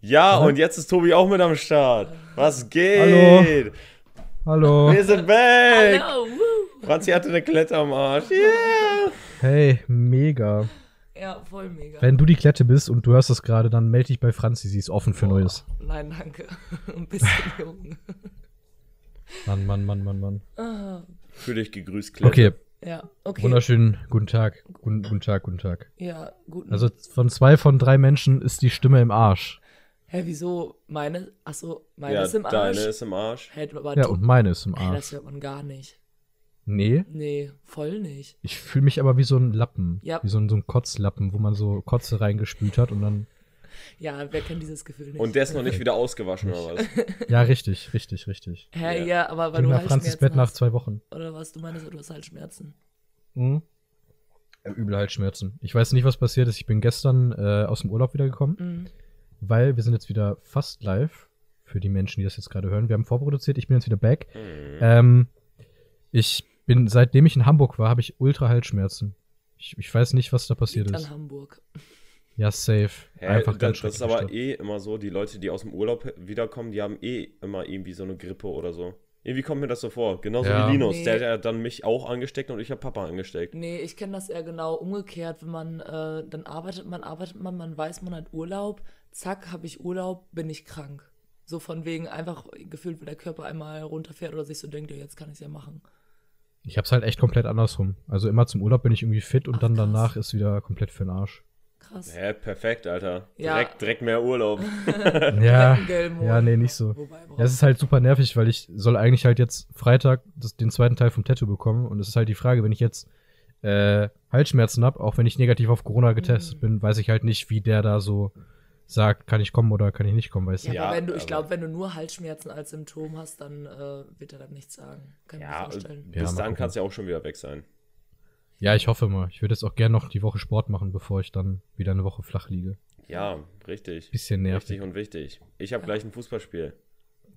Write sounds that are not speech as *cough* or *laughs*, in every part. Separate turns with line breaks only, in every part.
Ja, und jetzt ist Tobi auch mit am Start. Was geht?
Hallo.
Wir sind back.
Hallo, woo.
Franzi hatte eine Klette am Arsch. Yeah.
Hey, mega.
Ja, voll mega.
Wenn du die Klette bist und du hörst das gerade, dann melde dich bei Franzi, sie ist offen für Neues.
Nein, danke. *laughs* Ein bisschen jung.
Mann, Mann, Mann, Mann, Mann.
Ah,
Fühl dich gegrüßt, Klette.
Okay,
ja, okay.
wunderschönen guten Tag. Guten, guten Tag, guten Tag.
Ja, gut.
Also von zwei von drei Menschen ist die Stimme im Arsch.
Hä, wieso? Meine? Achso, meine
Ja,
ist im Arsch.
deine ist im Arsch.
Hä, aber
Ja,
du-
und meine ist im
Hä, das
Arsch.
hört man gar nicht.
Nee,
Nee, voll nicht.
ich fühle mich aber wie so ein Lappen.
Ja.
Wie so ein, so ein Kotzlappen, wo man so Kotze reingespült hat und dann.
Ja, wer kennt dieses Gefühl nicht?
Und der ist noch nicht wieder ausgewaschen, oder was? *laughs*
Ja, richtig, richtig, richtig.
Hä,
Ja.
ja, aber weil du
nach Franzis Bett nach zwei Wochen.
Oder was, du meinst, du hast Halsschmerzen.
Mhm. Übel Halsschmerzen. Ich weiß nicht, was passiert ist. Ich bin gestern äh, aus dem Urlaub wiedergekommen,
Mhm.
Weil wir sind jetzt wieder fast live. Für die Menschen, die das jetzt gerade hören. Wir haben vorproduziert, ich bin jetzt wieder back.
Hm.
Ähm, ich bin, seitdem ich in Hamburg war, habe ich ultra Halsschmerzen. Ich, ich weiß nicht, was da passiert
Liegt
ist.
an Hamburg.
Ja, safe.
Hä,
Einfach
das,
ganz
das ist aber
Stoff.
eh immer so, die Leute, die aus dem Urlaub wiederkommen, die haben eh immer irgendwie so eine Grippe oder so. Irgendwie kommt mir das so vor. Genauso
Ja.
wie Linus.
Nee.
Der hat ja dann mich auch angesteckt und ich habe Papa angesteckt.
Nee, ich kenne das eher genau umgekehrt, wenn man, äh, dann arbeitet man, arbeitet man, man weiß, man hat Urlaub, zack, habe ich Urlaub, bin ich krank. So von wegen einfach gefühlt, wie der Körper einmal runterfährt oder sich so denkt, ja, jetzt kann ich es ja machen.
Ich hab's halt echt komplett andersrum. Also immer zum Urlaub bin ich irgendwie fit und
Ach,
dann
krass.
danach ist wieder komplett für den Arsch.
Krass.
Hä, perfekt, Alter.
Ja.
Direkt, direkt mehr Urlaub. *laughs*
Ja, ja, nee, nicht so.
Wobei,
Ja, es ist halt super nervig, weil ich soll eigentlich halt jetzt Freitag das, den zweiten Teil vom Tattoo bekommen. Und es ist halt die Frage, wenn ich jetzt äh, Halsschmerzen hab, auch wenn ich negativ auf Corona getestet
Mhm.
bin, weiß ich halt nicht, wie der da so sagt, kann ich kommen oder kann ich nicht kommen, weißt du?
ja,
Ja,
aber wenn du, ich
aber-
glaube, wenn du nur Halsschmerzen als Symptom hast, dann äh, wird er dann nichts sagen. Kann ich
Ja,
mir vorstellen.
Ja,
bis
mal
dann kannst du ja auch schon wieder weg sein.
Ja, ich hoffe mal. Ich würde jetzt auch gerne noch die Woche Sport machen, bevor ich dann wieder eine Woche flach liege.
Ja, richtig.
Bisschen nervig.
Richtig und wichtig. Ich habe gleich ein Fußballspiel.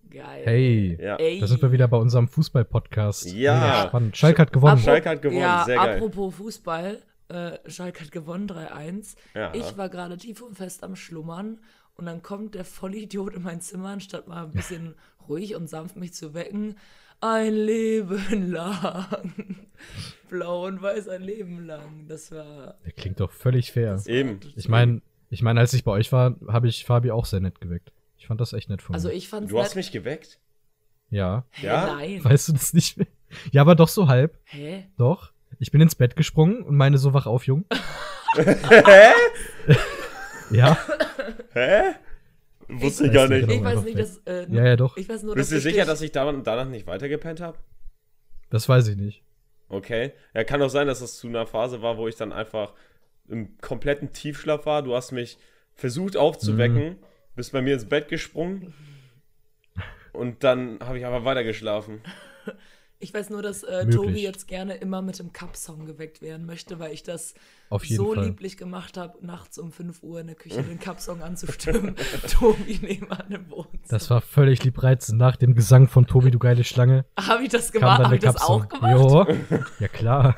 Geil.
Hey,
Ja.
Ey.
da sind wir wieder bei unserem Fußball-Podcast.
Ja.
Mega spannend. Schalke hat gewonnen.
Apro-
Schalke hat gewonnen,
Ja,
sehr geil.
apropos Fußball, äh, Schalke hat gewonnen 3-1.
Ja.
Ich war gerade tief und fest am Schlummern und dann kommt der Vollidiot in mein Zimmer, anstatt mal ein bisschen *laughs* ruhig und sanft mich zu wecken. Ein Leben lang. *laughs* Blau und weiß ein Leben lang. Das war.
Der klingt doch völlig fair.
Eben.
Ich meine, ich meine, als ich bei euch war, habe ich Fabi auch sehr nett geweckt. Ich fand das echt nett von
Also
mir.
ich fand's
Du hast mich geweckt?
Ja.
Hä,
Ja?
nein.
Weißt du das nicht mehr? *laughs* Ja, aber doch so halb.
Hä?
Doch. Ich bin ins Bett gesprungen und meine so wach auf, Jung.
Hä?
Ja.
Hä? Wusste ich
weiß
gar
nicht genau.
Ich weiß
einfach
nicht, dass. Äh,
Ja, ja, doch.
Ich weiß nur,
Bist du sicher, dass ich da- danach nicht weitergepennt habe?
Das weiß ich nicht.
Okay. Ja, kann auch sein, dass das zu einer Phase war, wo ich dann einfach im kompletten Tiefschlaf war. Du hast mich versucht aufzuwecken,
Mhm.
bist bei mir ins Bett gesprungen und dann habe ich aber weiter geschlafen. *laughs*
Ich weiß nur, dass äh. Tobi jetzt gerne immer mit dem Cup-Song geweckt werden möchte, weil ich das so
Fall.
lieblich gemacht habe, nachts um 5 Uhr in der Küche den Cup-Song anzustimmen. *laughs* *laughs* Tobi nebenan im Wohnzimmer.
Das war völlig liebreizend. Nach dem Gesang von Tobi, du geile Schlange,
Habe ich das gemacht? Habe ich das auch gemacht?
Jo. *laughs* Ja, klar.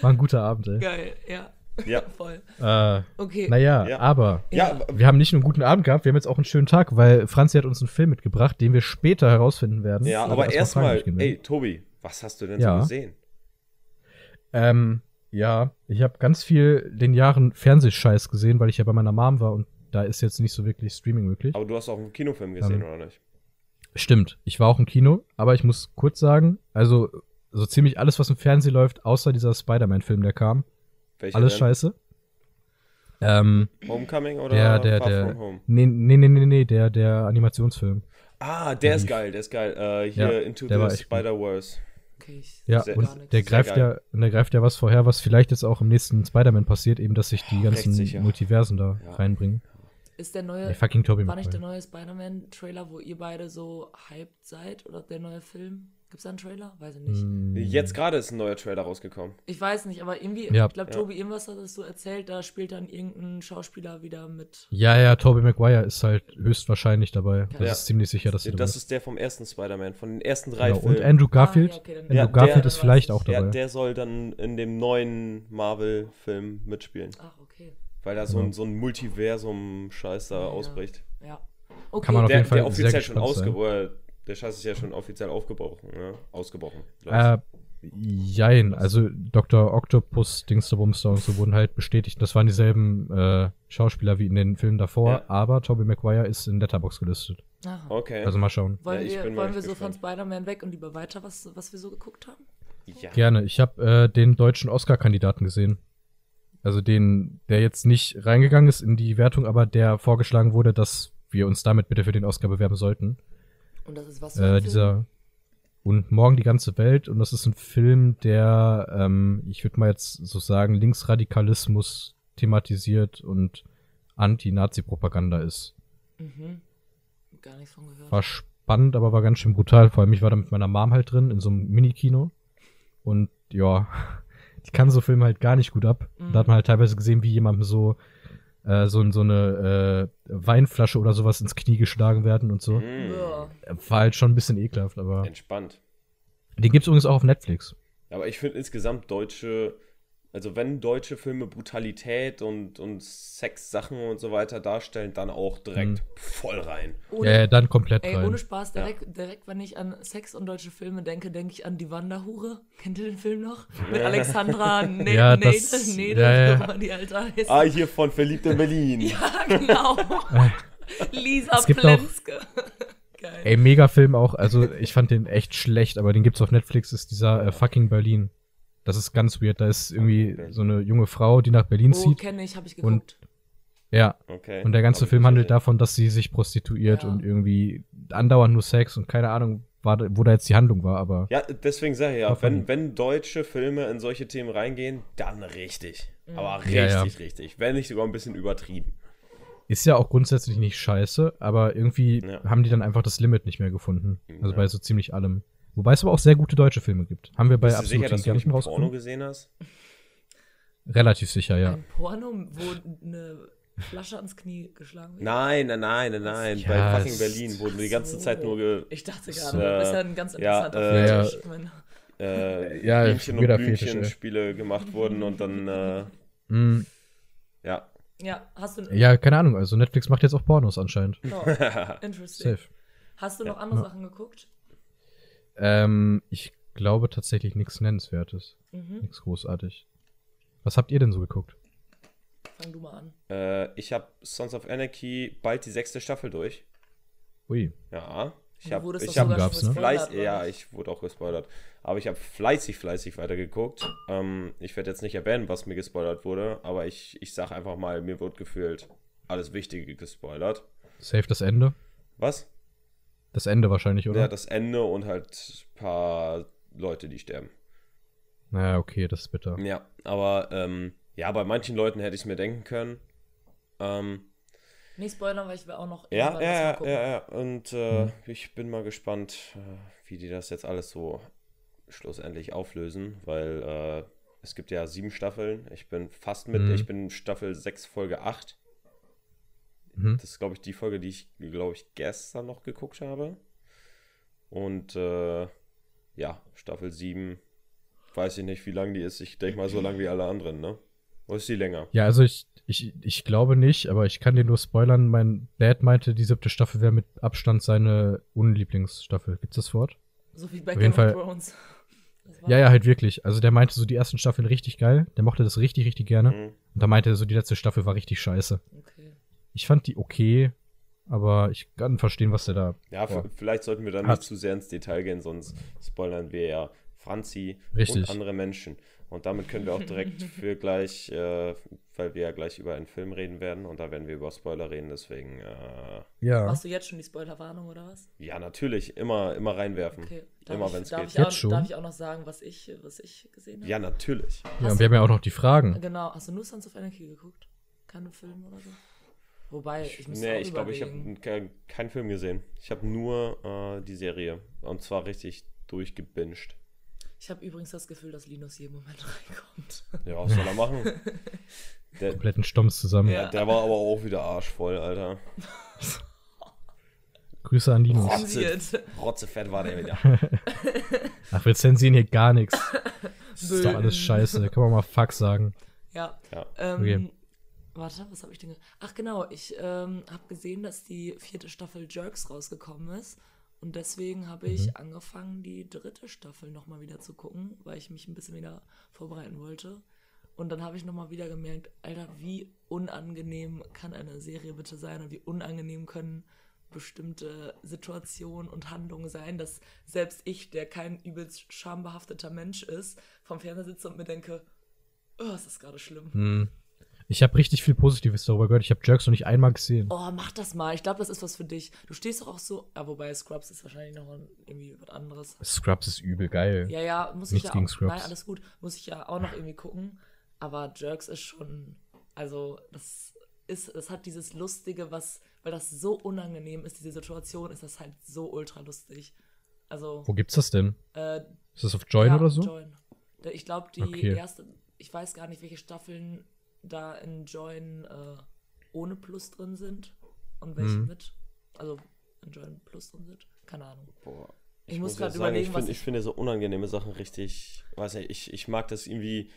War ein guter Abend, ey.
Geil, ja.
Ja. *laughs*
Voll.
Äh,
Okay.
naja,
Ja.
aber
Ja,
wir haben nicht nur einen guten Abend gehabt, wir haben jetzt auch einen schönen Tag, weil Franzi hat uns einen Film mitgebracht, den wir später herausfinden werden.
ja aber erstmal, ey, Tobi, was hast du denn
Ja.
so gesehen?
Ähm, ja, ich habe ganz viel den Jahren Fernsehscheiß gesehen, weil ich ja bei meiner Mom war und da ist jetzt nicht so wirklich Streaming möglich.
Aber du hast auch einen Kinofilm gesehen,
Ähm,
oder nicht?
Stimmt, ich war auch im Kino, aber ich muss kurz sagen, also so ziemlich alles, was im Fernsehen läuft, außer dieser Spider-Man-Film, der kam,
Welcher
alles
denn?
scheiße. Ähm,
Homecoming oder
der, der,
Far
der,
From Home?
nee, nee, nee, nee, nee, der, der Animationsfilm.
Ah, der ist
lief.
geil, der ist geil. Äh, hier
Ja,
Into
der war
the. Spider-Verse.
okay ich
Ja,
Sehr-
und
gar nichts.
der greift ja, und der greift ja was vorher, was vielleicht jetzt auch im nächsten Spider-Man passiert, eben, dass sich die
Ja,
ganzen. Multiversen da
Ja.
reinbringen.
Ist der neue,
Ey, fucking Tobey
war nicht der neue Spider-Man-Trailer, wo ihr beide so hyped seid? Oder der neue Film? Gibt's da einen Trailer? Weiß ich nicht.
Hm,
Jetzt gerade ist ein neuer Trailer rausgekommen.
Ich weiß nicht, aber irgendwie,
Ja.
ich glaube,
Ja.
Tobi, irgendwas hattest du erzählt, da spielt dann irgendein Schauspieler wieder mit.
Ja, ja, Tobey Maguire ist halt höchstwahrscheinlich dabei. Das
Ja.
ist ziemlich sicher, dass dabei
Das
ist.
der vom ersten Spider-Man, von den ersten drei
Genau. Und
Filmen.
Andrew Garfield,
Ah, ja, okay,
Andrew
Ja,
Garfield
der-
ist vielleicht auch
ja,
dabei.
der soll dann in dem neuen Marvel-Film mitspielen.
Ach, okay.
Weil da so
Genau.
ein, so ein Multiversum-Scheiß da
Ja.
ausbricht.
Ja. Okay.
Kann man auf
Der,
jeden Fall
der offiziell
sehr
schon ausgebrochen. Der Scheiß ist ja schon offiziell aufgebrochen, ne? Ausgebrochen.
Äh, jein, also Dr. Octopus, Dingsterbumster und so wurden halt bestätigt. Das waren dieselben äh, Schauspieler wie in den Filmen davor,
Ja.
aber Tobey Maguire ist in Letterbox gelistet.
Aha.
okay.
Also mal schauen.
Wollen
Ja, ich
wir, wollen wir so von. Spider-Man weg und lieber weiter, was, was wir so geguckt haben?
ja.
Gerne. Ich habe äh, den deutschen Oscar-Kandidaten gesehen. Also den, der jetzt nicht reingegangen ist in die Wertung, aber der vorgeschlagen wurde, dass wir uns damit bitte für den Oscar bewerben sollten.
Und das ist was für ein
Äh, dieser und morgen die ganze Welt und das ist ein Film, der, ähm, ich würde mal jetzt so sagen, Linksradikalismus thematisiert und Anti-Nazi-Propaganda ist.
Mhm. Gar nichts von gehört.
War spannend, aber war ganz schön brutal. Vor allem, ich war da mit meiner Mom halt drin in so einem Minikino und ja, *laughs* die kann so Filme halt gar nicht gut ab.
Mhm.
Da hat man halt teilweise gesehen, wie jemandem so äh, so, so eine äh, Weinflasche oder sowas ins Knie geschlagen werden und so.
Mm.
War halt schon ein bisschen ekelhaft, aber
Entspannt.
den gibt's übrigens auch auf Netflix.
Aber ich finde insgesamt deutsche, also wenn deutsche Filme Brutalität und, und Sexsachen und so weiter darstellen, dann auch direkt
Mhm.
voll rein.
Ohne,
Ja, ja, dann komplett
ey,
rein.
ohne Spaß, direkt, direkt, wenn ich an Sex und deutsche Filme denke, denke ich an die Wanderhure. Kennt ihr den Film noch? *laughs* Mit Alexandra ne
Ja, das-
Nedel,
ja, ja.
die Alte heißt.
Ah, hier von Verliebt in Berlin.
Ja, genau. *laughs* Lisa
Es
Plenske. *laughs* Geil.
Ey, mega Film auch. Also, ich fand den echt schlecht, aber den gibt's auf Netflix, ist dieser äh, fucking Berlin. Das ist ganz weird. Da ist irgendwie
Fucking
so eine junge Frau, die nach Berlin
oh,
zieht.
kenne ich, habe ich
Und-
geguckt.
Ja,
Okay.
und der ganze Film handelt
gesehen.
davon, dass sie sich prostituiert
Ja.
und irgendwie andauernd nur Sex und keine Ahnung, war, wo da jetzt die Handlung war, aber
Ja, deswegen sage ich ja, wenn, wenn deutsche Filme in solche Themen reingehen, dann richtig. Aber richtig,
Ja, ja.
richtig. Wenn nicht sogar ein bisschen übertrieben.
ist ja auch grundsätzlich nicht scheiße, aber irgendwie
Ja.
haben die dann einfach das Limit nicht mehr gefunden. Also
Ja.
bei so ziemlich allem. Wobei es aber auch sehr gute deutsche Filme gibt. Haben wir bei
Bist du
absolut
sicher, dass du ein Porno gesehen hast?
Relativ sicher, ja.
Ein Porno, wo eine Flasche ans Knie geschlagen wird?
Nein, nein, nein, nein, nein.
Ja,
Bei fucking Berlin wurden die ganze
So.
Zeit nur ge,
Ich dachte
So.
gerade, das ist ja ein ganz interessanter
äh,
Ja,
Fetisch. Ich meine,
äh,
Ja,
Blümchen und. Blümchen-Spiele gemacht wurden und dann, äh,
Mm,
ja.
Ja, hast du.
ja, keine Ahnung. Also Netflix macht jetzt auch Pornos anscheinend.
Oh, *laughs* interesting.
Safe.
Hast du noch andere
Ja.
Sachen geguckt?
Ähm, ich glaube tatsächlich nichts Nennenswertes.
Mhm.
Nichts großartig. Was habt ihr denn so geguckt?
Fang du mal an.
Äh, ich habe Sons of Anarchy bald die sechste Staffel durch.
Ui.
Ja. Ich habe ich hab
sogar
gab's,
schon
ne?
gespoilert, oder
ja, ich wurde auch gespoilert. Aber ich habe fleißig, fleißig weitergeguckt. Ähm, ich werde jetzt nicht erwähnen, was mir gespoilert wurde, aber ich, ich sage einfach mal, mir wurde gefühlt alles Wichtige gespoilert.
Safe das Ende?
Was?
Das Ende wahrscheinlich, oder?
Ja, das Ende und halt ein paar Leute, die sterben.
naja, okay, das ist bitter.
Ja, aber ähm, ja, bei manchen Leuten hätte ich es mir denken können. Ähm,
Nicht spoilern, weil ich will auch noch.
ja, ja, ja, ja, ja. Und äh, ich bin mal gespannt, äh, wie die das jetzt alles so schlussendlich auflösen, weil äh, es gibt ja sieben Staffeln. Ich bin fast mit,
Mhm.
ich bin Staffel 6, Folge 8.
Mhm.
Das ist, glaube ich, die Folge, die ich, glaube ich, gestern noch geguckt habe. Und äh, ja, Staffel 7, weiß ich nicht, wie lang die ist. Ich denke mal so lang wie alle anderen, ne? Oder ist die länger?
Ja, also ich, ich, ich glaube nicht, aber ich kann dir nur spoilern. Mein Dad meinte, die siebte Staffel wäre mit Abstand seine Unlieblingsstaffel. Gibt's das Wort?
So wie bei
Auf
Game
jeden
of
Fall-
Thrones.
Ja, ja, halt wirklich. Also der meinte so die ersten Staffeln richtig geil. Der mochte das richtig, richtig gerne.
Mhm.
Und da meinte er so, die letzte Staffel war richtig scheiße.
Okay.
Ich fand die okay, aber ich kann verstehen, was der da.
Ja,
Boah.
vielleicht sollten wir dann
Hat-
nicht zu sehr ins Detail gehen, sonst spoilern wir ja Franzi
Richtig.
und andere Menschen. Und damit können wir auch direkt *laughs* für gleich, äh, weil wir ja gleich über einen Film reden werden und da werden wir über Spoiler reden, deswegen, äh,
Ja.
Machst du jetzt schon die Spoilerwarnung oder was?
ja, natürlich, immer, immer reinwerfen.
Okay. Darf,
Immer,
ich,
wenn's
darf,
geht.
ich
Jetzt
auch,
schon?
darf ich auch noch sagen, was ich, was ich gesehen habe?
Ja, natürlich.
Ja,
Hast
und wir haben ja auch noch die Fragen.
Genau. Hast du nur Sons of Anarchy geguckt? Keine Filme oder so? Wobei, ich muss
nee,
auch
ich glaube, ich habe keinen Film gesehen. Ich habe nur äh, die Serie. Und zwar richtig durchgebinged.
Ich habe übrigens das Gefühl, dass Linus jeden Moment *laughs* reinkommt.
Ja, was soll er machen? *laughs* Der,
Kompletten Stomms zusammen.
Ja.
der war aber auch wieder arschvoll, Alter. *laughs*
Grüße an Linus.
Zensiert.
Rotzefett war der wieder.
Ach, wir zensieren hier gar nichts. Das ist doch alles scheiße. Kann man mal Fuck sagen.
Ja.
Ja.
Ähm,
Okay.
Warte, was habe ich denn? Ach genau, ich ähm, habe gesehen, dass die vierte Staffel Jerks rausgekommen ist. Und deswegen habe ich
Mhm.
angefangen, die dritte Staffel nochmal wieder zu gucken, weil ich mich ein bisschen wieder vorbereiten wollte. Und dann habe ich nochmal wieder gemerkt, Alter, wie unangenehm kann eine Serie bitte sein und wie unangenehm können bestimmte Situationen und Handlungen sein, dass selbst ich, der kein übelst schambehafteter Mensch ist, vom Fernseher sitze und mir denke, oh, ist das gerade schlimm.
Hm. Ich habe richtig viel Positives darüber gehört. Ich habe Jerks noch nicht einmal gesehen.
Oh, mach das mal. Ich glaube, das ist was für dich. Du stehst doch auch so. Ja, wobei Scrubs ist wahrscheinlich noch irgendwie was anderes.
Scrubs ist übel geil.
Ja, ja, muss
Nichts
ich ja
gegen
auch.
Scrubs.
Nein, alles gut. Muss ich ja auch noch irgendwie gucken. Aber Jerks ist schon. Also, das ist. Das hat dieses Lustige, was. Weil das so unangenehm ist, diese Situation, ist das halt so ultra lustig. Also.
Wo gibt's das denn?
Äh,
Ist das auf Join
ja,
oder so?
Join. Ich glaube, die
Okay.
erste. Ich weiß gar nicht, welche Staffeln da in Join äh, ohne Plus drin sind und welche
Mhm.
mit. Also in Join Plus drin sind. Keine Ahnung.
Boah.
Ich muss
ja
grad
sagen,
überlegen,
ich,
was
find, ich
ich-
finde so unangenehme Sachen richtig, weiß nicht, ich, ich mag das irgendwie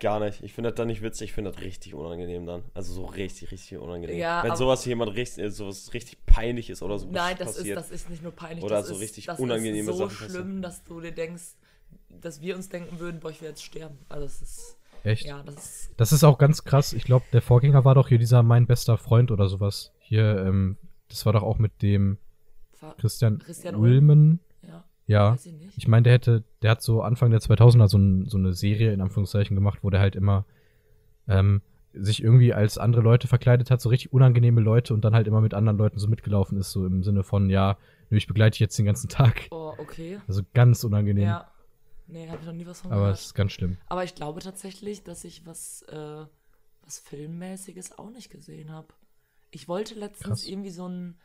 gar nicht. Ich finde das dann nicht witzig, ich finde das richtig unangenehm dann. Also so richtig, richtig unangenehm.
Ja,
Wenn sowas jemand richtig, äh, sowas richtig peinlich ist oder so
Nein, das ist,
passiert.
das ist nicht nur peinlich.
Oder
das
so
ist,
richtig
das
unangenehme
ist so
Sachen
schlimm,
passieren.
dass du dir denkst, dass wir uns denken würden, boah, ich will jetzt sterben. Also das ist.
Echt?
Ja, das ist.
Das ist auch ganz krass. Ich glaube, der Vorgänger war doch hier dieser mein bester Freund oder sowas. Hier, ähm, das war doch auch mit dem Christian,
Christian
Ulmen.
Ja,
Ja.
ich.
Ich meine, der hätte, der hat so Anfang der 2000er so, ein, so eine Serie in Anführungszeichen gemacht, wo der halt immer ähm, sich irgendwie als andere Leute verkleidet hat, so richtig unangenehme Leute und dann halt immer mit anderen Leuten so mitgelaufen ist, so im Sinne von, ja, ich begleite dich jetzt den ganzen Tag.
Oh, okay.
Also ganz unangenehm.
Ja. Nee, habe ich noch nie was von
aber
gehört.
es ist ganz schlimm.
Aber ich glaube tatsächlich, dass ich was, äh, was Filmmäßiges auch nicht gesehen habe. Ich wollte letztens
Krass.
irgendwie so einen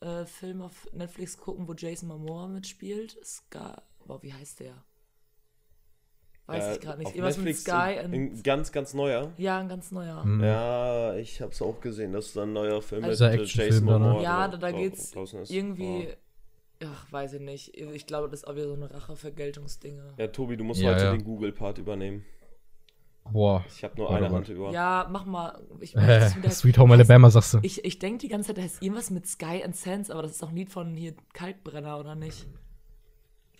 äh, Film auf Netflix gucken, wo Jason Momoa mitspielt. Sky. Boah, wie heißt der? Weiß
Äh,
ich gerade nicht.
auf
Irgendwas mit
Netflix
Sky
ein, ein ganz, ganz neuer.
ja, ein ganz neuer.
Mhm.
Ja, ich hab's auch gesehen. Das ist ein neuer Film
Also-
mit Jason
da, ne?
Momoa.
Ja, da, da geht's irgendwie.
Oh.
Ach, weiß ich nicht. Ich glaube, das ist auch wieder so eine Rache-Vergeltungsdinge.
Ja, Tobi, du musst
Ja,
heute
ja.
den Google-Part übernehmen.
Boah.
Ich habe nur
Warte
eine. Hand über.
Ja, mach mal. Ich,
Äh, Sweet Home Alabama, sagst du.
Ich, ich denke die ganze Zeit, da ist irgendwas mit Sky and Sense, aber das ist doch ein Lied von hier Kalkbrenner, oder nicht?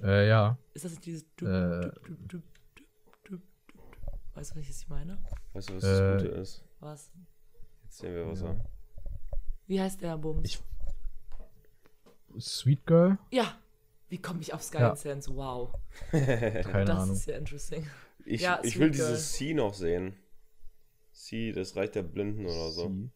Äh, ja.
Ist das nicht dieses.
Äh.
Weißt du, was ich meine?
Weißt du, was
Äh,
das Gute ist?
Was?
Jetzt sehen wir, was
Ja.
er.
Wie heißt der Bums?
Ich- Sweet Girl?
ja! Wie komme ich auf Sky
Ja.
Sense? Wow.
Keine
das
Ahnung.
ist ja interesting.
Ich,
Ja,
ich will
Girl.
dieses C noch sehen. C, das Reich der Blinden oder so.
Sie.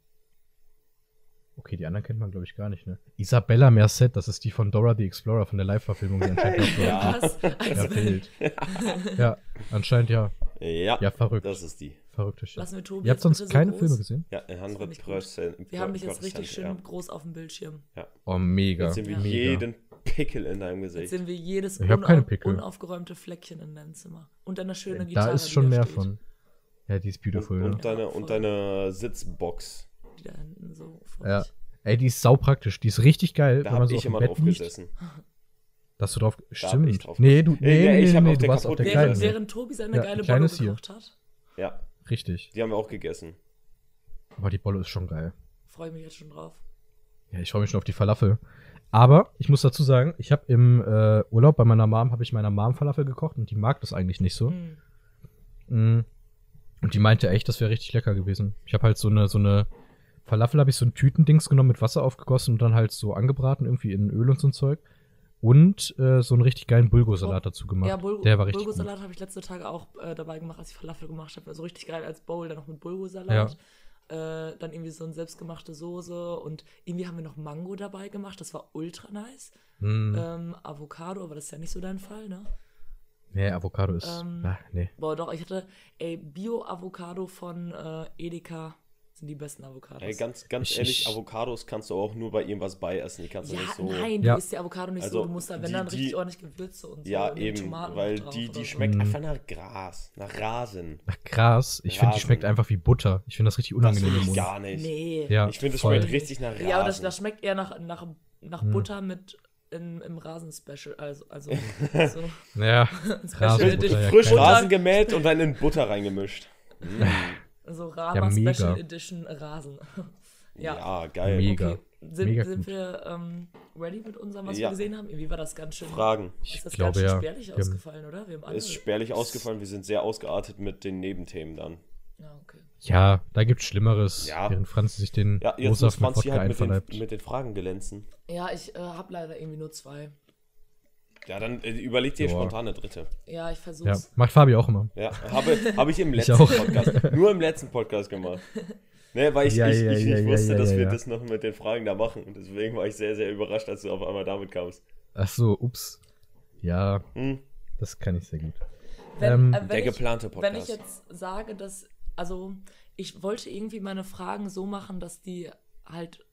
Okay, die anderen kennt man, glaube ich, gar nicht, ne? Isabella Merced, das ist die von Dora the Explorer, von der Live-Verfilmung. die anscheinend *laughs*
Ja.
Was? Als
ja, ja, anscheinend ja.
Ja,
Ja, verrückt.
das ist die.
Verrückte Shit.
Lassen wir Tobi
Ihr habt
jetzt
sonst
so
keine
groß?
Filme gesehen?
Ja, 100
nicht gut.
Prozent.
Wir haben dich jetzt richtig schön groß auf dem Bildschirm.
Oh, mega.
Jetzt sehen wir
Ja.
jeden Pickel in deinem
Jetzt
Gesicht.
sehen wir jedes
Ich hab keine Pickel.
unaufgeräumte Fleckchen in deinem Zimmer. Und eine schöne
da
Gitarre.
ist
die
schon
da
mehr
steht,
von. Ja, die ist
Und,
beautiful,
und,
ne?
deine,
Ja,
und
voll.
deine Sitzbox.
Die da hinten so vor
Ja.
sich.
Ey, die ist saupraktisch. Die ist richtig geil,
Da habe
so
ich immer drauf
liegt.
gesessen. *laughs*
Dass du drauf. Stimmt.
drauf
nee, du, nee,
ja,
nee, nee, nee, Ja, die kleine
Bolle
ist hier.
gekocht hat,
Ja,
Richtig.
die haben wir auch gegessen.
Aber die Bolle ist schon geil.
freue ich mich jetzt schon drauf.
Ja, ich freue mich schon auf die Falafel. Aber ich muss dazu sagen, ich habe im äh, Urlaub bei meiner Mom, habe ich meiner Mom Falafel gekocht und die mag das eigentlich nicht so.
Hm.
Mm. Und die meinte echt, das wäre richtig lecker gewesen. Ich habe halt so eine, so eine Falafel, habe ich so ein Tütendings genommen, mit Wasser aufgegossen und dann halt so angebraten, irgendwie in Öl und so ein Zeug. Und äh, so einen richtig geilen Bulgursalat dazu gemacht.
Ja, Bul
Der war richtig.
Bulgursalat habe ich letzte Tage auch äh, dabei gemacht, als ich Falafel gemacht habe. Also richtig geil als Bowl, dann noch mit Bulgursalat. Äh, dann irgendwie so eine selbstgemachte Soße und irgendwie haben wir noch Mango dabei gemacht. Das war ultra nice.
Mm.
Ähm, Avocado, aber das ist ja nicht so dein Fall, ne?
Nee, Avocado ist.
ähm,
ah, nee.
Boah, doch, ich hatte, ey, Bio-Avocado von äh, Edeka sind die besten Avocados.
Ey, ganz, ganz
Ich-
ehrlich,
ich-
Avocados kannst du auch nur bei irgendwas bei essen. Die kannst du
ja,
nicht so.
nein, du
Ja.
isst die Avocado nicht
Also,
so. Du musst da, wenn
die-
dann
die-
richtig ordentlich Gewürze und so.
Ja,
und
eben,
Tomaten
weil die, die
so.
schmeckt
Mhm.
einfach nach Gras, nach Rasen.
Nach Gras. Ich finde, die schmeckt einfach wie Butter. Ich finde das richtig
Das
unangenehm im
ich gar nicht.
Nee.
Ja,
Ich finde,
voll.
schmeckt richtig nach Rasen.
Ja, aber das, das schmeckt eher nach, nach, nach
Hm.
Butter mit in, im Rasen-Special. Also, also *laughs* so.
Ja, *laughs*
Special
Rasenbutter, ja,
Frisch
Butter.
Rasen gemäht und dann in Butter reingemischt. Mm. *laughs*
So Rama
mega.
Special Edition Rasen. *laughs*
Ja,
ja.
geil.
Mega.
Okay. Sind,
Mega
sind wir ähm, ready mit unserem, was
Ja.
wir gesehen haben? Irgendwie war das ganz schön.
Fragen.
Ich
ist das
glaube
ganz schön
ja.
spärlich
haben-
ausgefallen, oder? Wir haben alle.
Ist spärlich ausgefallen, wir sind sehr ausgeartet mit den Nebenthemen dann.
ja, okay.
Ja, da gibt's Schlimmeres,
Ja.
während Franz sich den
Ja, jetzt muss
O-Saft mit
Franzi halt mit den, mit den Fragen glänzen.
Ja, ich äh, habe leider irgendwie nur zwei.
Ja, dann äh, überleg dir
Joa.
spontan eine dritte.
Ja, ich
Ja,
versuch's.
macht Fabi auch immer.
Ja, habe, habe ich im *laughs* letzten
auch.
Podcast, nur im letzten Podcast gemacht. Ne, weil ich,
Ja,
ich,
ja,
ich
ja,
nicht
ja,
wusste,
ja,
dass
ja,
wir
ja.
das noch mit den Fragen da machen. Und deswegen war ich sehr, sehr überrascht, als du auf einmal damit kamst.
Ach so, ups. Ja,
Hm?
das kann ich sehr gut.
Wenn,
Ähm,
äh, wenn
Der
ich,
geplante
Wenn ich
Podcast.
jetzt sage, dass, also ich wollte irgendwie meine Fragen so machen, dass die halt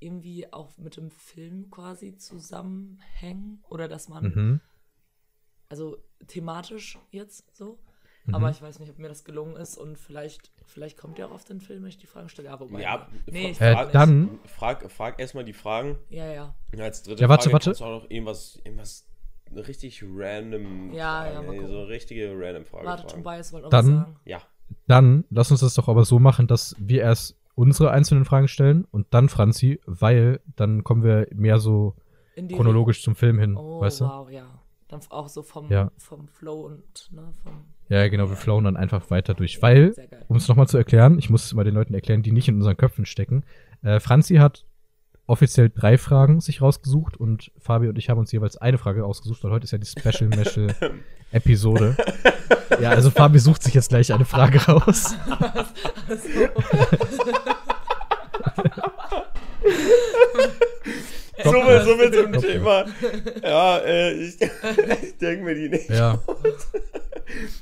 irgendwie auch mit dem Film quasi zusammenhängen oder dass man,
Mhm.
also thematisch jetzt so,
Mhm.
aber ich weiß nicht, ob mir das gelungen ist und vielleicht, vielleicht kommt ja auch auf den Film, wenn ich die Fragen stelle. Ja, wobei,
Ja,
nee,
fra-
Äh,
frag
dann,
Frag, frag erstmal die Fragen.
Ja, ja.
Ja, Als dritte
Ja, warte,
Frage
warte.
kannst du auch noch irgendwas, irgendwas richtig random
Ja,
fragen,
ja, mal
ey, so richtige random Frage
Warte,
fragen.
Tobias wollte noch
Dann-
was sagen.
Ja,
dann lass uns das doch aber so machen, dass wir erst unsere einzelnen Fragen stellen und dann Franzi, weil dann kommen wir mehr so chronologisch zum Film hin,
Oh,
weißt du?
wow, ja. Dann auch so vom,
Ja.
vom Flow und ne, vom.
Ja, genau, wir flowen dann einfach weiter durch. Weil, um es nochmal zu erklären, ich muss es mal den Leuten erklären, die nicht in unseren Köpfen stecken. Äh, Franzi hat offiziell drei Fragen sich rausgesucht und Fabi und ich haben uns jeweils eine Frage ausgesucht, weil heute ist ja die Special *laughs* Meshel Episode. ja, also Fabi sucht sich jetzt gleich eine Frage raus. *laughs*
so viel, so viel zum
Okay.
Thema. Ja, äh, ich, *laughs* ich denke mir die nicht.
Ja.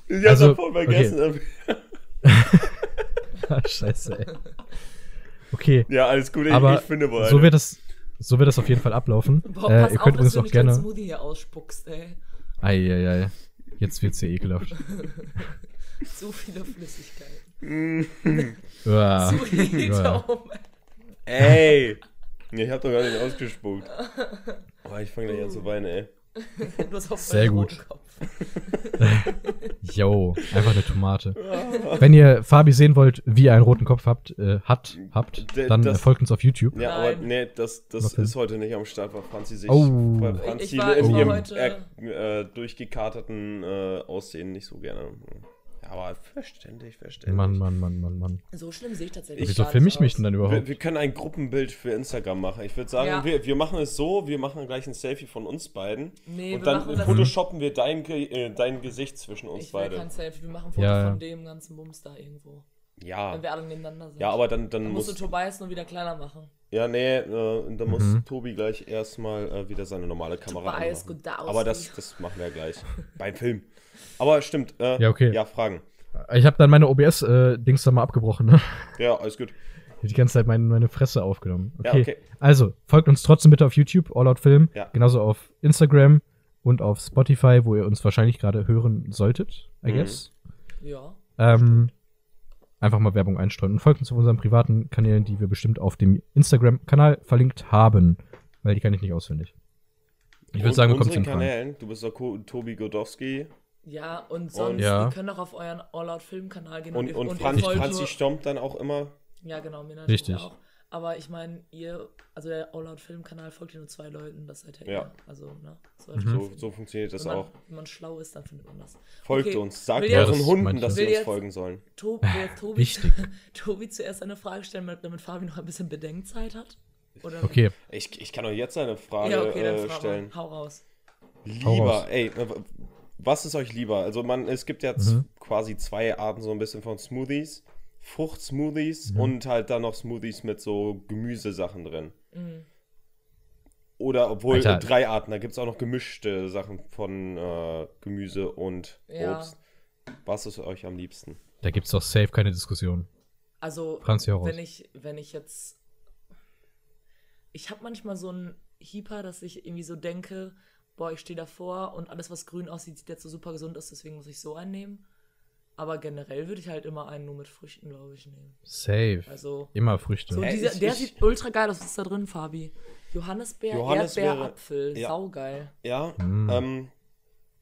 Ich hab's
Also,
voll vergessen.
Scheiße, ey. Okay,
Ja, alles gut, ich,
aber
ich finde wohl.
so wird es so wird das auf jeden Fall ablaufen. *laughs*
Boah,
äh, ihr
auf,
könnt
dass
übrigens
du
auch gerne.
Smoothie hier ausspuckst, ey.
Eieiei. Jetzt wird's hier ekelhaft. *laughs*
So viele Flüssigkeiten. *laughs*
Uah.
Tom.
Ey! Ich hab doch gar nicht ausgespuckt. Oh, ich fange gleich an zu weinen, ey.
Du hast auf
Sehr gut.
Kopf. *laughs*
Yo, einfach eine Tomate. Wenn ihr Fabi sehen wollt, wie ihr einen roten Kopf habt, äh, hat, habt, dann
das-
folgt uns auf YouTube.
Ja, aber nee, das, das ist heute nicht am Start, weil Franzi sich
Oh.
weil Franzi
Ich war-
ich
in ihrem
heute-
äh, äh, durchgekaterten äh, Aussehen nicht so gerne. Aber verständlich, verständlich.
Mann, Mann, Mann, Mann, Mann.
So schlimm sehe ich tatsächlich.
Wieso
gar
filme
nicht
ich mich denn dann
Wir,
überhaupt?
wir können ein Gruppenbild für Instagram machen. Ich würde sagen,
Ja.
wir, wir machen es so, wir machen gleich ein Selfie von uns beiden.
Nee,
und
wir
dann
machen das-
photoshoppen wir dein, äh, dein Gesicht zwischen uns
Ich will
beide.
kein Selfie. Wir machen ein Foto
Ja,
von dem ganzen Bums da irgendwo.
Ja.
Wenn wir alle nebeneinander sind.
Ja, aber dann, dann
Dann musst du
muss.
Tobias nur wieder kleiner machen.
Ja, nee, äh, da muss
Mhm.
Tobi gleich erstmal äh, wieder seine normale Kamera
Tobias,
anmachen.
gut aus.
Aber das, das machen wir gleich. Beim Film. Aber stimmt. Äh,
Ja, okay.
Ja, Fragen.
Ich habe dann meine OBS-Dings da mal abgebrochen, ne?
Ja, alles gut.
Ich hab die ganze Zeit meine, meine Fresse aufgenommen.
Ja,
Okay.
okay.
Also, folgt uns trotzdem bitte auf YouTube, All Out Film.
Ja.
Genauso auf Instagram und auf Spotify, wo ihr uns wahrscheinlich gerade hören solltet, I
Mhm.
guess.
Ja.
Ähm, einfach mal Werbung einstreuen und folgt uns auf unseren privaten Kanälen, die wir bestimmt auf dem Instagram-Kanal verlinkt haben, weil die kann ich nicht auswendig. Ich würde sagen, wir kommen zu
unseren
den Fragen.
Kanälen. Du bist doch Tobi Godowski
Ja, und sonst,
Ja.
ihr könnt auch auf euren All-Out-Film-Kanal gehen
und,
ihr-
und,
ihr
Franz, Franzi stompt dann auch immer.
Ja, genau, mir natürlich
Richtig.
auch. Aber ich meine, ihr, also der All-Out-Film-Kanal folgt ja nur zwei Leuten, das seid ja,
Ja.
ihr. Also, ne? So,
Mhm.
So, so funktioniert das
wenn, man,
auch.
wenn man schlau ist, dann findet man das.
Folgt
Okay,
uns. Sagt euren Hunden, dass sie uns
jetzt-
folgen sollen.
Tobi, jetzt Tobi,
Wichtig. *laughs*
Tobi zuerst eine Frage stellen, damit damit Fabi noch ein bisschen Bedenkzeit hat? Oder
Okay,
Ich, ich kann euch jetzt eine Frage
Ja, okay, dann
äh, stellen.
Hau raus.
Hau
Lieber,
raus.
ey, was ist euch lieber? Also man, es gibt jetzt
Mhm.
quasi zwei Arten so ein bisschen von Smoothies. Fruchtsmoothies
Mhm.
und halt dann noch Smoothies mit so Gemüsesachen drin.
Mhm.
Oder obwohl
Alter.
drei Arten, da gibt es auch noch gemischte Sachen von äh, Gemüse und
Ja.
Obst. Was ist euch am liebsten?
da gibt's doch safe keine Diskussion.
Also, wenn ich, wenn ich jetzt. Ich habe manchmal so einen Hieper, dass ich irgendwie so denke, boah, ich stehe davor und alles, was grün aussieht, sieht jetzt so super gesund aus, deswegen muss ich so einen nehmen. Aber generell würde ich halt immer einen nur mit Früchten, glaube ich, nehmen.
Safe.
Also,
Immer Früchte.
so dieser, der sieht ultra geil aus. Was ist da drin, Fabi? Johannisbeer,
Johannisbeere,
Erdbeer, Apfel.
ja.
Saugeil.
Ja,
Mm.
ähm,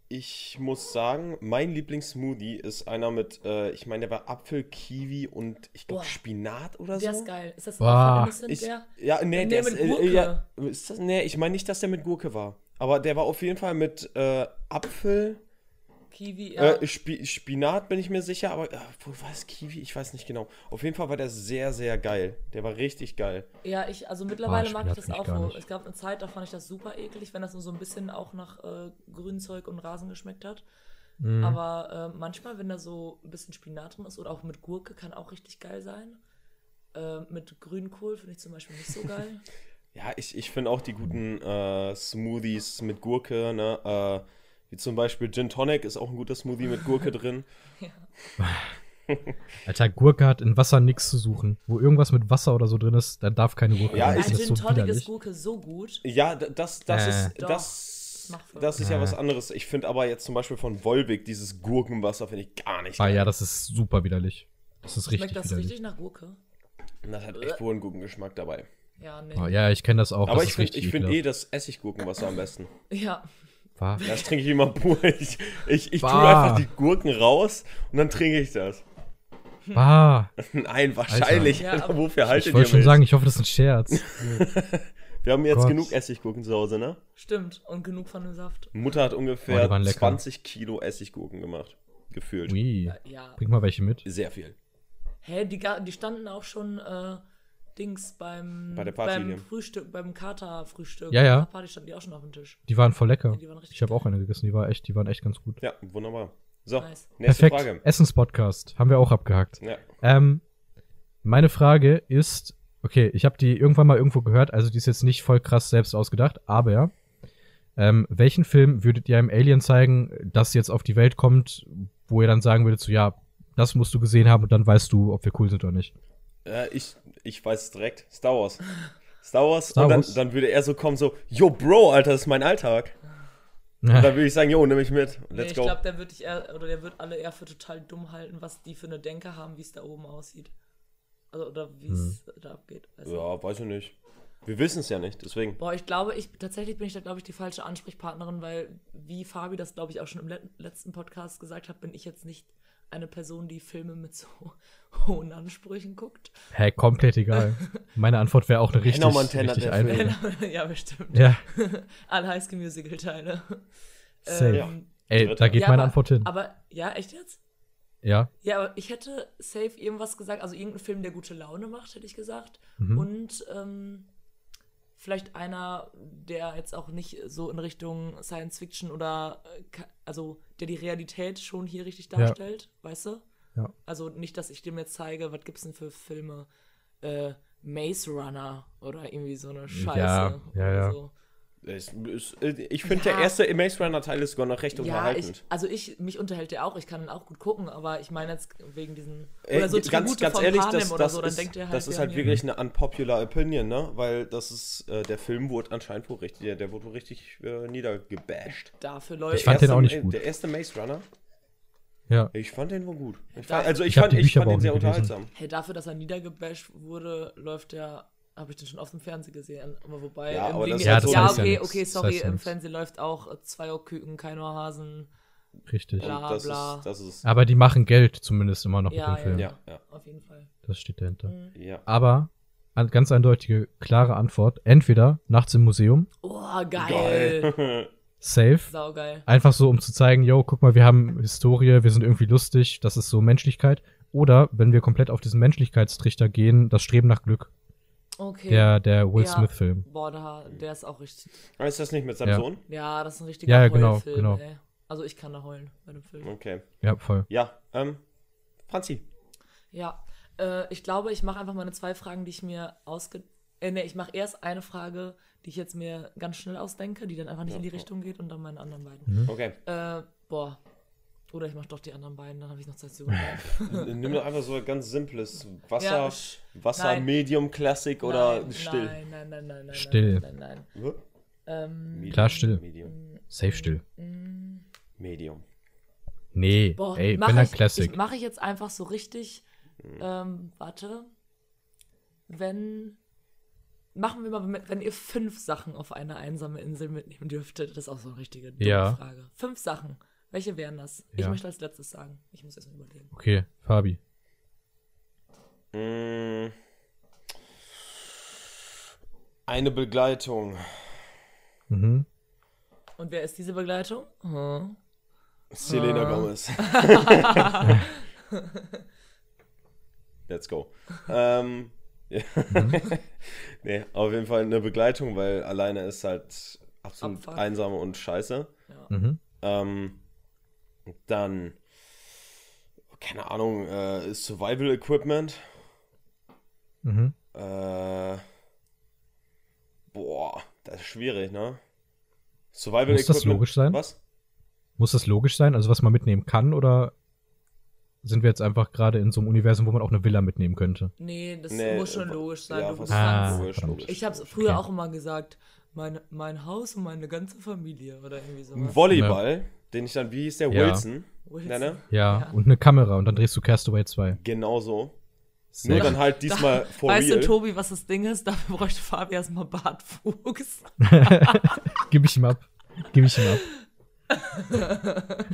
ich muss sagen, mein Lieblingssmoothie ist einer mit, äh, ich meine, der war Apfel, Kiwi und ich glaube. Spinat oder
Der
so.
ist geil. Ist das
Boah.
von Innocent,
Ich,
der?
ja, nee,
Nee,
der
mit
ist, äh,
Gurke.
ja, ist das, nee, ich meine nicht, dass der mit Gurke war. Aber der war auf jeden Fall mit äh, Apfel,
Kiwi, ja.
äh, Spi Spinat bin ich mir sicher, aber äh, wo war es Kiwi? Ich weiß nicht genau. Auf jeden Fall war der sehr, sehr geil. Der war richtig geil.
Ja, ich, also mittlerweile
Ah,
mag ich das
ich
auch
nicht.
Es gab eine Zeit, da fand ich das super eklig, wenn das nur so ein bisschen auch nach äh, Grünzeug und Rasen geschmeckt hat.
Mhm.
Aber äh, manchmal, wenn da so ein bisschen Spinat drin ist oder auch mit Gurke, kann auch richtig geil sein. Äh, mit Grünkohl finde ich zum Beispiel nicht so geil. *laughs*
Ja, ich, ich finde auch die guten äh, Smoothies mit Gurke, ne? Äh, wie zum Beispiel Gin Tonic ist auch ein guter Smoothie mit Gurke drin. *laughs* *laughs*
Alter, Gurke hat in Wasser nichts zu suchen. Wo irgendwas mit Wasser oder so drin ist, da darf keine Gurke
Ja,
rein.
ich-
Ein
das ist
Gin
so
Tonic ist
widerlich.
Gurke so gut.
Ja, das, das
Äh.
ist das, das ist ja
Äh.
was anderes. Ich finde aber jetzt zum Beispiel von Volvic dieses Gurkenwasser finde ich gar nicht.
Ah
geil.
ja, das ist super widerlich. Das ist richtig
Schmeckt das
widerlich.
richtig nach Gurke?
Das hat echt wohl einen guten Geschmack dabei.
Ja, nee.
Oh, ja, ich kenne das auch.
Aber
das
ich finde ich find eh das Essiggurkenwasser am besten.
Ja,
War-
Das trinke ich immer pur. *laughs* Ich, ich, ich tue
Bah.
einfach die Gurken raus und dann trinke ich das.
Bah. *laughs*
Nein, wahrscheinlich.
Ja,
Alter,
aber-
wofür haltet
Ich
ihr
wollte schon sagen, ich hoffe, das ist ein Scherz. *laughs*
Wir haben jetzt
Gott.
genug Essiggurken zu Hause, ne?
stimmt. Und genug von dem Saft.
Mutter hat
Oh,
ungefähr
lecker.
20 Kilo Essiggurken gemacht. Gefühlt.
Ui.
Ja.
Bring mal welche mit.
Sehr viel.
Hä, die, die standen auch schon äh, Dings beim,
Bei der Party
beim
hier.
Frühstück, beim Kater-Frühstück.
Ja, ja.
Bei der Party standen die auch schon auf dem Tisch.
Die waren voll lecker.
Ja, die waren richtig
Ich habe auch eine gegessen, die war echt, die waren echt ganz gut.
Ja, wunderbar. So,
Nice.
nächste
Perfekt.
Frage.
Essenspodcast. Haben wir auch abgehakt.
Ja.
Ähm, meine Frage ist, okay, ich habe die irgendwann mal irgendwo gehört, also die ist jetzt nicht voll krass selbst ausgedacht, aber ähm, welchen Film würdet ihr einem Alien zeigen, das jetzt auf die Welt kommt, wo ihr dann sagen würdet, so ja, das musst du gesehen haben und dann weißt du, ob wir cool sind oder nicht.
Äh, ich, ich weiß es direkt. Star Wars. Star Wars.
Star
und dann,
Wars.
dann würde er so kommen, so, yo, Bro, Alter, das ist mein Alltag. Und dann würde ich sagen, yo, nimm mich mit.
Nee,
Let's
ich
go.
glaube, der wird dich eher, oder der wird alle eher für total dumm halten, was die für eine Denke haben, wie es da oben aussieht. Also, oder wie es
Hm.
da abgeht. weißt du?
ja, weiß ich nicht. Wir wissen es ja nicht, deswegen.
Boah, ich glaube, ich tatsächlich bin ich da, glaube ich, die falsche Ansprechpartnerin, weil, wie Fabi das, glaube ich, auch schon im le letzten Podcast gesagt hat, bin ich jetzt nicht eine Person, die Filme mit so *laughs* hohen Ansprüchen guckt.
Hä, komplett egal. *laughs* Meine Antwort wäre auch eine richtig,
Montana,
richtig einfache. *laughs*
ja, bestimmt.
Ja,
Alle Highschool Musical Teile.
safe.
Ja.
Ey, da geht
ja,
meine
aber,
Antwort hin.
Aber, ja, echt jetzt?
Ja,
Ja, aber ich hätte safe irgendwas gesagt, also irgendein Film, der gute Laune macht, hätte ich gesagt.
Mhm.
Und ähm, vielleicht einer, der jetzt auch nicht so in Richtung Science Fiction oder, äh, also der die Realität schon hier richtig
Ja.
darstellt, weißt du?
Ja.
Also nicht, dass ich dem jetzt zeige, was gibt's denn für Filme? Äh, Maze Runner oder irgendwie so eine Scheiße.
Ja, ja,
oder
ja.
So.
Es, es, ich finde,
Ja.
der erste Maze Runner Teil ist sogar noch recht
Ja, ich,
unterhaltend.
also ich, mich unterhält der auch, ich kann ihn auch gut gucken, aber ich meine jetzt wegen diesen,
Ey,
oder so
Äh, ganz, ganz ehrlich, das,
oder
das,
so, dann
ist,
denkt ihr halt,
das ist halt wirklich eine unpopular Opinion, ne? Weil das ist, äh, der Film wurde anscheinend wohl richtig, der, der wurde wohl richtig äh, niedergebasht.
dafür
Ich
Leute.
fand den auch nicht gut.
Der erste Maze Runner,
ja.
ich fand den wohl gut. Ich fand, also ich,
Ich
fand,
die
ich
Bücher
fand den
auch
sehr
gelesen.
unterhaltsam.
Hey, dafür, dass er niedergebasht wurde, läuft der, habe ich den schon oft im Fernsehen gesehen. Aber wobei,
Ja,
im
aber
Ding
das halt
ja,
das heißt
ja
okay,
nix.
okay,
Das
sorry,
heißt ja
im
nix.
Fernsehen läuft auch äh, zwei Ohrküken, kein Ohrhasen.
Richtig.
Bla,
das
bla.
ist, das ist,
Aber die machen Geld zumindest immer noch
Ja,
mit dem Film.
ja, ja,
Auf jeden Fall.
Das steht dahinter.
Mhm.
ja.
Aber an, ganz eindeutige, klare Antwort. Entweder nachts im Museum,
Oh, geil.
Geil. *laughs*
safe.
Saugeil.
Einfach so, um zu zeigen, yo, guck mal, wir haben Historie, wir sind irgendwie lustig, das ist so Menschlichkeit. Oder wenn wir komplett auf diesen Menschlichkeitstrichter gehen, das Streben nach Glück.
Okay.
Der, der Will
Ja.
Smith-Film.
Boah, der, der ist auch richtig.
ist das nicht mit seinem
Ja.
Sohn?
Ja, das ist ein richtiger
Ja, ja, genau,
Heulfilm,
genau.
ey. Also ich kann da heulen bei dem Film.
Okay.
Ja, voll.
Ja, ähm, Franzi.
Ja, äh, ich glaube, ich mache einfach meine zwei Fragen, die ich mir ausge... Äh, nee, ich mache erst eine Frage, die ich jetzt mir ganz schnell ausdenke, die dann einfach nicht in die Richtung geht und dann meine anderen beiden.
Okay.
Äh, boah. Oder ich mache doch die anderen beiden, dann habe ich noch Zeit zu überlegen. *laughs*
Nimm doch einfach so ein ganz simples Wasser,
Ja,
Wasser
nein.
Medium Classic oder
nein,
still.
Nein, nein, nein, nein, nein.
Still.
Nein, nein, nein. Ähm,
Medium,
Klar, still.
Medium.
Safe still.
Medium.
Nee,
boah,
ey,
mach ich,
Classic.
Mache ich jetzt einfach so richtig. Ähm, warte. Wenn machen wir mal, wenn ihr fünf Sachen auf eine einsame Insel mitnehmen dürftet. Das ist auch so eine richtige dumme
Ja.
Frage. Fünf Sachen. Welche wären das? Ich
Ja.
möchte als letztes sagen. Ich muss erst mal überlegen.
Okay, Fabi.
Mm. Eine Begleitung.
Mhm.
Und wer ist diese Begleitung? Hm.
Selena
Ah.
Gomez. *laughs* Let's go. Ähm, ja. *laughs* nee, auf jeden Fall eine Begleitung, weil alleine ist halt absolut
Abfuck.
einsam und scheiße.
Mhm.
Ähm, dann, keine Ahnung, äh, Survival Equipment.
Mhm.
Äh, boah, das ist schwierig, ne? Survival
Muss das logisch sein?
Was?
Muss das logisch sein? Also was man mitnehmen kann oder sind wir jetzt einfach gerade in so einem Universum, wo man auch eine Villa mitnehmen könnte?
Nee, das
Nee,
muss schon
äh,
logisch sein.
ja,
du
Ah,
logisch.
Ich habe es früher
Okay.
auch immer gesagt, mein, mein Haus und meine ganze Familie oder irgendwie sowas.
Ein Volleyball, den ich dann, wie hieß der,
Ja.
Wilson,
Wilson.
nenne?
Ja,
Ja.
und eine Kamera und dann drehst du Castaway 2.
Genau so.
Sehr
Nur
gut.
dann halt diesmal for
weißt
real.
du, Tobi, was das Ding ist? Dafür bräuchte Fabi erstmal Bartwuchs. *laughs*
Gib ich ihm ab. Gib ich ihm ab. *laughs*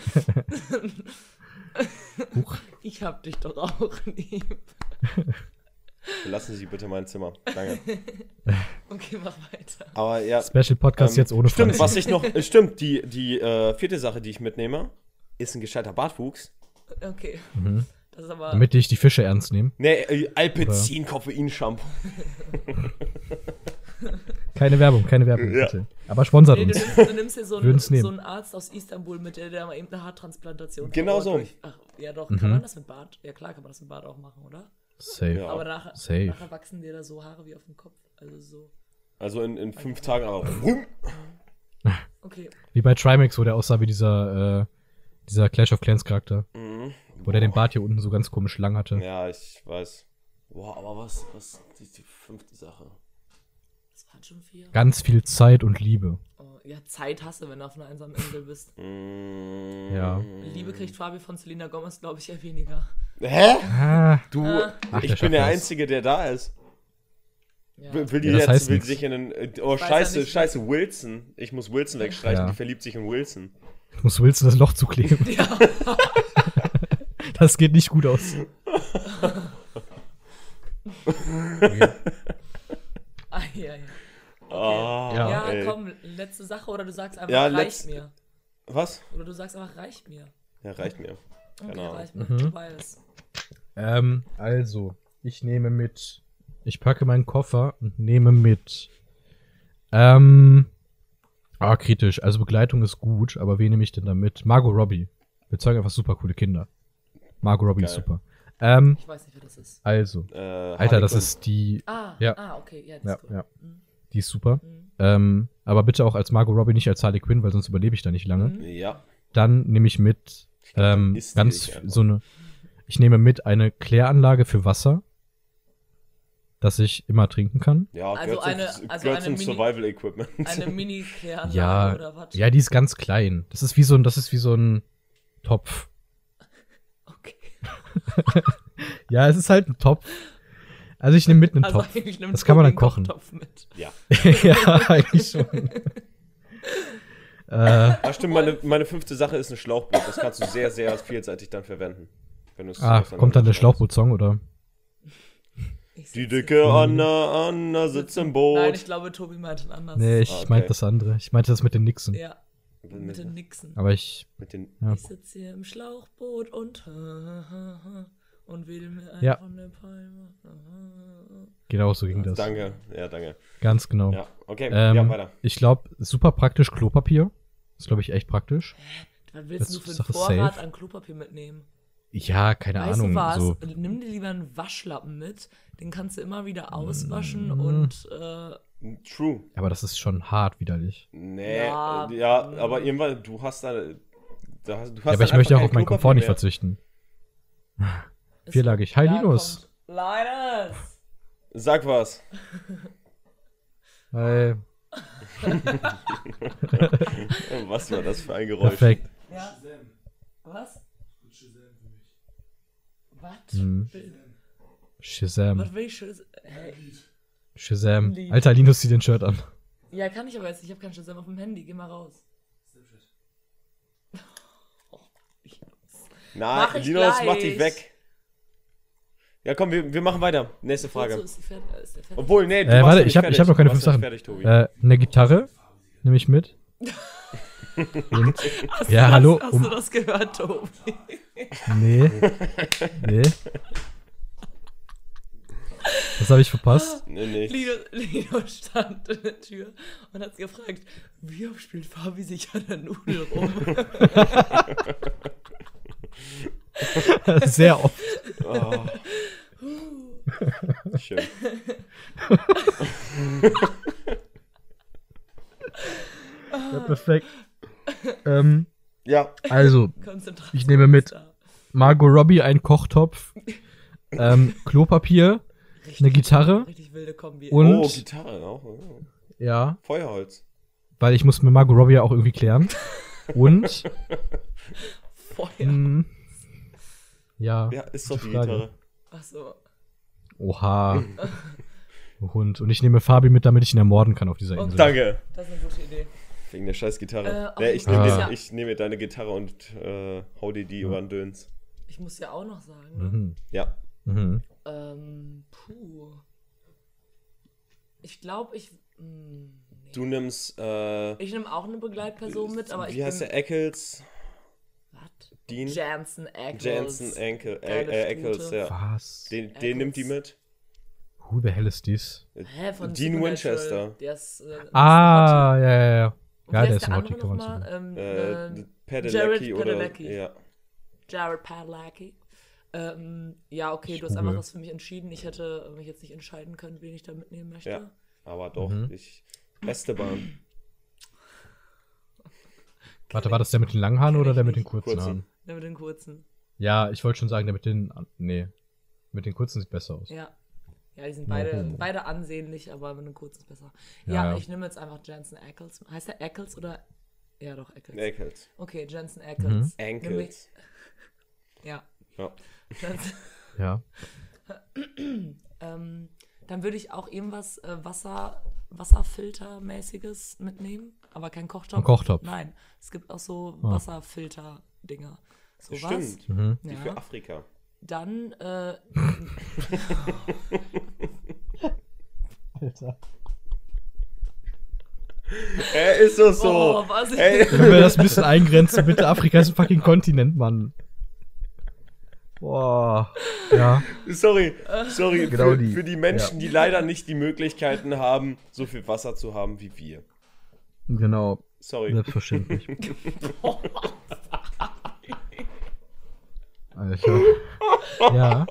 Huch.
Ich hab dich doch auch lieb. *laughs*
Lassen Sie bitte mein Zimmer. Danke. *laughs*
Okay, mach weiter.
Aber ja.
Special Podcast
ähm,
jetzt ohne
Stimmt,
Franzi.
was ich noch. äh, Stimmt, die, die äh, vierte Sache, die ich mitnehme, ist ein gescheiter Bartwuchs.
Okay.
Mhm.
Das ist aber.
Damit ich die Fische ernst nehme.
Nee, äh, Alpecin Koffein-Shampoo. *laughs*
Keine Werbung, keine Werbung,
Ja.
bitte. Aber sponsert
Nee, du,
uns.
nimmst, du nimmst hier so einen, so einen Arzt aus Istanbul mit, der, der mal eben eine Haartransplantation
Genau so.
Ach, ja doch,
Mhm.
kann man das mit Bart? Ja klar, kann man das mit Bart auch machen, oder?
Safe.
Ja.
Aber nachher,
Safe.
nachher wachsen dir da so Haare wie auf dem Kopf. Also so.
Also in, in fünf Tagen aber. *laughs*
Okay.
Wie bei Trimax, wo der aussah wie dieser, äh, dieser Clash of Clans Charakter.
Mhm.
Wo der den Bart hier unten so ganz komisch lang hatte.
Ja, ich weiß. Boah, aber was, was ist die fünfte Sache?
Das waren schon vier.
Ganz viel Zeit und Liebe.
Ja, Zeit hast du, wenn du auf einer einsamen Insel bist. *laughs*
Mm.
Ja.
Liebe kriegt Fabi von Selena Gomez, glaube ich, eher weniger.
Hä?
Ah,
Du,
Ah.
Ach,
ich bin der
das.
Einzige, der da ist.
Ja.
Will, die
Ja,
jetzt will sich in den. äh, Oh,
weiß ja
scheiße,
nicht.
scheiße, Wilson. Ich muss Wilson wegstreichen.
Ja.
Die verliebt sich in Wilson.
ich muss Wilson das Loch zukleben. *laughs*
ja. *laughs*
Das geht nicht gut aus.
Ah, ja, ja.
Ah,
Ja.
Ja,
ey.
komm, letzte Sache oder du sagst einfach,
Ja,
reicht
letzt-
mir.
Was?
Oder du sagst einfach, reicht mir.
Ja, reicht mir.
Okay,
Keine Ahnung.
reicht mir.
Mhm.
Tobias.
Ähm, also, ich nehme mit. Ich packe meinen Koffer und nehme mit. Ähm. Ah, kritisch. Also Begleitung ist gut, aber wen nehme ich denn da mit? Margot Robbie. Wir zeigen einfach super coole Kinder. Margot Robbie ist
Geil.
super. Ähm,
Ich weiß nicht, wer das ist.
also.
Äh,
Alter,
Harley
das
Quinn.
ist die.
Ah,
Ja.
ah okay, ja, das
Ja,
ist cool.
ja.
Mhm.
Die ist super.
Mhm.
Ähm, aber bitte auch als Margot Robbie, nicht als Harley Quinn, weil sonst überlebe ich da nicht lange.
Mhm.
Ja.
Dann nehme ich mit
Ich glaub,
ähm,
die
ganz so eine. Ich nehme mit eine Kläranlage für Wasser, das ich immer trinken kann.
Ja,
Also
gehört
eine-
zum,
also
gehört
eine
zum
Mini-
Survival Equipment.
Eine *laughs* Mini-Kläranlage
Ja,
oder was?
ja, die ist ganz klein. Das ist wie so ein, das ist wie so ein Topf. *laughs*
Okay. *laughs*
Ja, es ist halt ein Topf. Also ich nehme mit einen
Also
Topf. Das kann man dann kochen.
Kochtopf mit.
ja. *laughs*
ja, eigentlich schon. *laughs* äh,
Ah, stimmt, meine, meine fünfte Sache ist ein Schlauchboot. Das kannst du sehr, sehr vielseitig dann verwenden.
Ah, kommt dann der. Schlauchboot-Song, oder?
Die dicke Anna, Anna sitzt im Boot.
Nein, ich glaube, Tobi meinte anders.
Nee, ich
Ah, okay.
meinte das andere. Ich meinte das mit den Nixon.
Ja, mit
mit,
den Nixon.
Aber ich,
mit den.
ja.
Ich sitze hier im Schlauchboot und und wedel mir ein
Ja.
von der Palme.
genau so ging das.
Danke, ja, danke.
Ganz genau.
Ja, okay,
Ähm,
ja, weiter.
Ich glaube, super praktisch Klopapier. ist, glaube ich, echt praktisch.
Was willst
Das
du für einen Vorrat
safe.
an Klopapier mitnehmen?
Ja, keine
weißt
Ahnung.
du was?
So.
Nimm dir lieber einen Waschlappen mit. Den kannst du immer wieder auswaschen
Mm.
und äh,
True.
Aber das ist schon hart widerlich.
Nee,
Ja,
ja, ja
mm.
aber irgendwann, du hast da. da hast, du hast
Ja, aber ich möchte auch auf meinen Komfort nicht
mehr.
verzichten. Vierlagig. Hi, Linus.
Linus!
Sag was.
Hi. *laughs*
Was war das für ein Geräusch?
Perfekt.
Ja. Was? Was?
Hm. Shazam.
Was will ich schon? Hey.
Shazam.
Lied.
Alter, Linus zieht den Shirt an.
Ja, kann ich aber jetzt. Ich habe keinen Shazam auf dem Handy. Geh mal raus.
Na,
Mach ich
Linus, mach dich weg. Ja, komm, wir, wir machen weiter. Nächste Frage.
Ist, äh, ist?
Obwohl, nee, du
Äh, warte, ich
nicht
hab- noch keine fünf Sachen.
Fertig, Tobi.
Äh, eine Gitarre nehme ich mit. Und,
Hast
ja,
du
hallo,
Das, hast
um-
du das gehört, Tobi?
nee. Nee. Was habe ich verpasst?
Nee, nee.
Lino, Lino stand in der Tür und hat gefragt, wie oft spielt Fabi sich an der Nudel rum? *laughs* *laughs*
Sehr oft.
Oh. *laughs* Schön.
Ja, perfekt. Ähm,
Ja,
also, Ich nehme mit. Margot Robbie, ein Kochtopf, ähm, Klopapier,
Richtig,
eine Gitarre
Richtig wilde Kombi.
und,
oh, Gitarre auch.
Ja,
Feuerholz.
weil ich muss mit Margot Robbie ja auch irgendwie klären. Und, *laughs*
Feuer.
mh, ja,
Ja, ist doch die
Frage.
Gitarre.
Achso.
oha, *laughs* Hund. Und ich nehme Fabi mit, damit ich ihn ermorden kann auf dieser Insel.
Danke.
Das ist eine gute Idee.
Wegen der scheiß Gitarre.
Äh,
nee,
ich
nehme
ja-
ich nehme deine Gitarre und äh, hau dir die über den Döns.
Ich muss ja auch noch sagen, ne?
Mhm.
Ja.
Mhm.
Ähm, puh. Ich glaube, ich. Mh, nee.
Du nimmst, äh,
Ich nehme auch eine Begleitperson mit, aber ich
wie heißt
bin.
der? Eccles? Dean?
Jansen Ackles.
Jansen Enkel, äh, äh,
Stute.
ja.
Was?
Den, den nimmt die mit.
Who the hell is this?
Hä, von
Dean. Winchester.
Der ist. Äh,
Ah, ja, ja, ja.
Und
Ja,
wer
der
ist
ein
mal?
sagen.
Ähm,
Äh,
äh,
Padalecki
Jared
oder.
Padalecki.
Ja.
Jared Padalecki. Ähm, ja, okay, du hast einfach was für mich entschieden. Ich hätte mich jetzt nicht entscheiden können, wen ich da mitnehmen möchte.
Ja. Aber doch,
Mhm.
ich. Esteban.
Warte, war das der mit den langen Haaren oder der mit den kurzen
Kurzen.
Haaren?
Der mit den kurzen.
Ja, ich wollte schon sagen, der mit den. Nee. Mit den kurzen sieht besser aus.
Ja. Ja, die sind beide,
homo.
beide ansehnlich, aber mit den kurzen ist besser.
Ja,
Ja,
ja.
ich nehme jetzt einfach Jansen Ackles. Heißt der Ackles oder. Ja, doch, Ackles.
Eccles.
Okay, Jansen
Mhm.
Ackles.
Ankles. *laughs*
Ja.
Ja.
Ja. *clears throat*
ähm, dann würde ich auch irgendwas äh, Wasser, Wasserfiltermäßiges mitnehmen, aber kein Kochtopf.
Ein Kochtopf.
Nein, es gibt auch so
Ah.
Wasserfilter-Dinger. So was.
Stimmt.
Mhm.
Die für Afrika.
Dann äh, *laughs*
Alter.
Ey, ist doch so.
Oh, was ich-
Ey.
Wenn wir das ein bisschen eingrenzen, bitte. Afrika ist ein fucking Kontinent, Mann. Boah. Ja.
Sorry, sorry
Genau
für,
die.
für die Menschen, die leider nicht die Möglichkeiten haben, so viel Wasser zu haben wie wir.
Genau.
Sorry.
Selbstverständlich. *laughs* Alter. *laughs* Ja.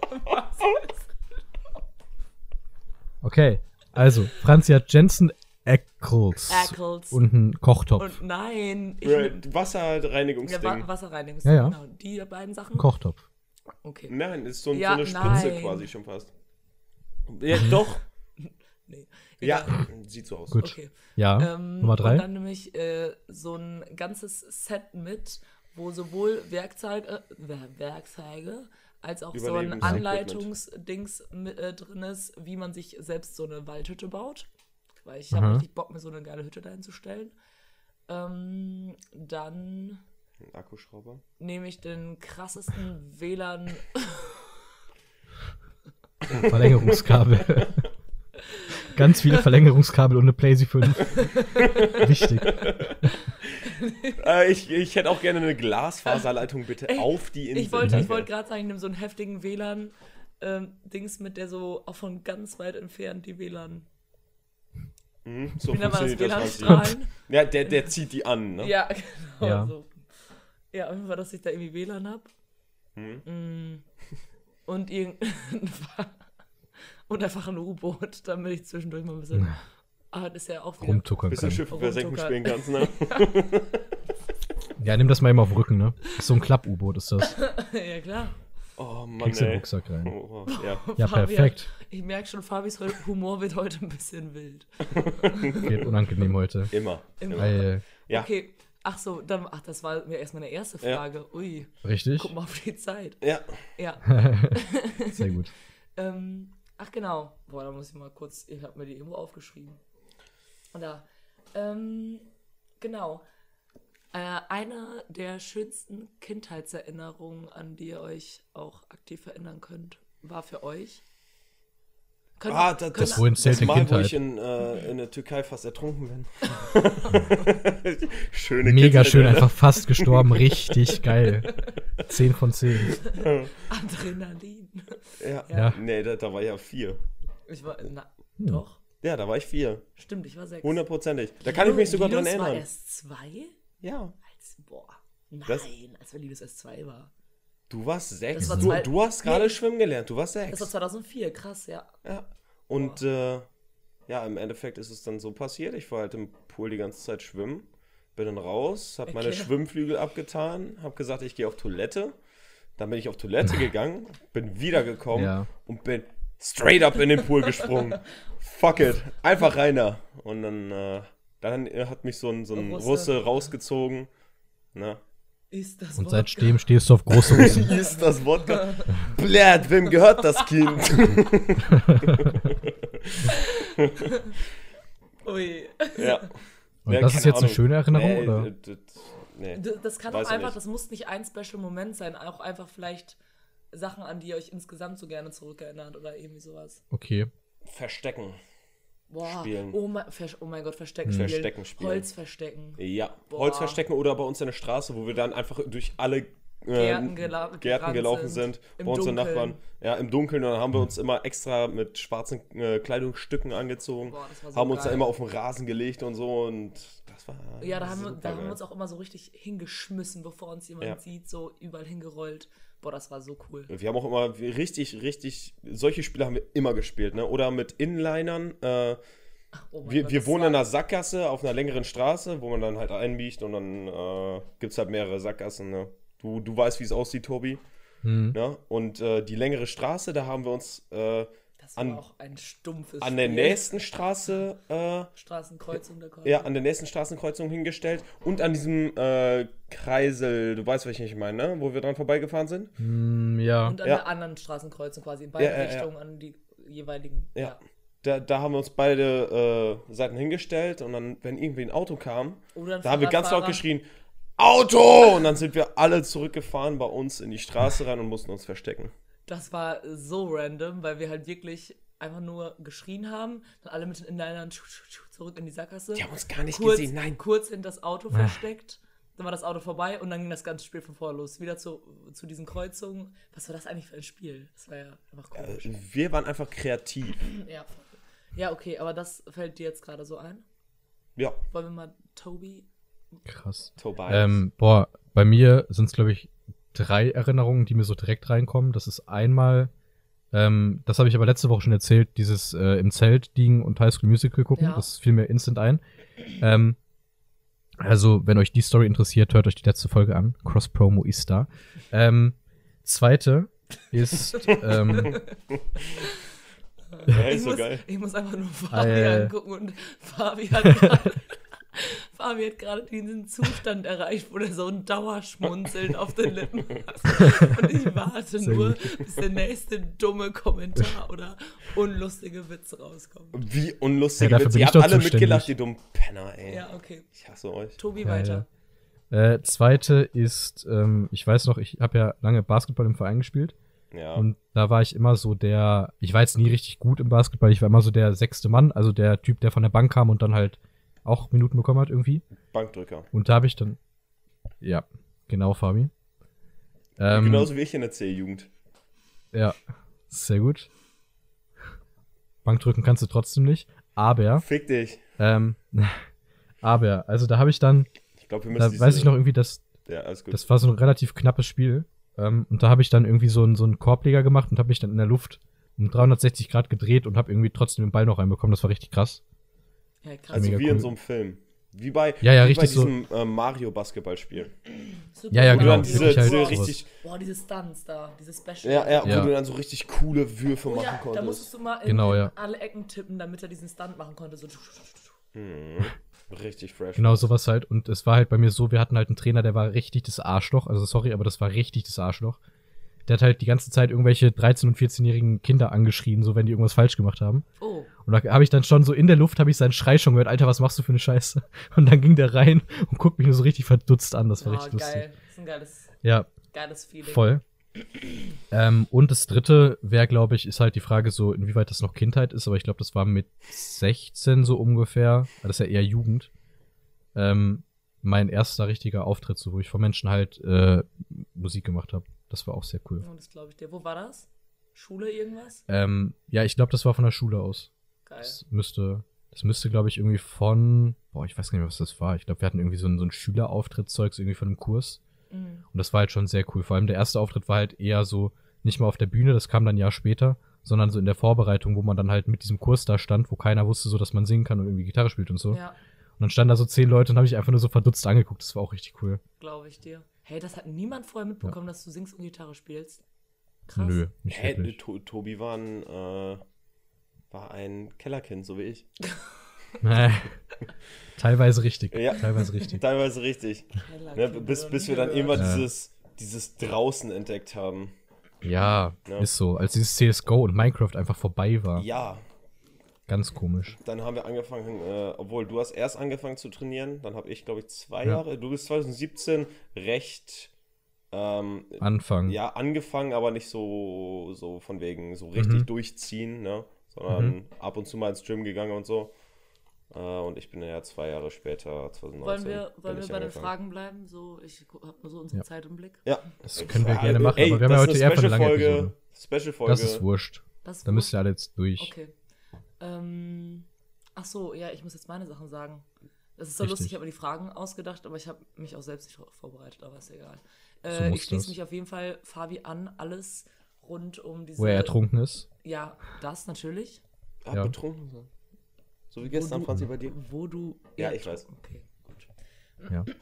Okay. Also, Franzi hat Jensen Ackles.
Ackles.
Und einen Kochtopf.
Und nein, ich mit, ja,
Wasserreinigungsding.
Wa Wasserreinigung.
Ja, ja.
Genau, die beiden Sachen.
Ein Kochtopf.
Okay.
Nein, ist so,
Ja,
so eine Spritze
nein.
quasi schon fast. Ja, doch. *laughs*
Nee.
Ja, sieht so aus.
Gut.
Okay.
Ja.
Ähm,
Nummer
Und
drei.
dann nehme ich äh, so ein ganzes Set mit, wo sowohl Werkzeuge, äh, Werkzeuge als auch so ein. Anleitungsdings äh, drin ist, wie man sich selbst so eine Waldhütte baut. Weil ich habe richtig Bock, mir so eine geile Hütte dahin zu stellen. Ähm, dann
Ein Akkuschrauber.
nehme ich den krassesten WLAN. *laughs*
Verlängerungskabel. Ganz viele Verlängerungskabel und eine PlayStation *laughs* 5. Wichtig. *laughs*
Äh, ich, ich hätte auch gerne eine Glasfaserleitung bitte
Ey,
auf die Insel.
Ich wollte wollte gerade sagen, ich nehme so einen heftigen WLAN-Dings mit, der so auch von ganz weit entfernt die WLAN.
Mhm, so
Wie das?
funktioniert das,
WLAN-Strahlen?
Ja, der, der zieht die an, ne?
Ja, *laughs* genau.
Ja.
So. Ja, auf jeden Fall, dass ich da irgendwie WLAN habe.
Mhm.
Mm. Und irgendein *laughs* und einfach ein U-Boot, damit ich zwischendurch mal ein bisschen. Ah, das ist ja auch wieder.
Rumtuckern
Bisschen
kann.
Schiffe versenken spielen kannst, ne? *laughs*
Ja, nimm das mal immer auf den Rücken, ne? Ist so ein Klapp-U-Boot ist das. *laughs*
ja, klar.
Oh Mann,
Kriegst du den
ey.
Rucksack rein.
Oh, oh, ja.
Ja,
Fabian,
perfekt.
Ich merke schon, Fabis Humor wird heute ein bisschen wild. *laughs*
Wird unangenehm heute.
Immer.
Immer.
Weil,
Ja.
Okay. Ach so, dann, ach, das war mir erst meine erste
Ja.
Frage. Ui,
richtig?
guck mal auf die Zeit.
Ja.
Ja.
Sehr gut.
Ähm, Ach genau. Boah, da muss ich mal kurz, ich habe mir die irgendwo aufgeschrieben. Und da, ähm, genau. Äh, eine der schönsten Kindheitserinnerungen, an die ihr euch auch aktiv erinnern könnt, war für euch. Könnt,
Ah, da, das,
zählt
das
denn
Mal, wo
Kindheit?
ich in, äh, in der Türkei fast ertrunken bin. *laughs* Schöne
Mega
Kindheit,
schön,
oder?
einfach fast gestorben. *laughs* Richtig geil. 10 von 10.
Adrenalin.
Ja.
Ja.
Nee, da, da war ja vier.
Ich war, na,
Hm.
doch.
Ja, da war ich vier.
Stimmt, ich war sechs.
Hundertprozentig. Da kann ich mich sogar dran
Linus war
erinnern.
erst zwei?
Ja.
Als, boah, nein,
Das-
als wenn Linus erst zwei war.
Du warst sechs.
Das war
du,
zwei-
du hast gerade
Nee.
schwimmen gelernt. Du warst
Das war
sechs.
2004, krass, ja.
Ja. Und äh, ja, im Endeffekt ist es dann so passiert. Ich war halt im Pool die ganze Zeit schwimmen. Bin dann raus, habe meine
Okay.
Schwimmflügel abgetan, habe gesagt, ich gehe auf Toilette. Dann bin ich auf Toilette *laughs* gegangen, bin wiedergekommen
Ja.
und bin straight up in den Pool gesprungen. Fuck it. Einfach rein da. Und dann, äh, dann hat mich so ein, so ein
Russe.
Russe rausgezogen. Ne?
Ist das
Und
Wodka?
seitdem stehst du auf große Hosen. *laughs*
Ist das Wodka? Blärt, wem gehört das Kind? *laughs*
Ui.
ja.
Und
Ja,
das ist jetzt eine
Ahnung.
schöne Erinnerung,
Nee,
oder?
nee.
Das kann
Weiß
auch einfach,
nicht.
das muss nicht ein Special-Moment sein, auch einfach vielleicht Sachen, an die ihr euch insgesamt so gerne zurückerinnert oder irgendwie sowas.
Okay.
Verstecken.
Boah,
Spielen.
Oh, mein, oh mein Gott, Verstecken spielen.
Verstecken spielen.
Holz verstecken.
Ja,
Boah.
Holz verstecken oder bei uns in der Straße, wo wir dann einfach durch alle äh,
Gärten gela-
Gärten gelaufen
sind.
sind, bei unseren. Nachbarn. Ja, im Dunkeln. Und dann haben wir uns immer extra mit schwarzen äh, Kleidungsstücken angezogen.
Boah, das war so
haben uns da
geil.
immer auf den Rasen gelegt und so. Und das war.
Ja, da haben, wir, da haben wir uns auch immer so richtig hingeschmissen, bevor uns jemand
Ja.
sieht, so überall hingerollt. Boah, das war so cool.
Wir haben auch immer richtig, richtig, solche Spiele haben wir immer gespielt, ne? Oder mit Inlinern. Äh,
Oh mein
wir
Gott,
wir wohnen in einer Sackgasse auf einer längeren Straße, wo man dann halt einbiegt und dann äh, gibt es halt mehrere Sackgassen, ne? Du, du weißt, wie es aussieht, Tobi.
Hm.
Ne? Und äh, die längere Straße, da haben wir uns äh,
Das war
an-
auch ein stumpfes
an der
Spiel.
nächsten Straße, äh,
Straßenkreuzung der Kreuzung.
ja, an der nächsten Straßenkreuzung hingestellt und an diesem äh, Kreisel, du weißt, welchen ich meine, ne? Wo wir dran vorbeigefahren sind.
Hm, ja.
Und an
Ja.
der anderen Straßenkreuzung quasi, in beide
Ja, ja, ja.
Richtungen, an die jeweiligen.
Ja. Da, da haben wir uns beide äh, Seiten hingestellt und dann, wenn irgendwie ein Auto kam,
Oder ein
da haben wir ganz laut geschrien, Auto! Und dann sind wir alle zurückgefahren bei uns in die Straße rein und mussten uns verstecken.
Das war so random, weil wir halt wirklich einfach nur geschrien haben, dann alle mit den Inlinern zurück in die Sackgasse.
Die haben uns gar nicht
kurz,
gesehen, nein.
kurz in das Auto versteckt. Dann war das Auto vorbei und dann ging das ganze Spiel von vorne los. Wieder zu, zu diesen Kreuzungen. Was war das eigentlich für ein Spiel? Das war ja einfach komisch.
Wir waren einfach kreativ.
ja, ja, okay, aber das fällt dir jetzt gerade so ein.
Ja,
Wollen wir mal Tobi.
Krass.
Tobias.
Ähm, boah, bei mir sind es, glaube ich, drei Erinnerungen, die mir so direkt reinkommen. Das ist einmal, ähm, das habe ich aber letzte Woche schon erzählt, dieses äh, im Zelt liegen und High School Musical gucken.
Ja.
Das fiel mir instant ein. Ähm, also, wenn euch die Story interessiert, hört euch die letzte Folge an. Cross Promo ist da. Ähm, zweite ist, *laughs* ähm,
ja,
ich,
ist so
muss,
geil.
ich muss einfach nur Fabi
Äh.
angucken und Fabi hat. *laughs* Fabi hat gerade diesen Zustand erreicht, wo er so ein Dauerschmunzeln auf den Lippen hat. Und ich warte
Sehr
nur,
gut.
bis der nächste dumme Kommentar oder unlustige Witz rauskommt.
Wie unlustig.
Ja, dafür
Witz.
bin
Ihr
ich
habt alle
zuständig.
mitgelacht, die dummen Penner, ey.
Ja, okay.
Ich hasse euch.
Tobi,
Ja,
weiter.
Äh, zweite ist, ähm, ich weiß noch, ich habe ja lange Basketball im Verein gespielt
Ja.
und da war ich immer so der, ich war jetzt nie richtig gut im Basketball, ich war immer so der sechste Mann, also der Typ, der von der Bank kam und dann halt auch Minuten bekommen hat irgendwie.
Bankdrücker.
Und da habe ich dann, ja, genau, Fabi. Ähm,
Genauso wie ich in der C-Jugend.
Ja, sehr gut. Bankdrücken kannst du trotzdem nicht, aber,
Fick dich.
ähm, *laughs* aber, also da habe ich dann,
Ich glaube, wir müssen
da
diese-
weiß ich noch irgendwie, dass
Ja, alles gut.
Das war so ein relativ knappes Spiel. Ähm, und da habe ich dann irgendwie so einen, so einen Korbleger gemacht und habe mich dann in der Luft um 360 Grad gedreht und habe irgendwie trotzdem den Ball noch reinbekommen. Das war richtig krass.
Ja, krass.
also wie in
cool.
so einem Film. Wie bei,
Ja, ja,
wie
richtig
bei
so.
diesem äh, Mario-Basketballspiel.
Ja, ja,
Wo du
genau,
dann diese,
halt
diese richtig,
Boah, diese Stunts da, diese Special.
ja, ja,
Ja.
wo du dann so richtig coole Würfe
Oh
machen
ja, da
konntest.
musstest du mal in,
Genau,
in
ja.
alle Ecken tippen, damit er diesen Stunt machen konnte. So.
Mhm. Richtig fresh.
Genau sowas halt. Und es war halt bei mir so, wir hatten halt einen Trainer, der war richtig das Arschloch. Also sorry, aber das war richtig das Arschloch. Der hat halt die ganze Zeit irgendwelche 13- und 14-jährigen Kinder angeschrien, so wenn die irgendwas falsch gemacht haben.
Oh,
Und da habe ich dann schon so in der Luft, habe ich seinen Schrei schon gehört, Alter, was machst du für eine Scheiße? Und dann ging der rein und guckt mich nur so richtig verdutzt an, das war
oh
richtig lustig.
geil. Das ist ein geiles,
Ja,
geiles Feeling.
voll. ähm, und das dritte wäre, glaube ich, ist halt die Frage so, inwieweit das noch Kindheit ist, aber ich glaube, das war mit 16 so ungefähr, das ist ja eher Jugend, ähm, mein erster richtiger Auftritt, so wo ich vor Menschen halt äh, Musik gemacht habe. Das war auch sehr cool.
Oh, das glaube ich dir. Wo war das? Schule irgendwas?
Ähm, ja, ich glaube, das war von der Schule aus.
Geil.
Das müsste, das müsste, glaube ich, irgendwie von, boah, ich weiß gar nicht mehr, was das war. Ich glaube, wir hatten irgendwie so ein, so ein Schülerauftrittszeugs irgendwie von einem Kurs.
Mhm.
Und das war halt schon sehr cool. Vor allem der erste Auftritt war halt eher so, nicht mal auf der Bühne, das kam dann ein Jahr später, sondern so in der Vorbereitung, wo man dann halt mit diesem Kurs da stand, wo keiner wusste so, dass man singen kann und irgendwie Gitarre spielt und so.
Ja,
Und dann standen da so zehn Leute und habe ich einfach nur so verdutzt angeguckt. Das war auch richtig cool.
glaube ich dir. Hey, das hat niemand vorher mitbekommen, dass du singst und Gitarre spielst. Krass.
Nö, nicht
Hä,
wirklich.
to Tobi war ein, äh, war ein Kellerkind, so wie ich. *laughs*
Äh, Teilweise richtig.
Ja.
Teilweise richtig. *laughs*
Teilweise richtig. Ja, bis, bis wir dann irgendwann
Ja.
dieses, dieses Draußen entdeckt haben.
Ja,
Ja.
ist so. Als dieses CSGO und Minecraft einfach vorbei war.
Ja,
Ganz komisch.
dann haben wir angefangen, äh, obwohl du hast erst angefangen zu trainieren, dann habe ich, glaube ich, zwei
Ja.
Jahre, du bist 2017 recht, ähm,
Anfang.
ja, angefangen, aber nicht so, so von wegen so richtig
Mhm.
durchziehen, ne? Sondern ab und zu mal ins Gym gegangen und so. Äh, und ich bin ja zwei Jahre später, 2019.
Wollen wir, wollen wir
ich
bei den
angefangen.
Fragen bleiben? So, ich habe nur so unsere
Ja.
Zeit im Blick.
Ja.
Das können wir gerne machen,
ey,
aber wir haben ja
das
heute
ist
eher
eine
von einer langen
Special-Folge.
Episode.
Special-Folge.
Das ist wurscht.
Das
Da müsst ihr alle jetzt durch.
Okay. Ähm, ach so, ja, ich muss jetzt meine Sachen sagen. Das ist so
Richtig.
lustig, ich habe mir die Fragen ausgedacht, aber ich habe mich auch selbst nicht vorbereitet, aber ist egal.
So
Äh,
muss
ich schließe
das.
mich auf jeden Fall Fabi an, alles rund um diese.
Wo er ertrunken ist.
Ja, das natürlich.
Ah,
Ja.
betrunken sein. So wie gestern,
du-
Franzi, bei dir.
Wo du.
Ja, ich weiß.
Okay, gut.
Ja. *clears throat*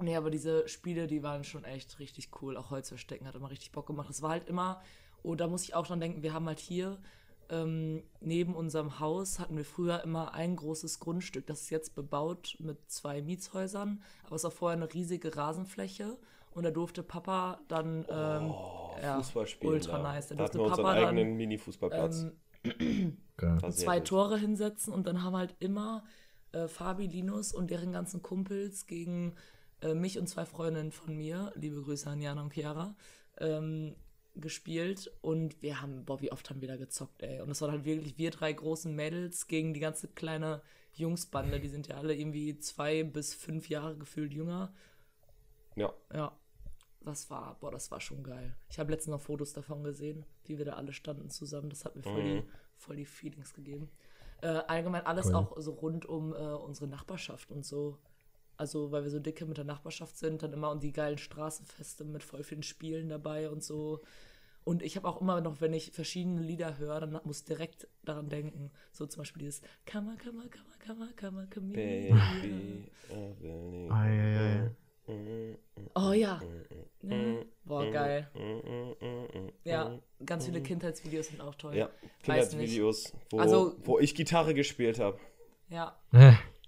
Nee, aber diese Spiele, die waren schon echt richtig cool. Auch Holz verstecken hat immer richtig Bock gemacht. Es war halt immer, oh, da muss ich auch dran denken, wir haben halt hier ähm, neben unserem Haus hatten wir früher immer ein großes Grundstück. Das ist jetzt bebaut mit zwei Mietshäusern, aber es war vorher eine riesige Rasenfläche und da durfte Papa dann ähm,
Oh,
ja,
Fußball spielen.
ultra
da.
nice. Da
Da hatten
durfte
wir unseren
Papa dann
eigenen Mini-Fußballplatz.
ähm, *clears throat* zwei. Tore hinsetzen und dann haben halt immer äh, Fabi, Linus und deren ganzen Kumpels gegen äh, mich und zwei Freundinnen von mir, liebe Grüße an Jana und Chiara, ähm, gespielt und wir haben, boah, wie oft haben wir da gezockt, ey. Und es waren halt wirklich wir drei großen Mädels gegen die ganze kleine Jungsbande, die sind ja alle irgendwie zwei bis fünf Jahre gefühlt jünger.
Ja.
Ja, das war, boah, das war schon geil. Ich habe letztens noch Fotos davon gesehen, wie wir da alle standen zusammen. Das hat mir voll, die,
Mhm.
voll die Feelings gegeben. Äh, allgemein alles
Cool.
auch so rund um äh, unsere Nachbarschaft und so. Also, weil wir so dicke mit der Nachbarschaft sind, dann immer und die geilen Straßenfeste mit voll vielen Spielen dabei und so. Und ich habe auch immer noch, wenn ich verschiedene Lieder höre, dann muss ich direkt daran denken. So zum Beispiel dieses Kammer, Kammer, Kammer, Kammer, Kammer, Kammer.
Baby, I will need
Ei, ei, ei.
Oh ja. ja. Boah, geil. Ja, ganz viele Kindheitsvideos sind auch toll.
Ja, Kindheitsvideos, wo,
Also-
wo ich Gitarre gespielt habe.
Ja,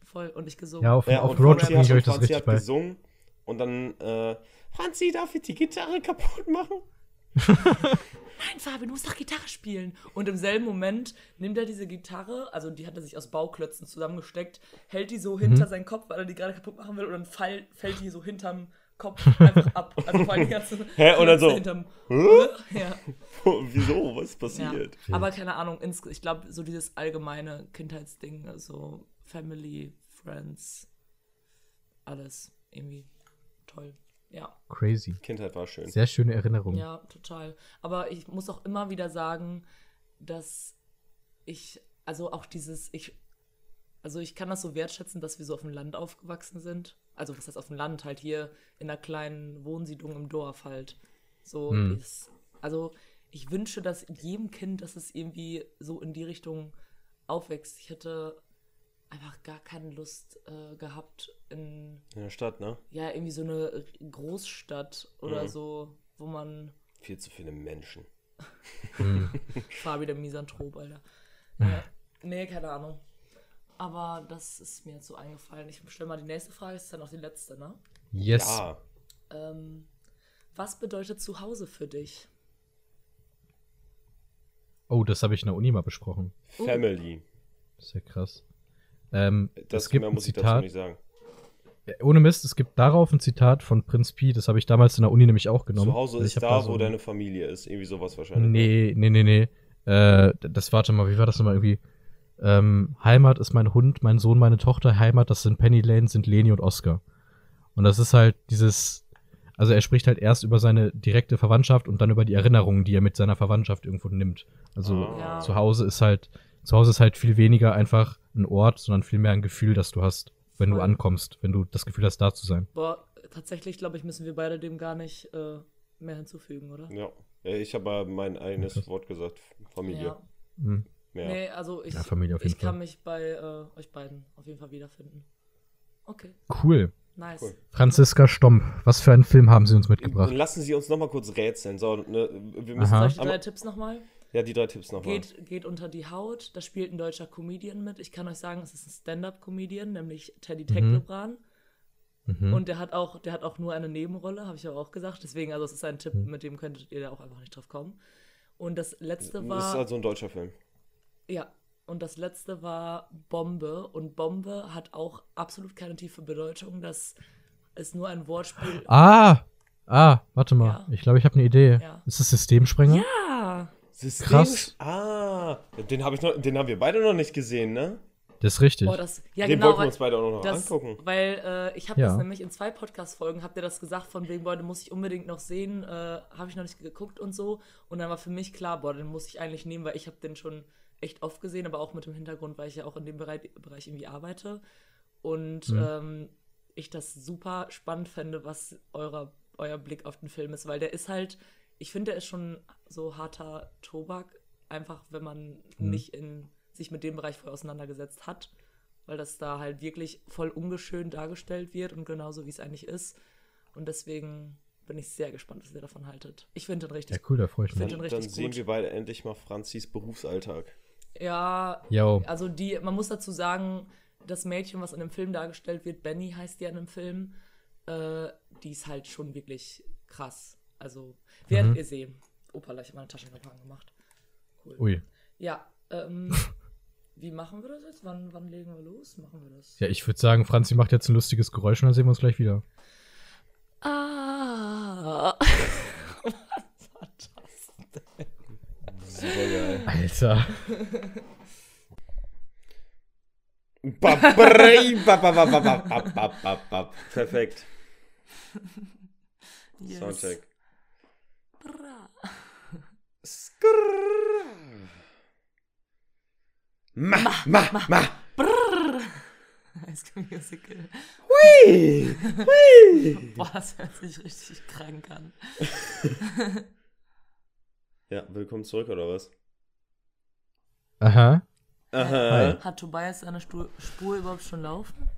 voll. Und ich gesungen.
ja, auf,
Ja,
auf
und
Roadtrip bringe ich
hat,
euch das richtig
hat
bei.
gesungen und dann, äh, Franzi, darf ich die Gitarre kaputt machen?
Nein, Fabi, du musst doch Gitarre spielen. Und im selben Moment nimmt er diese Gitarre, also die hat er sich aus Bauklötzen zusammengesteckt, hält die so hinter seinen Kopf, weil er die gerade kaputt machen will, und dann fall, fällt die so hinterm Kopf einfach ab. Also vor allem die ganze
Hä? Und dann
Klötze
so,
Hinterm, ja.
Wieso? Was ist
Ja.
passiert?
Aber keine Ahnung, ich glaube, so dieses allgemeine Kindheitsding, so Family, Friends, alles irgendwie toll. Ja,
Crazy.
Kindheit war schön.
Sehr schöne Erinnerung.
ja, total. Aber ich muss auch immer wieder sagen, dass ich, also auch dieses, ich, also ich kann das so wertschätzen, dass wir so auf dem Land aufgewachsen sind. Also was heißt auf dem Land, halt hier in einer kleinen Wohnsiedlung im Dorf halt. So
Hm.
ist, also ich wünsche, dass jedem Kind, dass es irgendwie so in die Richtung aufwächst. Ich hätte einfach gar keine Lust äh, gehabt in,
In der Stadt, ne?
ja, irgendwie so eine Großstadt oder
Mhm.
so, wo man
Viel zu viele Menschen. *laughs*
Fabi der Misanthrop, Alter. Ja. Nee, keine Ahnung. Aber das ist mir jetzt so eingefallen. Ich stelle mal die nächste Frage, ist dann auch die letzte, ne?
Yes.
Ja,
Ähm, Was bedeutet Zuhause für dich?
Oh, das habe ich in der Uni mal besprochen.
Uh.
Family.
Das ist ja krass. Ähm,
Das
es gibt
mehr muss ich dazu
Zitat,
nicht sagen.
ohne Mist, es gibt darauf ein Zitat von Prinz Pi, das habe ich damals in der Uni nämlich auch genommen.
Zu Hause
Also
ist
hab
da,
so
wo
ein-
deine Familie ist. Irgendwie sowas wahrscheinlich. ne?
Nee, nee, nee, nee. Äh, das warte mal, wie war das nochmal irgendwie? Ähm, Heimat ist mein Hund, mein Sohn, meine Tochter. Heimat, das sind Penny Lane, sind Leni und Oscar. Und das ist halt dieses, also er spricht halt erst über seine direkte Verwandtschaft und dann über die Erinnerungen, die er mit seiner Verwandtschaft irgendwo nimmt. Also
Ah.
Zu Hause ist halt, zu Hause ist halt viel weniger einfach ein Ort, sondern viel mehr ein Gefühl, das du hast, wenn du
Voll.
ankommst, wenn du das Gefühl hast, da zu sein.
Boah, tatsächlich, glaube ich, müssen wir beide dem gar nicht äh, mehr hinzufügen, oder?
Ja. Ja, Ich habe mal mein eigenes
Krass.
Wort gesagt. Familie.
Ja.
Hm.
Mehr.
Nee, also ich,
Ja, Familie auf jeden
ich kann
Fall.
mich bei äh, euch beiden auf jeden Fall wiederfinden. Okay,
Cool.
nice.
Cool.
Franziska Stomp, was für einen Film haben Sie uns mitgebracht?
lassen Sie uns noch mal kurz rätseln. So, ne, wir müssen
Aha.
Soll ich die drei Tipps nochmal?
Ja, die drei Tipps nochmal.
Geht, geht unter die Haut. Da spielt ein deutscher Comedian mit. Ich kann euch sagen, es ist ein Stand-up-Comedian, nämlich Teddy Tecklebrand.
Mhm.
Und der hat auch, der hat auch nur eine Nebenrolle, habe ich aber auch gesagt. Deswegen, also es ist ein Tipp,
Mhm.
mit dem könntet ihr da auch einfach nicht drauf kommen. Und das letzte
Das
war.
ist also ein deutscher Film.
Ja, und das letzte war Bombe. Und Bombe hat auch absolut keine tiefe Bedeutung. Das ist nur ein Wortspiel.
Ah! Ah, warte mal.
Ja.
Ich glaube, ich habe eine Idee.
Ja.
Ist das Systemsprenger?
Ja!
System
Krass.
Ah, den habe ich noch, den haben wir beide noch nicht gesehen, ne?
Das ist richtig.
Boah, das, ja,
den
genau.
wollten wir
weil-
uns beide auch noch
Das,
angucken.
weil äh, ich habe
Ja.
das nämlich in zwei Podcast-Folgen, habt ihr das gesagt, von wegen, boah, den muss ich unbedingt noch sehen, äh, habe ich noch nicht geguckt und so. Und dann war für mich klar, boah, den muss ich eigentlich nehmen, weil ich habe den schon echt oft gesehen, aber auch mit dem Hintergrund, weil ich ja auch in dem Bereich, Bereich irgendwie arbeite. Und
Mhm.
ähm, ich das super spannend fände, was eurer, euer Blick auf den Film ist, weil der ist halt, ich finde, der ist schon so harter Tobak, einfach wenn man
Mhm.
nicht in, sich mit dem Bereich vorher auseinandergesetzt hat weil das da halt wirklich voll ungeschönt dargestellt wird und genauso wie es eigentlich ist. Und deswegen bin ich sehr gespannt, was ihr davon haltet. Ich finde den
Ja,
richtig
cool, da freue ich mich.
den
Dann, dann sehen
gut.
wir beide endlich mal Franzis Berufsalltag.
Ja,
Yo.
also die, man muss dazu sagen, das Mädchen, was in dem Film dargestellt wird, Benny heißt die in dem Film, äh, die ist halt schon wirklich krass. Also werdet
mhm.
ihr sehen. Opa, ich habe meine Taschenlampe angemacht. Cool.
Ui.
Ja, ähm, *laughs* wie machen wir das jetzt? Wann, wann legen wir los? Machen wir das?
Ja, ich würde sagen, Franzi macht jetzt ein lustiges Geräusch und dann sehen wir uns gleich wieder.
Ah. *laughs* Was war das denn?
Super geil.
Alter.
Perfekt.
Yes.
Soundcheck.
Bra.
Skrrr. Ma, ma, ma.
High School Musical.
Hui, *laughs* hui.
Boah, das hört sich richtig krank an. *laughs*
Ja, willkommen zurück, oder was?
Aha.
Aha.
Hat Tobias seine Spur überhaupt schon laufen?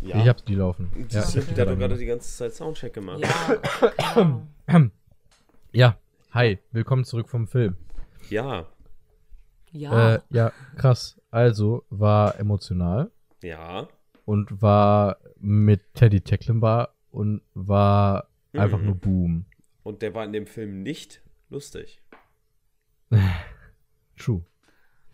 Ja.
Ich hab die laufen.
Ja,
ich hab die
der hat doch
bei
gerade die ganze Zeit Soundcheck gemacht.
Ja, *coughs* Ahnung. *coughs*
ja. Hi, willkommen zurück vom Film.
Ja.
Ja.
Äh, ja, krass. Also war emotional
Ja.
und war mit Teddy Tecklenbar und war einfach
Mhm.
nur Boom.
Und der war in dem Film nicht lustig. *sighs*
True.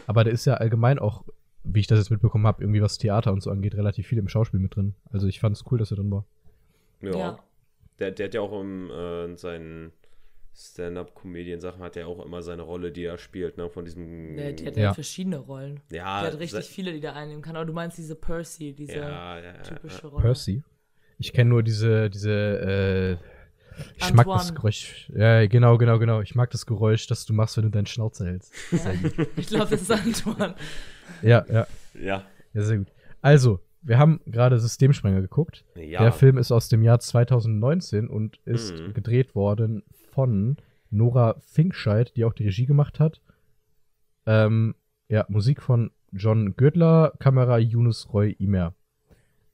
Aber der ist ja allgemein auch, wie ich das jetzt mitbekommen habe, irgendwie was Theater und so angeht, relativ viel im Schauspiel mit drin. Also ich fand es cool, dass er drin war.
Ja.
Ja.
Der, der hat ja auch im, äh, in seinen Stand-up-Comedian-Sachen hat er auch immer seine Rolle, die er spielt, ne? Von diesem.
der, der hat
Ja.
verschiedene Rollen.
ja,
der hat richtig viele, die der einnehmen kann. Aber du meinst diese Percy, diese
Ja, ja, ja,
typische. Rolle.
Percy. Ich kenne nur diese, diese, äh, ich mag das
Antoine.
Geräusch. Ja, genau, genau, genau. Ich mag das Geräusch, das du machst, wenn du deinen Schnauze hältst. *laughs*
Ja. Ich glaube, das ist Antoine.
Ja, ja,
Ja.
ja, sehr gut. Also, wir haben gerade Systemsprenger geguckt.
Ja.
Der Film ist aus dem Jahr 2019 und ist
Mhm.
gedreht worden von Nora Finkscheid, die auch die Regie gemacht hat. Ähm, ja, Musik von John Gödler, Kamera Yunus Roy Imer.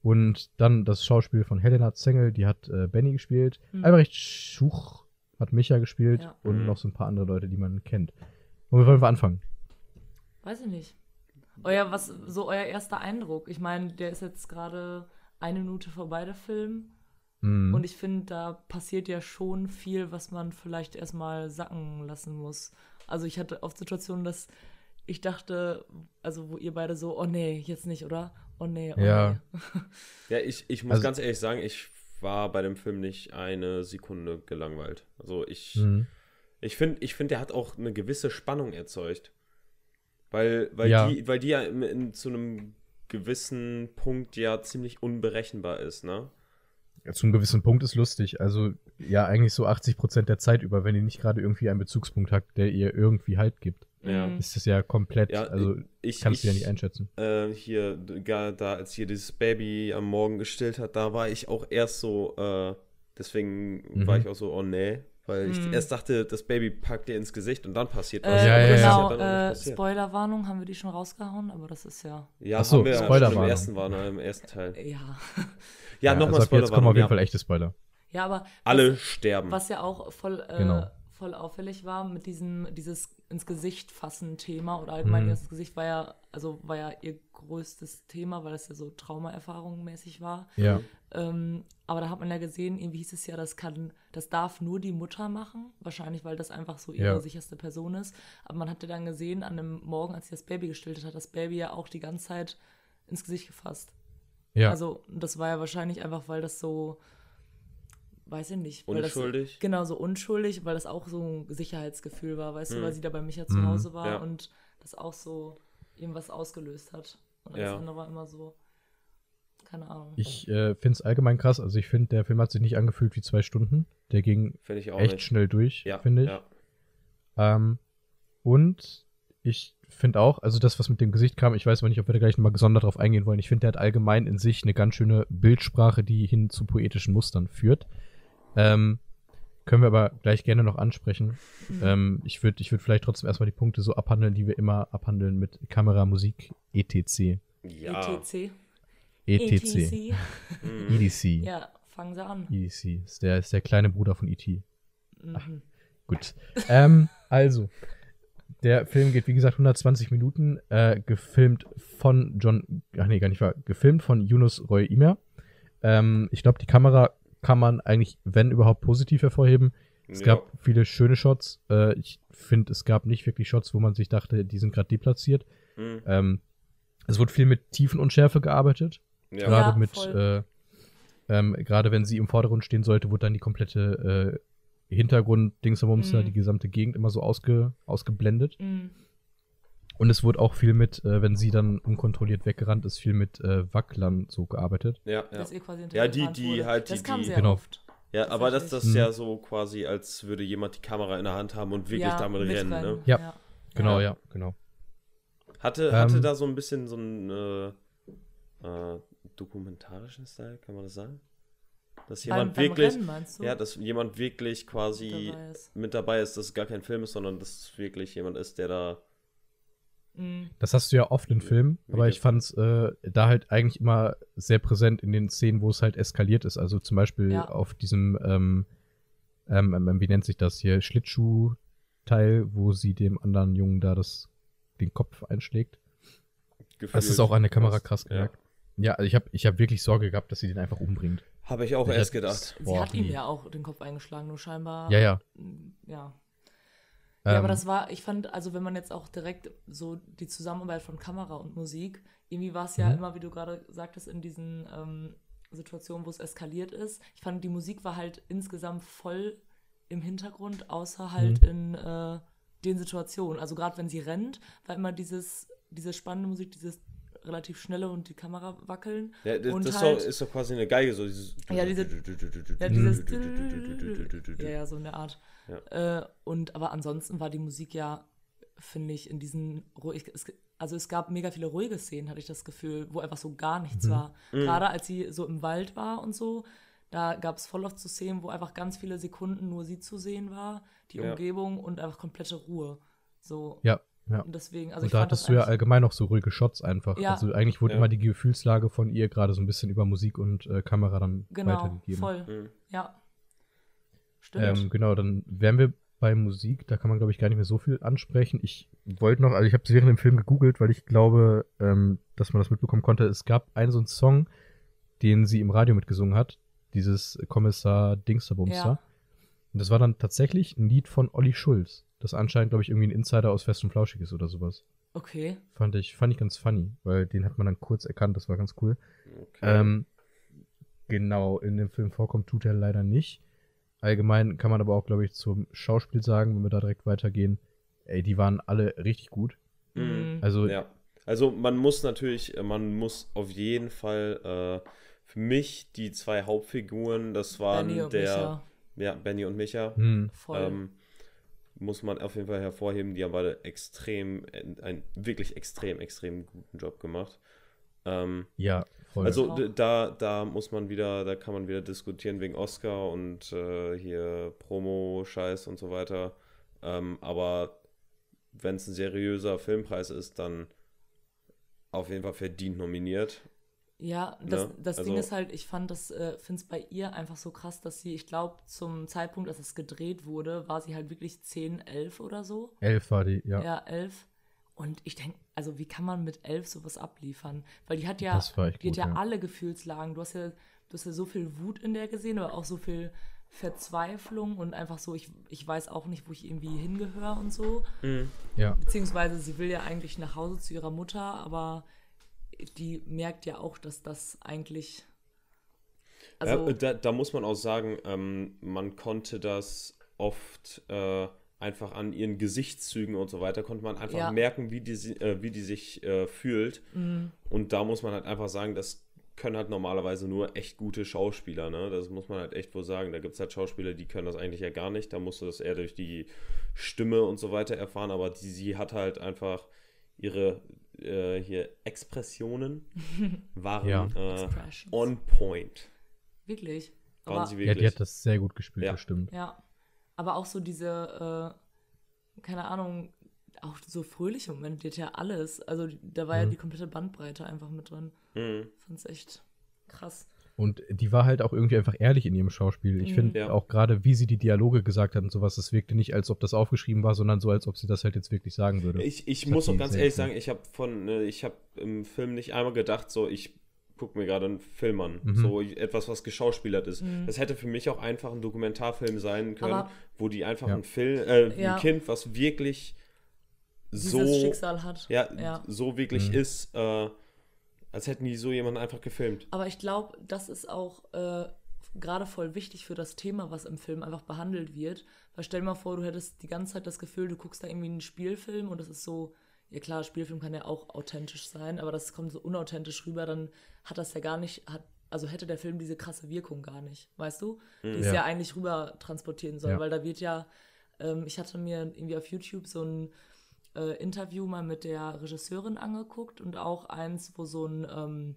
Und dann das Schauspiel von Helena Zengel, die hat äh, Benny gespielt.
Mhm.
Albrecht Schuch hat Micha gespielt
Ja.
und
Mhm.
noch so ein paar andere Leute, die man kennt. Womit wollen wir anfangen?
Weiß ich nicht. Euer, was, so euer erster Eindruck. Ich meine, der ist jetzt gerade eine Minute vorbei, der Film.
Mhm.
Und ich finde, da passiert ja schon viel, was man vielleicht erstmal sacken lassen muss. Also ich hatte oft Situationen, dass ich dachte, also wo ihr beide so, oh nee, jetzt nicht, oder? Oh nee, oh
Ja.
nee. *laughs*
Ja, ich, ich muss
Also-
ganz ehrlich sagen, ich war bei dem Film nicht eine Sekunde gelangweilt. Also ich,
Mhm.
ich finde, ich find, der hat auch eine gewisse Spannung erzeugt. Weil, weil,
Ja.
die, weil die ja in, in, zu einem gewissen Punkt ja ziemlich unberechenbar ist, ne?
Ja, zu einem gewissen Punkt ist lustig. Also, ja, eigentlich so 80 Prozent der Zeit über, wenn ihr nicht gerade irgendwie einen Bezugspunkt habt, der ihr irgendwie Halt gibt.
Ja.
Mhm.
Ist das ja komplett,
Ja,
also
Ich,
kannst du ja
ich,
nicht einschätzen.
äh, hier, da, als hier dieses Baby am Morgen gestillt hat, da war ich auch erst so, äh, deswegen
Mhm.
war ich auch so, oh nee, weil ich
Mhm.
erst dachte, das Baby packt dir ins Gesicht und dann passiert was.
Äh,
Ja, ja,
das ist
genau,
dann auch nicht
äh. Spoilerwarnung, haben wir die schon rausgehauen, aber das ist ja.
Ja,
Ach so,
haben wir schon
Spoilerwarnung.
im ersten Warner, im ersten Teil.
Ja. *laughs*
Ja,
also
nochmal
ab jetzt kommen auf jeden
ja.
Fall echte Spoiler.
Ja, aber
Alle
was,
sterben.
was ja auch voll, äh,
Genau.
voll auffällig war mit diesem, dieses ins Gesicht fassen Thema oder allgemein
Mhm.
das Gesicht war ja, also war ja ihr größtes Thema, weil es ja so Traumaerfahrungen mäßig war.
Ja.
Ähm, aber da hat man ja gesehen, irgendwie hieß es ja, das kann, das darf nur die Mutter machen, wahrscheinlich, weil das einfach so ihre
Ja.
sicherste Person ist. Aber man hatte dann gesehen, an dem Morgen, als sie das Baby gestillt hat, das Baby ja auch die ganze Zeit ins Gesicht gefasst.
Ja.
Also, das war ja wahrscheinlich einfach, weil das so, weiß ich nicht. Weil
Unschuldig?
Das, genau, so unschuldig, weil das auch so ein Sicherheitsgefühl war, weißt du,
Mhm.
weil sie da bei Micha zu
Mhm.
Hause war
Ja.
und das auch so irgendwas ausgelöst hat. Und
Ja.
das andere war immer so, keine Ahnung.
Ich äh, finde es allgemein krass. Also, ich finde, der Film hat sich nicht angefühlt wie zwei Stunden. Der ging
Finde ich auch
echt
nicht.
schnell durch,
Ja,
finde ich.
ja.
Ähm, und ich finde auch, also das, was mit dem Gesicht kam, ich weiß aber nicht, ob wir da gleich nochmal gesondert drauf eingehen wollen. Ich finde, der hat allgemein in sich eine ganz schöne Bildsprache, die hin zu poetischen Mustern führt. Ähm, können wir aber gleich gerne noch ansprechen.
Mhm.
Ähm, ich würde ich würd vielleicht trotzdem erstmal die Punkte so abhandeln, die wir immer abhandeln mit Kamera, Musik, etc.
Ja.
ETC.
ETC.
Mhm.
EDC.
Ja, fangen sie an.
EDC. Ist der, ist der kleine Bruder von E.T.
Mhm.
Gut. ähm, also, der Film geht, wie gesagt, 120 Minuten, äh, gefilmt von John, ach nee, gar nicht wahr, gefilmt von Yunus Roy Imer. Ähm, ich glaube, die Kamera kann man eigentlich, wenn überhaupt, positiv hervorheben. Es
Ja.
gab viele schöne Shots. Äh, ich finde, es gab nicht wirklich Shots, wo man sich dachte, die sind gerade deplatziert.
Mhm.
Ähm, es wurde viel mit Tiefenunschärfe gearbeitet.
Ja.
Gerade
Ja,
mit, äh, ähm, gerade wenn sie im Vordergrund stehen sollte, wurde dann die komplette äh, Hintergrund, Dingsabums, da,
Mhm.
die gesamte Gegend immer so ausge, ausgeblendet.
Mhm.
Und es wurde auch viel mit, äh, wenn sie dann unkontrolliert weggerannt ist, viel mit äh, Wacklern so gearbeitet.
Ja, ja.
Dass ihr quasi
Ja, die- die
wurde.
halt,
Das
die-
kam
die-
sehr
Genau.
oft.
ja, aber das, das ist
Mhm.
ja so quasi, als würde jemand die Kamera in der Hand haben und wirklich
ja,
damit rennen. Ne?
mitrennen,
Ja. Genau,
Ja.
ja, genau.
Hatte, hatte
Ähm,
da so ein bisschen so einen äh, äh, dokumentarischen Style, kann man das sagen? Dass
Beim,
jemand
beim
wirklich,
Rennen, meinst du?
ja, dass jemand wirklich quasi
Dabei
mit dabei ist, dass es gar kein Film ist, sondern dass es wirklich jemand ist, der da.
Mhm.
Das hast du ja oft in Filmen, aber ich fand's äh, da halt eigentlich immer sehr präsent in den Szenen, wo es halt eskaliert ist. Also zum Beispiel
Ja.
auf diesem, ähm, ähm, ähm, wie nennt sich das hier, Schlittschuh-Teil, wo sie dem anderen Jungen da das, den Kopf einschlägt. Das ist
gefühlt
auch an der Kamera krass
ja.
gemerkt. Ja, also ich habe ich hab wirklich Sorge gehabt, dass sie den einfach umbringt.
Habe ich auch
Ich
erst gedacht.
Sie
Boah,
hat ihm ja auch den Kopf eingeschlagen, nur scheinbar.
Ja, ja.
mm, Ja. Ja, aber
Ähm,
das war, ich fand, also wenn man jetzt auch direkt so die Zusammenarbeit von Kamera und Musik, irgendwie war es ja
Mhm.
immer, wie du gerade sagtest, in diesen ähm, Situationen, wo es eskaliert ist. Ich fand, die Musik war halt insgesamt voll im Hintergrund, außer halt
Mhm.
in äh, den Situationen. Also gerade wenn sie rennt, war immer dieses, diese spannende Musik, dieses relativ schnelle und die Kamera wackeln.
Ja, das,
Und
das ist,
halt-
doch, ist doch quasi eine Geige, so dieses.
Ja, diese- Ja, *laughs* dieses ja, ja, so in der Art. Äh, und aber ansonsten war die Musik ja, finde ich, in diesen ruhig, es, also es gab mega viele ruhige Szenen, hatte ich das Gefühl, wo einfach so gar nichts war. Gerade als sie so im Wald war und so, da gab es voll oft so Szenen, wo einfach ganz viele Sekunden nur sie zu sehen war, die
Ja.
Umgebung und einfach komplette Ruhe. So.
Ja, ja.
Und deswegen, also
und
ich
da
fand
hattest
das
du ja allgemein noch so ruhige Shots einfach.
Ja.
Also eigentlich wurde
Ja.
immer die Gefühlslage von ihr gerade so ein bisschen über Musik und äh, Kamera dann
genau,
weitergegeben.
voll.
Mhm.
Ja. Stimmt.
Ähm, genau, dann wären wir bei Musik, da kann man, glaube ich, gar nicht mehr so viel ansprechen. Ich wollte noch, also ich habe es während dem Film gegoogelt, weil ich glaube, ähm, dass man das mitbekommen konnte. Es gab einen so einen Song, den sie im Radio mitgesungen hat. dieses Kommissar Dingsterbumster.
Ja.
Und das war dann tatsächlich ein Lied von Olli Schulz, das anscheinend, glaube ich, irgendwie ein Insider aus Fest und Flauschig ist oder sowas.
Okay.
Fand ich, fand ich ganz funny, weil den hat man dann kurz erkannt, das war ganz cool.
Okay.
Ähm, genau, in dem Film vorkommt, tut er leider nicht. Allgemein kann man aber auch, glaube ich, zum Schauspiel sagen, wenn wir da direkt weitergehen. Ey, die waren alle richtig gut.
Mhm.
Also,
Ja. Also man muss natürlich, äh, man muss auf jeden Fall äh, für mich die zwei Hauptfiguren, das waren
Benny und
der,
Micha.
ja, Benny und Micha,
hm,
Voll.
ähm, muss man auf jeden Fall hervorheben, die haben beide extrem, äh, einen wirklich extrem, extrem guten Job gemacht. Ähm,
ja, voll.
also da, da muss man wieder, da kann man wieder diskutieren wegen Oscar und äh, hier Promo-Scheiß und so weiter. Ähm, aber wenn es ein seriöser Filmpreis ist, dann auf jeden Fall verdient nominiert.
Ja, das,
Ne?
das Ding
Also-
ist halt, ich fand das, äh, finde es bei ihr einfach so krass, dass sie, ich glaube, zum Zeitpunkt, als es gedreht wurde, war sie halt wirklich 10, 11 oder so.
Elf war die, ja.
Ja, 11. Und ich denke, also wie kann man mit 11 sowas abliefern? Weil die hat ja,
Das war echt
die
gut,
hat ja,
ja.
alle Gefühlslagen. Du hast ja, du hast ja so viel Wut in der gesehen, aber auch so viel Verzweiflung und einfach so, ich, ich weiß auch nicht, wo ich irgendwie hingehöre und so.
Ja,
Beziehungsweise sie will ja eigentlich nach Hause zu ihrer Mutter, aber die merkt ja auch, dass das eigentlich. Also,
ja, da, da muss man auch sagen, ähm, man konnte das oft äh, einfach an ihren Gesichtszügen und so weiter, konnte man einfach
Ja.
merken, wie die, äh, wie die sich äh, fühlt.
Mhm.
Und da muss man halt einfach sagen, das können halt normalerweise nur echt gute Schauspieler, ne? Das muss man halt echt wohl sagen. Da gibt es halt Schauspieler, die können das eigentlich ja gar nicht. Da musst du das eher durch die Stimme und so weiter erfahren, aber die, sie hat halt einfach ihre äh, hier Expressionen *laughs* waren
Ja.
äh, on point.
wirklich.
Waren
Aber,
sie
ja,
wirklich.
die hat das sehr gut gespielt,
Ja.
das stimmt.
ja. Aber auch so diese, äh, keine Ahnung, auch so fröhliche Momente, die hat ja alles. Also da war ja
Mhm.
die komplette Bandbreite einfach mit drin.
Mhm.
Fand's echt krass.
Und die war halt auch irgendwie einfach ehrlich in ihrem Schauspiel. Ich
Mhm.
finde
Ja.
auch gerade, wie sie die Dialoge gesagt hat und sowas, das wirkte nicht, als ob das aufgeschrieben war, sondern so, als ob sie das halt jetzt wirklich sagen würde.
Ich, ich
Das
muss auch ganz ehrlich sagen, ich habe von, äh, ich habe im Film nicht einmal gedacht, so ich gucke mir gerade einen Film an,
Mhm.
so etwas, was geschauspielert ist.
Mhm.
Das hätte für mich auch einfach ein Dokumentarfilm sein können,
Aber-
wo die einfach
Ja.
ein Film, äh,
Ja.
ein Kind, was wirklich
Dieses
so,
Schicksal hat.
ja,
Ja.
so wirklich
Mhm.
ist, äh, als hätten die so jemanden einfach gefilmt.
Aber ich glaube, das ist auch äh, gerade voll wichtig für das Thema, was im Film einfach behandelt wird. Weil stell dir mal vor, du hättest die ganze Zeit das Gefühl, du guckst da irgendwie einen Spielfilm und das ist so, ja klar, Spielfilm kann ja auch authentisch sein, aber das kommt so unauthentisch rüber, dann hat das ja gar nicht, hat, also hätte der Film diese krasse Wirkung gar nicht, weißt du? Die es
Ja.
ja eigentlich rüber transportieren soll,
Ja.
weil da wird ja, ähm, ich hatte mir irgendwie auf YouTube so ein äh, Interview mal mit der Regisseurin angeguckt und auch eins, wo so ein ähm,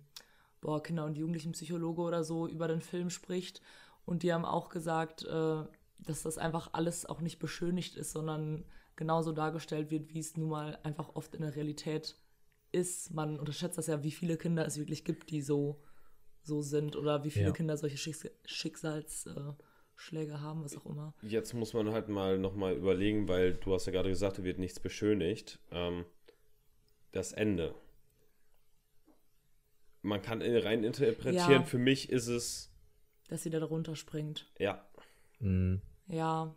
boah, Kinder- und Jugendlichenpsychologe oder so über den Film spricht. Und die haben auch gesagt, äh, dass das einfach alles auch nicht beschönigt ist, sondern genauso dargestellt wird, wie es nun mal einfach oft in der Realität ist. Man unterschätzt das ja, wie viele Kinder es wirklich gibt, die so, so sind oder wie viele
Ja.
Kinder solche Schicks Schicksalsschläge äh, Schläge haben, was auch immer.
Jetzt muss man halt mal nochmal überlegen, weil du hast ja gerade gesagt, da wird nichts beschönigt. Ähm, das Ende. Man kann rein interpretieren,
Ja.
für mich ist es,
Dass sie da drunter springt.
ja.
Mhm.
Ja.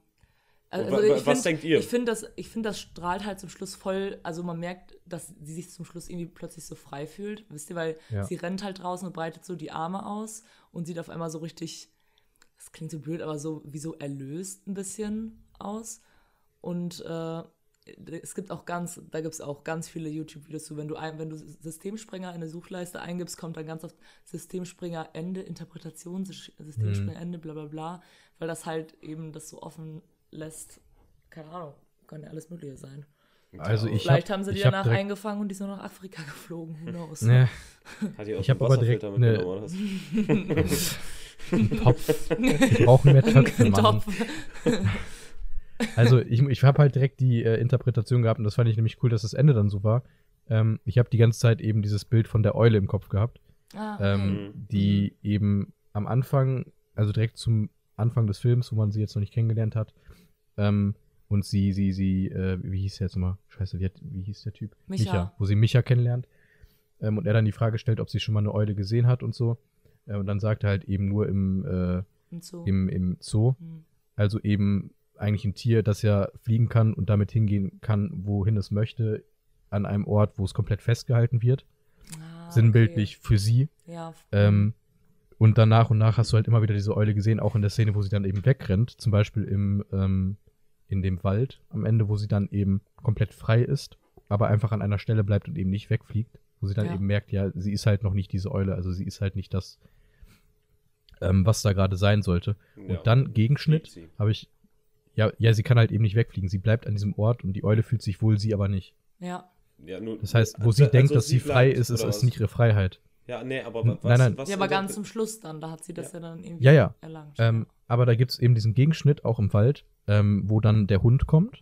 Also ich
was
find,
denkt ihr?
Ich finde, das, ich find, das strahlt halt zum Schluss voll, also man merkt, dass sie sich zum Schluss irgendwie plötzlich so frei fühlt, wisst ihr, weil
Ja.
sie rennt halt draußen und breitet so die Arme aus und sieht auf einmal so richtig, das klingt so blöd, aber so wie so erlöst ein bisschen aus. Und äh, es gibt auch ganz, da gibt es auch ganz viele YouTube-Videos zu, wenn du ein, wenn du Systemspringer in eine Suchleiste eingibst, kommt dann ganz oft Systemspringer Ende, Interpretation, Sys- Systemspringer Ende, bla bla bla, weil das halt eben das so offen lässt. Keine Ahnung, kann ja alles Mögliche sein.
Also ich
Vielleicht
hab,
haben sie die danach eingefangen und die sind nach Afrika geflogen, who knows.
ne,
Hat die aus
Ich
dem
hab aber direkt eine-? *laughs* *laughs* Topf. Wir brauchen mehr Töpfe, Mann.
Topf.
Also ich, ich habe halt direkt die äh, Interpretation gehabt und das fand ich nämlich cool, dass das Ende dann so war. Ähm, ich habe die ganze Zeit eben dieses Bild von der Eule im Kopf gehabt,
Ah,
ähm,
Mhm.
die eben am Anfang, also direkt zum Anfang des Films, wo man sie jetzt noch nicht kennengelernt hat, ähm, und sie, sie, sie, äh, wie hieß der jetzt nochmal? Scheiße, wie, hat, wie hieß der Typ?
Micha.
wo sie Micha kennenlernt. Ähm, und er dann die Frage stellt, ob sie schon mal eine Eule gesehen hat und so. Äh, und dann sagt er halt eben nur im, äh,
Und so.
im, im Zoo.
Hm.
Also eben eigentlich ein Tier, das ja fliegen kann und damit hingehen kann, wohin es möchte, an einem Ort, wo es komplett festgehalten wird.
Ah,
sinnbildlich für sie.
Okay. Ja.
Ähm, und dann nach und nach hast du halt immer wieder diese Eule gesehen, auch in der Szene, wo sie dann eben wegrennt, zum Beispiel im, ähm, in dem Wald am Ende, wo sie dann eben komplett frei ist, aber einfach an einer Stelle bleibt und eben nicht wegfliegt, wo sie dann
Ja.
eben merkt, ja, sie ist halt noch nicht diese Eule, also sie ist halt nicht das, ähm, was da gerade sein sollte.
Ja.
Und dann Gegenschnitt habe ich, ja, ja, sie kann halt eben nicht wegfliegen, sie bleibt an diesem Ort und die Eule fühlt sich wohl, sie aber nicht.
ja.
Ja, nur,
Das heißt, wo
also-
sie denkt,
also
dass sie frei ist, ist es nicht ihre Freiheit.
Ja, nee, aber was,
nein, nein.
was
ja, aber ganz zum Schluss dann, da hat sie das ja, dann irgendwie
Ja, ja.
erlangt.
Ähm, aber da gibt's eben diesen Gegenschnitt auch im Wald, ähm, wo dann der Hund kommt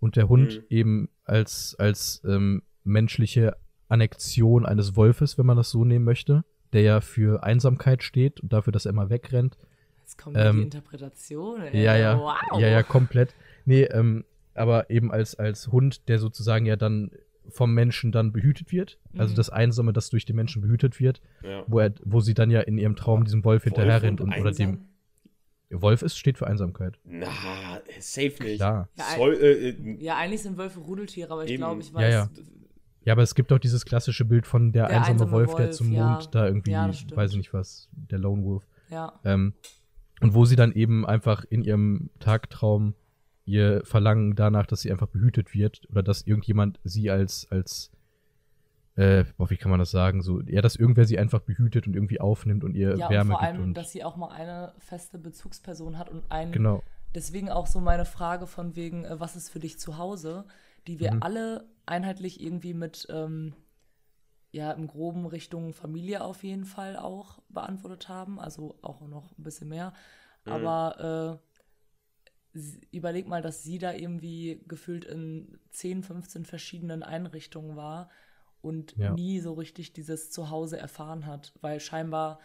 und der Hund
Mhm.
eben als, als ähm, menschliche Annexion eines Wolfes, wenn man das so nehmen möchte, der ja für Einsamkeit steht und dafür, dass er immer wegrennt.
Jetzt kommt ja die
ähm,
Interpretation. Ey.
Ja, ja,
Wow.
ja, ja, komplett. Nee, ähm, aber eben als, als Hund, der sozusagen ja dann vom Menschen dann behütet wird, also
Mhm.
das Einsame, das durch den Menschen behütet wird,
Ja.
wo er, wo sie dann ja in ihrem Traum diesem Wolf hinterher rennt
Wolf
und oder dem? Wolf ist, steht für Einsamkeit.
Na, safe nicht.
Klar.
Ja,
Soll, äh, äh,
Ja, eigentlich sind Wölfe Rudeltiere, aber ich glaube, ich
Ja,
weiß.
ja. Ja, aber es gibt doch dieses klassische Bild von der,
Der
einsame,
einsame
Wolf, der
Wolf,
zum
ja.
Mond da irgendwie,
Ja,
weiß ich nicht was, der Lone Wolf.
ja.
Ähm, und wo sie dann eben einfach in ihrem Tagtraum ihr Verlangen danach, dass sie einfach behütet wird oder dass irgendjemand sie als, als, äh, boah, wie kann man das sagen, so, ja, dass irgendwer sie einfach behütet und irgendwie aufnimmt und ihr
Ja, und
Wärme
vor allem,
und,
dass sie auch mal eine feste Bezugsperson hat und einen.
genau,
Deswegen auch so meine Frage von wegen, äh, was ist für dich zu Hause, die wir
Mhm.
alle einheitlich irgendwie mit, ähm, ja, im groben Richtung Familie auf jeden Fall auch beantwortet haben, also auch noch ein bisschen mehr.
Mhm.
Aber äh, überleg mal, dass sie da irgendwie gefühlt in 10, 15 verschiedenen Einrichtungen war und
Ja.
nie so richtig dieses Zuhause erfahren hat, weil scheinbar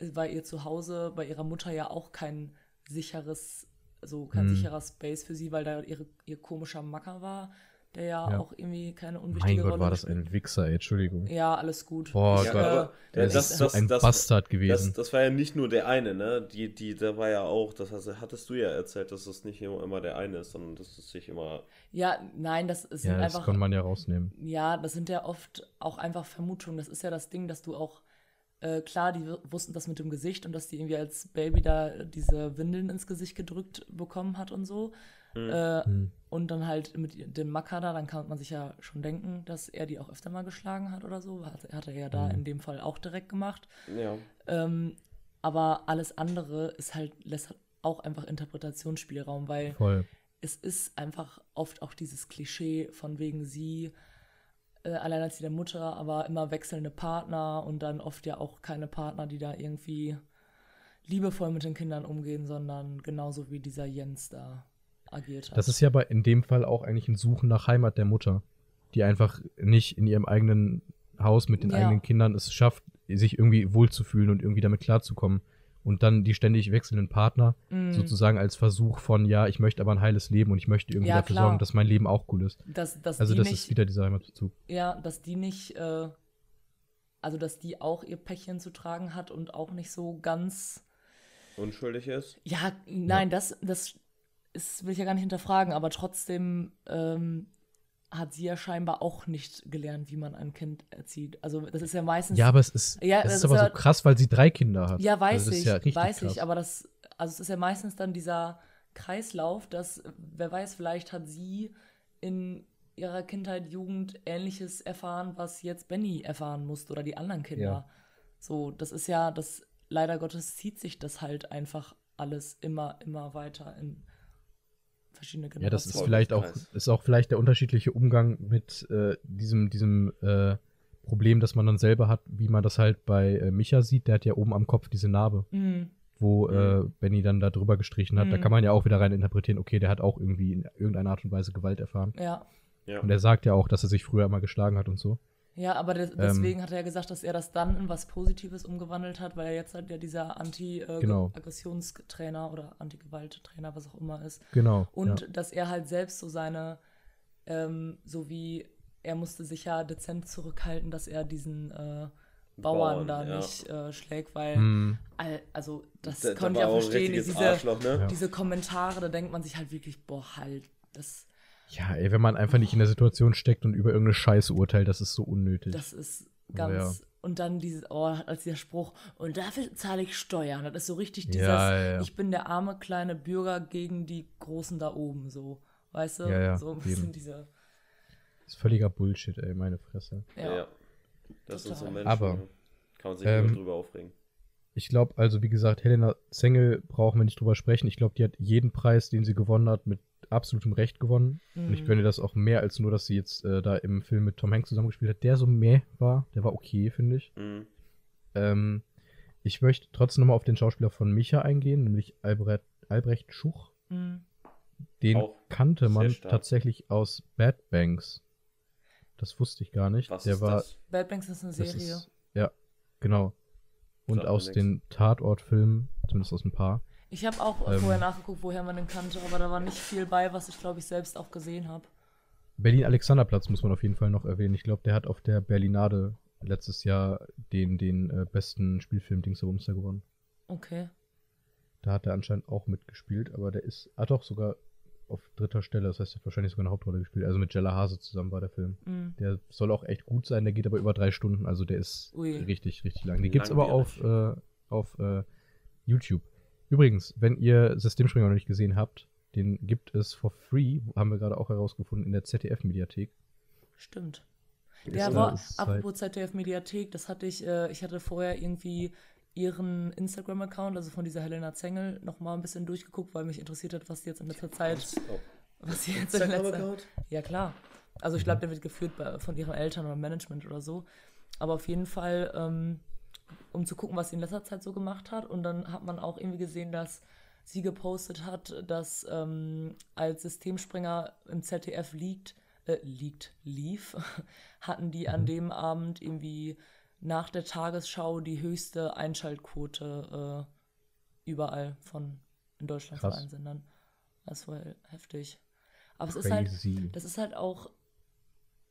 war ihr Zuhause bei ihrer Mutter ja auch kein sicheres, so kein
Hm.
sicherer Space für sie, weil da ihre, ihr komischer Macker war, der ja,
Ja.
auch irgendwie keine
mein
unwichtige
Gott,
Rolle
war das ein Wichser, ey, Entschuldigung.
Ja, alles gut.
Boah
Ja,
Gott,
aber
der
äh,
ist
das-
so
das-
ein
das-
Bastard
das,
gewesen.
das war ja nicht nur der eine, ne? Die, die, da war ja auch, das hast, hattest du ja erzählt, dass es nicht immer, immer der eine ist, sondern dass es sich immer.
Ja, nein, das sind
ja, das
einfach.
konnte man ja rausnehmen.
Ja, das sind ja oft auch einfach Vermutungen. Das ist ja das Ding, dass du auch, äh, klar, die wussten das mit dem Gesicht und dass die irgendwie als Baby da diese Windeln ins Gesicht gedrückt bekommen hat und so. Äh,
Hm.
Und dann halt mit dem Macker da, dann kann man sich ja schon denken, dass er die auch öfter mal geschlagen hat oder so. Hat, hat er ja da
Mhm.
in dem Fall auch direkt gemacht.
Ja.
Ähm, aber alles andere ist halt, lässt halt auch einfach Interpretationsspielraum, weil
Voll.
es ist einfach oft auch dieses Klischee von wegen sie, äh, alleinerziehende Mutter, aber immer wechselnde Partner und dann oft ja auch keine Partner, die da irgendwie liebevoll mit den Kindern umgehen, sondern genauso wie dieser Jens da agiert hat.
Das ist ja aber in dem Fall auch eigentlich ein Suchen nach Heimat der Mutter, die einfach nicht in ihrem eigenen Haus mit den
Ja.
eigenen Kindern es schafft, sich irgendwie wohlzufühlen und irgendwie damit klarzukommen. Und dann die ständig wechselnden Partner
Mm.
sozusagen als Versuch von, ja, ich möchte aber ein heiles Leben und ich möchte irgendwie
Ja,
dafür
klar.
sorgen, dass mein Leben auch cool ist.
dass, dass
Also das
nicht,
ist wieder dieser Heimatbezug.
ja, dass die nicht, äh, also dass die auch ihr Päckchen zu tragen hat und auch nicht so ganz
Unschuldig ist.
Ja, nein, das, das ist, will ich ja gar nicht hinterfragen, aber trotzdem ähm, hat sie ja scheinbar auch nicht gelernt, wie man ein Kind erzieht. Also das ist ja meistens.
Ja, aber es ist,
Ja,
es
das
ist aber
ja-
so krass, weil sie drei Kinder hat.
ja, weiß
also das
ich,
Ist ja
weiß
krass.
ich, aber das, also es ist ja meistens dann dieser Kreislauf, dass, wer weiß, vielleicht hat sie in ihrer Kindheit, Jugend Ähnliches erfahren, was jetzt Benny erfahren musste oder die anderen Kinder.
Ja.
So, das ist ja, das leider Gottes zieht sich das halt einfach alles immer, immer weiter in verschiedene Generationen.
Ja, das ist vielleicht auch, ist auch vielleicht der unterschiedliche Umgang mit äh, diesem, diesem äh, Problem, das man dann selber hat, wie man das halt bei äh, Micha sieht. Der hat ja oben am Kopf diese Narbe,
Mhm.
wo äh,
Mhm.
Benny dann da drüber gestrichen hat. Da
Mhm.
kann man ja auch wieder rein interpretieren, okay, der hat auch irgendwie in irgendeiner Art und Weise Gewalt erfahren.
Ja.
Ja.
Und er sagt ja auch, dass er sich früher immer geschlagen hat und so.
Ja, aber
Ähm.
de deswegen hat er ja gesagt, dass er das dann in was Positives umgewandelt hat, weil er jetzt halt ja dieser
Genau.
Anti-Aggressionstrainer oder Anti-Gewalt-Trainer, was auch immer ist.
Genau.
Und
ja.
dass er halt selbst so seine, ähm, so wie er musste sich ja dezent zurückhalten, dass er diesen äh, Bauern,
Bauern,
da
ja.
nicht äh, schlägt, weil,
Hm.
all- also das
der
konnte ich ja verstehen, diese,
Arschloch, ne?
Diese Kommentare, da denkt man sich halt wirklich, boah, halt, das,
Ja, ey, wenn man einfach nicht in der Situation steckt und über irgendeine Scheiße urteilt, das ist so unnötig.
das ist
Aber
ganz,
ja.
und dann dieses, oh, als dieser Spruch, und dafür zahle ich Steuern, das ist so richtig dieses,
Ja, ja, ja.
ich bin der arme kleine Bürger gegen die Großen da oben, so, weißt du,
Ja, ja,
so ein bisschen
eben.
diese,
Das ist völliger Bullshit, ey, meine Fresse.
ja.
Ja, ja. Das sind so. Menschen.
Aber?
Kann man sich
ähm,
nur drüber aufregen.
Ich glaube, also wie gesagt, Helena Zengel brauchen wir nicht drüber sprechen. Ich glaube, die hat jeden Preis, den sie gewonnen hat, mit absolutem Recht gewonnen. Und ich
Mhm.
gönne das auch mehr als nur, dass sie jetzt äh, da im Film mit Tom Hanks zusammengespielt hat, der so meh war. Der war okay, finde ich.
Mhm.
Ähm, ich möchte trotzdem nochmal auf den Schauspieler von Micha eingehen, nämlich Albrecht, Albrecht Schuch.
Mhm.
Den
Auch
kannte man
stark.
tatsächlich aus Bad Banks. Das wusste ich gar nicht.
Was
der
ist
war,
das?
Bad Banks ist eine Serie.
ist, ja, genau. Und aus den Tatort-Filmen, zumindest aus ein paar.
Ich habe auch äh,
Ähm.
vorher nachgeguckt, woher man den kannte, aber da war nicht viel bei, was ich glaube ich selbst auch gesehen habe.
Berlin-Alexanderplatz muss man auf jeden Fall noch erwähnen. Ich glaube, der hat auf der Berlinade letztes Jahr den, den äh, besten Spielfilm Dingsabums da gewonnen.
Okay.
Da hat er anscheinend auch mitgespielt, aber der ist, ah doch, sogar auf dritter Stelle. Das heißt, er hat wahrscheinlich sogar eine Hauptrolle gespielt. Also mit Jella Hase zusammen war der Film.
Mhm.
Der soll auch echt gut sein, der geht aber über drei Stunden, also der ist
Ui.
richtig, richtig lang. Den gibt's aber auf, äh, auf äh, YouTube. Übrigens, wenn ihr Systemspringer noch nicht gesehen habt, den gibt es for free, haben wir gerade auch herausgefunden, in der ZDF-Mediathek.
Stimmt. War,
ist
apropos ZDF Mediathek, das hatte ich, äh, ich hatte vorher irgendwie ihren Instagram-Account, also von dieser Helena Zengel, noch mal ein bisschen durchgeguckt, weil mich interessiert hat, was sie jetzt in letzter Zeit,
Oh.
was sie jetzt in letzter
Instagram-Account?
Ja, klar. Also ich glaube, der wird geführt bei, von ihren Eltern oder Management oder so. Aber auf jeden Fall, ähm, um zu gucken, was sie in letzter Zeit so gemacht hat. Und dann hat man auch irgendwie gesehen, dass sie gepostet hat, dass ähm, als Systemspringer im ZDF liegt, äh, liegt, lief, *laughs* hatten die an dem Abend irgendwie nach der Tagesschau die höchste Einschaltquote äh, überall von in Deutschland von
Krass.
allen Sendern. Das war heftig. Aber es ist halt,
Crazy.
das ist halt auch,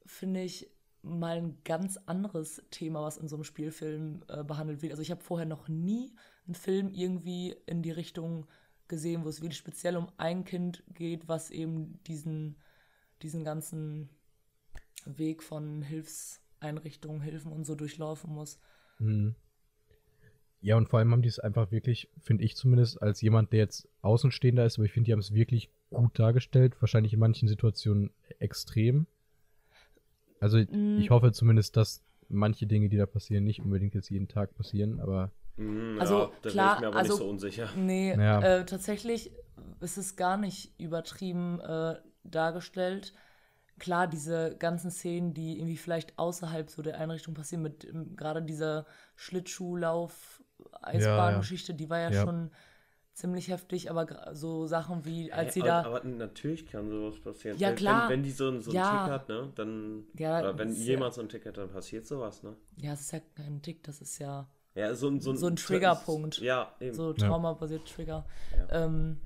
finde ich, mal ein ganz anderes Thema, was in so einem Spielfilm äh, behandelt wird. Also ich habe vorher noch nie einen Film irgendwie in die Richtung gesehen, wo es wirklich speziell um ein Kind geht, was eben diesen, diesen ganzen Weg von Hilfseinrichtungen, Hilfen und so durchlaufen muss.
Mhm. Ja, und vor allem haben die es einfach wirklich, finde ich zumindest, als jemand, der jetzt Außenstehender ist, aber ich finde, die haben es wirklich gut dargestellt. Wahrscheinlich in manchen Situationen extrem. Also
Mm.
ich hoffe zumindest, dass manche Dinge, die da passieren, nicht unbedingt jetzt jeden Tag passieren, aber
Mhm,
Also,
ja, da
klar,
bin ich mir aber
also-
nicht so unsicher.
Nee,
Ja.
äh, tatsächlich ist es gar nicht übertrieben äh, dargestellt. Klar, diese ganzen Szenen, die irgendwie vielleicht außerhalb so der Einrichtung passieren, mit ähm, gerade dieser Schlittschuhlauf-Eisbahngeschichte, die war ja,
Ja.
schon ziemlich heftig, aber so Sachen wie, als sie
aber,
da.
aber natürlich kann sowas passieren.
Ja,
Wenn-
klar.
Wenn, wenn die so, ein- so
Ja.
Tick hat, ne, dann.
Ja,
oder wenn jemand so ein Tick hat, dann passiert sowas, ne?
ja, es ist ja kein Tick, das ist ja
Ja, so, ein- so, ein-
So ein Triggerpunkt.
Ja, eben.
so
Ja.
traumabasierte Trigger.
Ja.
Ähm,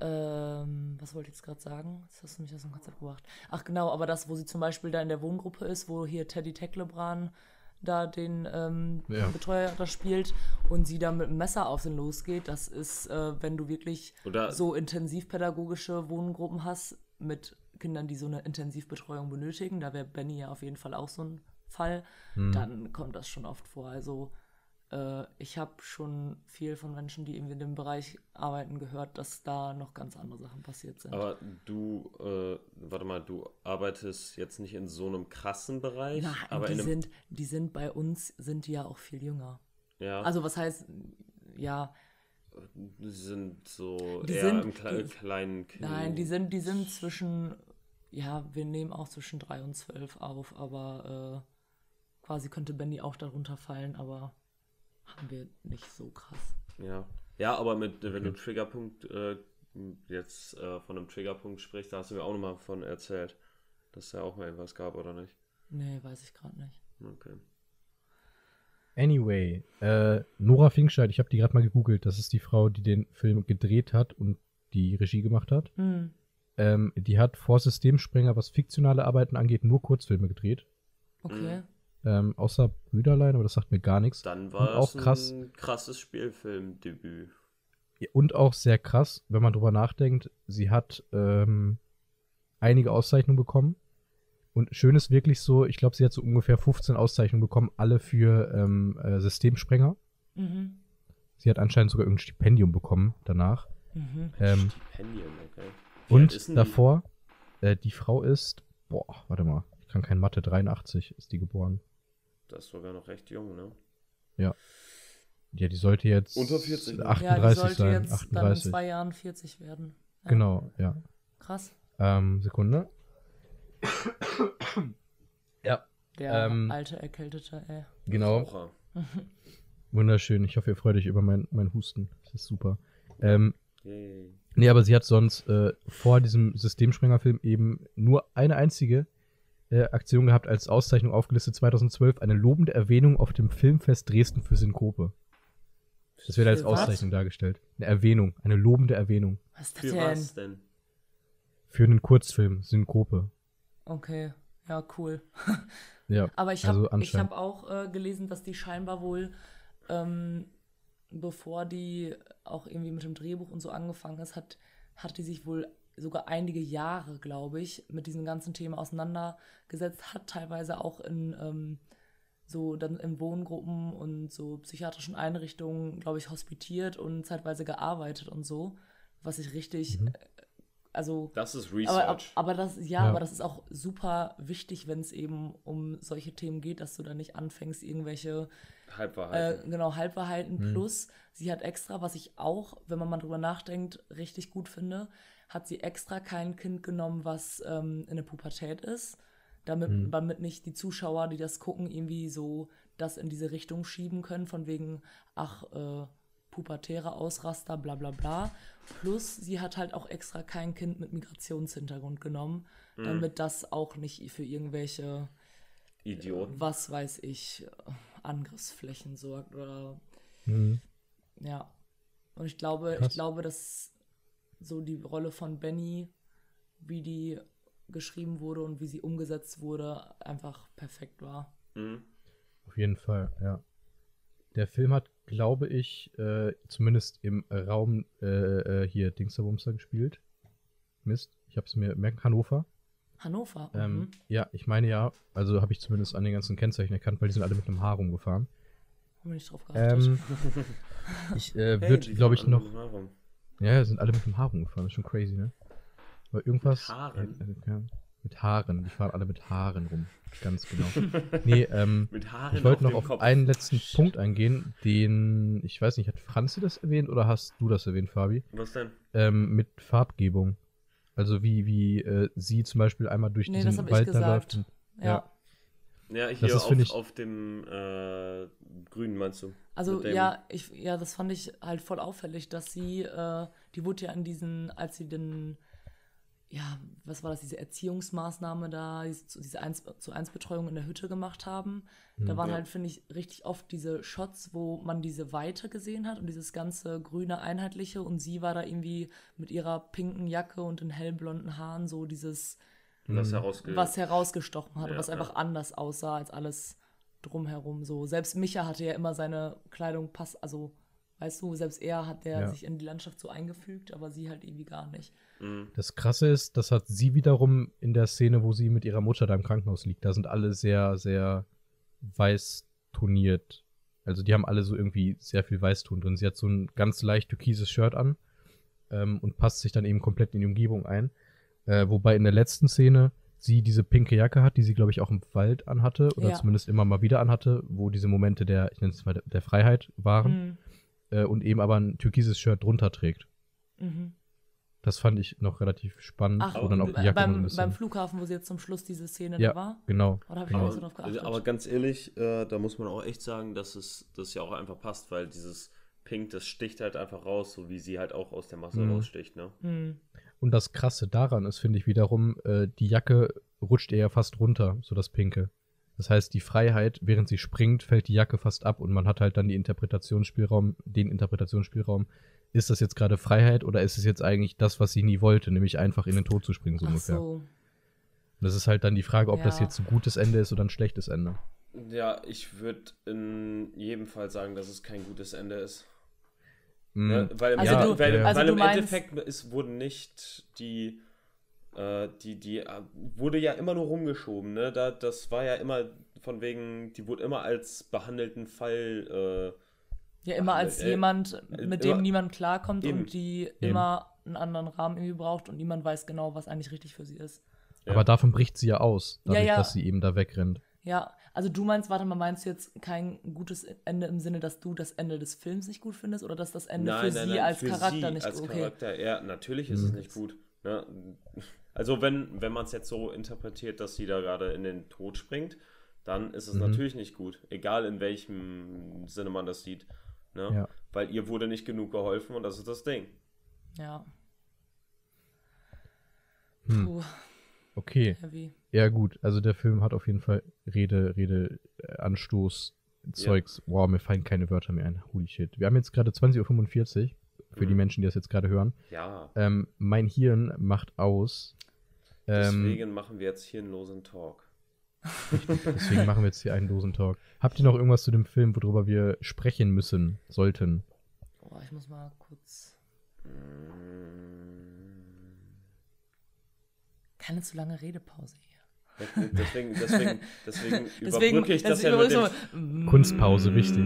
ähm, was wollte ich jetzt gerade sagen? Jetzt hast du mich aus dem Konzept gebracht. Ach genau, aber das, wo sie zum Beispiel da in der Wohngruppe ist, wo hier Teddy Tecklebrand da den ähm,
Ja.
Betreuer da spielt und sie da mit dem Messer auf den losgeht, das ist, äh, wenn du wirklich
Oder
so intensivpädagogische Wohngruppen hast mit Kindern, die so eine Intensivbetreuung benötigen, da wäre Benny ja auf jeden Fall auch so ein Fall,
hm,
dann kommt das schon oft vor. Also äh, ich habe schon viel von Menschen, die irgendwie in dem Bereich arbeiten, gehört, dass da noch ganz andere Sachen passiert sind.
Aber du, äh, warte mal, du arbeitest jetzt nicht in so einem krassen Bereich,
Nein,
aber
die, sind, die sind bei uns, sind die ja auch viel jünger.
ja,
Also was heißt, ja,
die sind so
Die
eher
sind-
im Kle
die-
kleinen Kind.
nein, die sind, die sind zwischen, ja, wir nehmen auch zwischen drei und zwölf auf, aber äh, quasi könnte Benny auch darunter fallen, aber haben wir nicht so krass.
Ja. Ja, aber mit, wenn du Triggerpunkt äh, jetzt äh, von einem Triggerpunkt sprichst, da hast du mir auch nochmal von erzählt, dass es da auch mal etwas gab, oder nicht?
Nee, weiß ich gerade nicht.
Okay.
Anyway, äh, Nora Finkscheid, ich habe die gerade mal gegoogelt. Das ist die Frau, die den Film gedreht hat und die Regie gemacht hat.
Hm.
Ähm, die hat vor Systemsprenger, was fiktionale Arbeiten angeht, nur Kurzfilme gedreht.
Okay.
Ähm, außer Brüderlein, aber das sagt mir gar nichts.
Dann
Und
war
auch
es
krass.
ein krasses Spielfilmdebüt.
Und auch sehr krass, wenn man drüber nachdenkt, sie hat ähm, einige Auszeichnungen bekommen. Und schön ist wirklich so, ich glaube, sie hat so ungefähr 15 Auszeichnungen bekommen, alle für ähm, äh, Systemsprenger.
Mhm.
Sie hat anscheinend sogar irgendein Stipendium bekommen danach.
Mhm.
Ähm,
Stipendium, okay. Wie
und
denn die?
davor, äh, die Frau ist, boah, warte mal, ich kann kein Mathe, 83 ist die geboren.
Das ist sogar noch recht jung, ne?
Ja, die sollte jetzt
Unter 40, ne?
38
Ja, die sollte
sein,
jetzt dann in
38.
zwei Jahren 40 werden. Ja.
Genau, ja.
Krass.
Ähm, Sekunde. ja,
Der
Ähm,
alte Erkältete, ey.
genau.
Raucher. *laughs*
Wunderschön. Ich hoffe, ihr freut euch über mein, mein Husten. Das ist super. Ähm, nee, aber sie hat sonst äh, vor diesem Systemsprengerfilm eben nur eine einzige äh, Aktion gehabt als Auszeichnung aufgelistet 2012, eine lobende Erwähnung auf dem Filmfest Dresden für Synkope. Das wird als
was?
Auszeichnung dargestellt. Eine Erwähnung, eine lobende Erwähnung.
Was ist das
Für
denn?
was denn?
Für einen Kurzfilm, Synkope.
Okay, ja, cool. *laughs*
Ja,
Aber ich
also
habe ich
anscheinend.
hab auch äh, gelesen, dass die scheinbar wohl, ähm, bevor die auch irgendwie mit dem Drehbuch und so angefangen ist, hat, hat die sich wohl sogar einige Jahre, glaube ich, mit diesem ganzen Thema auseinandergesetzt, hat teilweise auch in ähm, so dann in Wohngruppen und so psychiatrischen Einrichtungen, glaube ich, hospitiert und zeitweise gearbeitet und so, was ich richtig,
Mhm.
äh, also
Das ist
aber,
Research.
aber das, ja,
Ja.
aber das ist auch super wichtig, wenn es eben um solche Themen geht, dass du da nicht anfängst, irgendwelche, äh,
Halbwahrheit.
genau, Halbwahrheiten
Mhm.
plus. Sie hat extra, was ich auch, wenn man mal drüber nachdenkt, richtig gut finde, hat sie extra kein Kind genommen, was ähm, in der Pubertät ist, damit,
Mhm.
damit nicht die Zuschauer, die das gucken, irgendwie so das in diese Richtung schieben können, von wegen, ach, äh, pubertäre Ausraster, bla bla bla. Plus, sie hat halt auch extra kein Kind mit Migrationshintergrund genommen,
Mhm.
damit das auch nicht für irgendwelche,
Idioten.
was weiß ich, Angriffsflächen sorgt oder
Mhm.
ja. Und ich glaube,
Krass.
ich glaube, dass so die Rolle von Benny, wie die geschrieben wurde und wie sie umgesetzt wurde, einfach perfekt war.
Mhm.
Auf jeden Fall, ja. Der Film hat, glaube ich, äh, zumindest im Raum äh, äh, hier Dingsterbumster gespielt. Mist, ich habe es mir merken, Hannover.
Hannover.
Ähm,
mhm.
Ja, ich meine ja, also habe ich zumindest an den ganzen Kennzeichen erkannt, weil die sind alle mit einem Haar rumgefahren.
Haben wir nicht drauf geachtet.
Ähm, *laughs* ich äh,
Hey,
wird,
die
glaube ich, noch.
Haaren.
Ja, sind alle mit dem Haar rumgefahren, das ist schon crazy, ne? Aber irgendwas.
Mit Haaren?
Äh, äh, ja, mit Haaren, die fahren alle mit Haaren rum. Ganz genau. nee, *laughs* ähm,
Mit Haaren
ich wollte noch auf
Kopf.
einen letzten Punkt eingehen, den, ich weiß nicht, hat Franzi das erwähnt oder hast du das erwähnt, Fabi?
Was denn?
Ähm, mit Farbgebung. Also wie, wie äh, sie zum Beispiel einmal durch
Nee, das
diesen Wald da
gesagt.
läuft. und-
ja.
Ja, hier
ist,
auf,
finde ich-
auf dem äh, Grünen meinst du?
Also ja, ich, ja, das fand ich halt voll auffällig, dass sie, äh, die wurde ja an diesen, als sie den, ja, was war das, diese Erziehungsmaßnahme da, diese, diese 1 zu 1 Betreuung in der Hütte gemacht haben. Da waren
Ja.
halt, finde ich, richtig oft diese Shots, wo man diese Weite gesehen hat und dieses ganze grüne Einheitliche und sie war da irgendwie mit ihrer pinken Jacke und den hellblonden Haaren so dieses,
Was herausge
was herausgestochen hat,
Ja,
was
ja.
einfach anders aussah als alles drumherum. So selbst Micha hatte ja immer seine Kleidung pass, also weißt du, selbst er hat der
Ja.
sich in die Landschaft so eingefügt, aber sie halt irgendwie gar nicht.
Mhm.
Das Krasse ist, das hat sie wiederum in der Szene, wo sie mit ihrer Mutter da im Krankenhaus liegt. Da sind alle sehr, sehr weiß toniert. Also die haben alle so irgendwie sehr viel Weißton drin. Sie hat so ein ganz leicht türkises Shirt an ähm, und passt sich dann eben komplett in die Umgebung ein. Äh, wobei in der letzten Szene sie diese pinke Jacke hat, die sie, glaube ich, auch im Wald anhatte oder
Ja.
zumindest immer mal wieder anhatte, wo diese Momente der, ich nenne es mal, der- der Freiheit waren
Mhm.
äh, und eben aber ein türkises Shirt drunter trägt.
Mhm.
Das fand ich noch relativ spannend,
Ach,
wo dann auch die Jacke
beim, beim Flughafen, wo sie jetzt zum Schluss diese Szene
Ja.
da war?
Genau.
Oder habe ich
genau.
so drauf geachtet?
Aber ganz ehrlich, äh, da muss man auch echt sagen, dass es das ja auch einfach passt, weil dieses Pink, das sticht halt einfach raus, so wie sie halt auch aus der Masse
Mhm.
raussticht, ne?
Mhm.
Und das Krasse daran ist, finde ich wiederum, äh, die Jacke rutscht ihr ja fast runter, so das Pinke. Das heißt, die Freiheit, während sie springt, fällt die Jacke fast ab und man hat halt dann die Interpretationsspielraum, den Interpretationsspielraum. Ist das jetzt gerade Freiheit oder ist es jetzt eigentlich das, was sie nie wollte, nämlich einfach in den Tod zu springen, so
Ach
ungefähr?
so.
Und das ist halt dann die Frage, ob das
Ja.
jetzt ein gutes Ende ist oder ein schlechtes Ende.
Ja, ich würde in jedem Fall sagen, dass es kein gutes Ende ist.
Mm,
Ja, weil im,
Also
Ende,
du-
weil,
also
weil im Endeffekt ist, wurden nicht die, äh, die, die, äh, wurde ja immer nur rumgeschoben, ne? Da, das war ja immer von wegen, die wurde immer als behandelten Fall,
Ja, immer als
äh,
jemand, mit
immer-
dem niemand klarkommt
Eben.
und die immer einen anderen Rahmen irgendwie braucht und niemand weiß genau, was eigentlich richtig für sie ist.
Ja.
Aber davon bricht sie ja aus,
Ja,
dadurch,
ja.
dass sie eben da wegrennt.
Ja, also du meinst, warte mal, meinst du jetzt kein gutes Ende im Sinne, dass du das Ende des Films nicht gut findest oder dass das Ende für sie als Charakter nicht
als
gut okay.
Charakter, ja, natürlich ist
Mhm.
es nicht gut. Ne? Also wenn, wenn man es jetzt so interpretiert, dass sie da gerade in den Tod springt, dann ist es
Mhm.
natürlich nicht gut. Egal in welchem Sinne man das sieht. Ne?
Ja.
Weil ihr wurde nicht genug geholfen und das ist das Ding.
Ja.
Hm. Okay.
heavy.
Ja, gut. Also der Film hat auf jeden Fall Rede, Rede, äh, Anstoß, Zeugs. Wow, mir fallen keine Wörter mehr ein. Holy shit. Wir haben jetzt gerade 20.45 Uhr. Für die
Mhm.
Menschen, die das jetzt gerade hören.
Ja.
Ähm, mein Hirn macht aus. Ähm,
Deswegen machen wir jetzt hier einen losen Talk.
deswegen machen wir jetzt hier einen Dosentalk. Habt ihr noch irgendwas zu dem Film, worüber wir sprechen müssen, sollten?
Oh, ich muss mal kurz. Keine zu lange Redepause hier.
Deswegen, deswegen, deswegen
Deswegen, *laughs*
überbrücke ich das ja
deswegen
mit dem...
so,
Kunstpause, wichtig.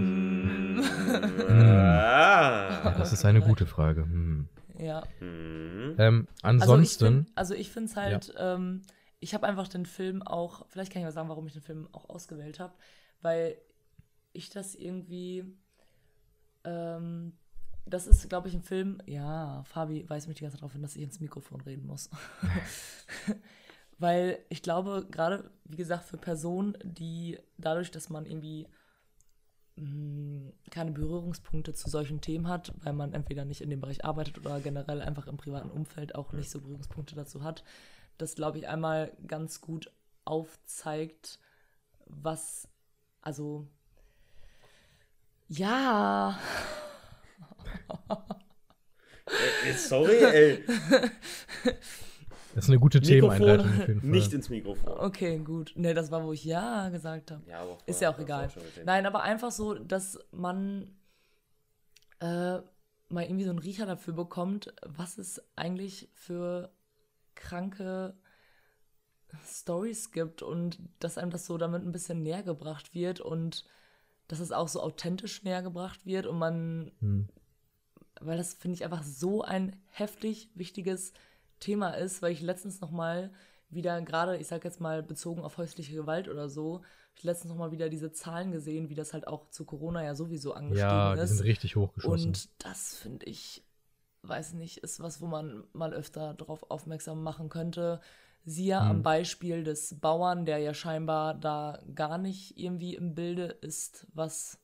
Ah.
Ja, das ist eine gute Frage. Hm.
Ja.
Mhm.
Ähm,
Also
ansonsten,
find, also ich finde es halt, ähm, ich habe einfach den Film auch, vielleicht kann ich mal sagen, warum ich den Film auch ausgewählt habe, weil ich das irgendwie, ähm, das ist, glaube ich, ein Film, ja, Fabi weist mich die ganze Zeit darauf hin, dass ich ins Mikrofon reden muss. *laughs* weil ich glaube, gerade, wie gesagt, für Personen, die dadurch, dass man irgendwie mh, keine Berührungspunkte zu solchen Themen hat, weil man entweder nicht in dem Bereich arbeitet oder generell einfach im privaten Umfeld auch nicht so Berührungspunkte dazu hat, das glaube ich einmal ganz gut aufzeigt, was, also, ja,
sorry, ey.
das ist eine gute Themeneinleitung auf jeden Fall.
nicht ins Mikrofon.
okay, gut. Ne, das war, wo ich ja gesagt habe.
Ja, aber
Ist ja auch egal.
gesehen.
Nein, aber einfach so, dass man äh, mal irgendwie so einen Riecher dafür bekommt, was es eigentlich für kranke Stories gibt und dass einem das so damit ein bisschen näher gebracht wird und dass es auch so authentisch näher gebracht wird und man,
Hm.
Weil das finde ich einfach so ein heftig wichtiges Thema ist, weil ich letztens noch mal wieder gerade, ich sag jetzt mal bezogen auf häusliche Gewalt oder so, ich letztens noch mal wieder diese Zahlen gesehen, wie das halt auch zu Corona ja sowieso angestiegen
Ja, die
ist.
sind richtig hochgeschossen.
Und das finde ich, weiß nicht, ist was, wo man mal öfter darauf aufmerksam machen könnte. Siehe
Mhm.
am Beispiel des Bauern, der ja scheinbar da gar nicht irgendwie im Bilde ist, was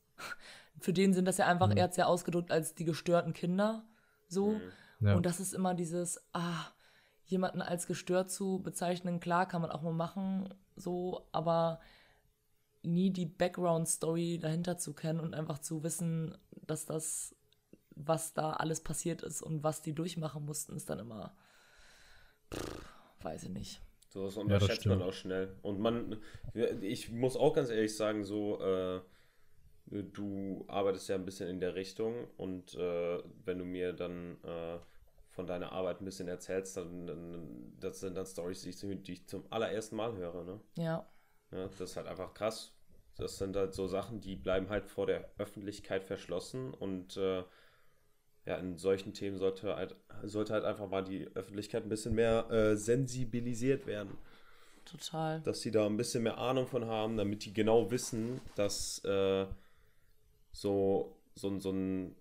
für den sind das ja einfach,
Mhm.
er hat ja ausgedrückt als die gestörten Kinder. So.
Mhm.
ja.
Und das ist immer dieses, ah, jemanden als gestört zu bezeichnen, klar, kann man auch mal machen, so, aber nie die Background-Story dahinter zu kennen und einfach zu wissen, dass das, was da alles passiert ist und was die durchmachen mussten, ist dann immer, pff, weiß ich nicht.
So was
das
unterschätzt man
stimmt.
auch schnell. Und man, ich muss auch ganz ehrlich sagen, so, äh, du arbeitest ja ein bisschen in der Richtung und äh, wenn du mir dann äh, von deiner Arbeit ein bisschen erzählst, dann, dann das sind dann Stories, die ich, die ich zum allerersten Mal höre, ne?
Ja,
Ja, das ist halt einfach krass. Das sind halt so Sachen, die bleiben halt vor der Öffentlichkeit verschlossen und äh, ja, in solchen Themen sollte halt, sollte halt einfach mal die Öffentlichkeit ein bisschen mehr äh, sensibilisiert werden.
total.
Dass sie da ein bisschen mehr Ahnung von haben, damit die genau wissen, dass äh, so, so, ein- so ein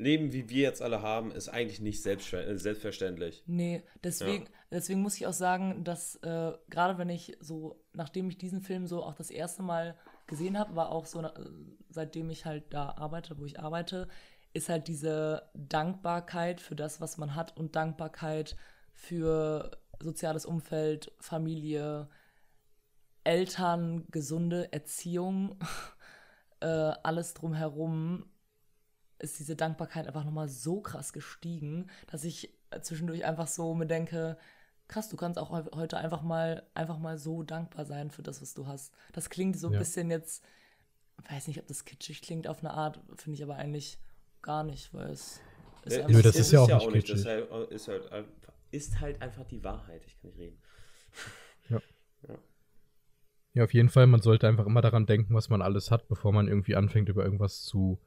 Leben, wie wir jetzt alle haben, ist eigentlich nicht äh, selbstverständlich.
Nee, deswegen, deswegen muss ich auch sagen, dass äh, gerade wenn ich so, nachdem ich diesen Film so auch das erste Mal gesehen habe, war auch so, äh, seitdem ich halt da arbeite, wo ich arbeite, ist halt diese Dankbarkeit für das, was man hat und Dankbarkeit für soziales Umfeld, Familie, Eltern, gesunde Erziehung, äh, alles drumherum ist diese Dankbarkeit einfach nochmal so krass gestiegen, dass ich zwischendurch einfach so mir denke, krass, du kannst auch heu- heute einfach mal, einfach mal so dankbar sein für das, was du hast. Das klingt so ein
Ja.
bisschen jetzt, weiß nicht, ob das kitschig klingt auf eine Art, finde ich aber eigentlich gar nicht, weil es ist
Ja,
einfach
das
so.
ist ja auch nicht
Das
kitschig.
ist halt, ist, halt, einfach- ist halt einfach die Wahrheit. Ich kann nicht reden.
Ja, *laughs* auf jeden Fall, man sollte einfach immer daran denken, was man alles hat, bevor man irgendwie anfängt, über irgendwas zu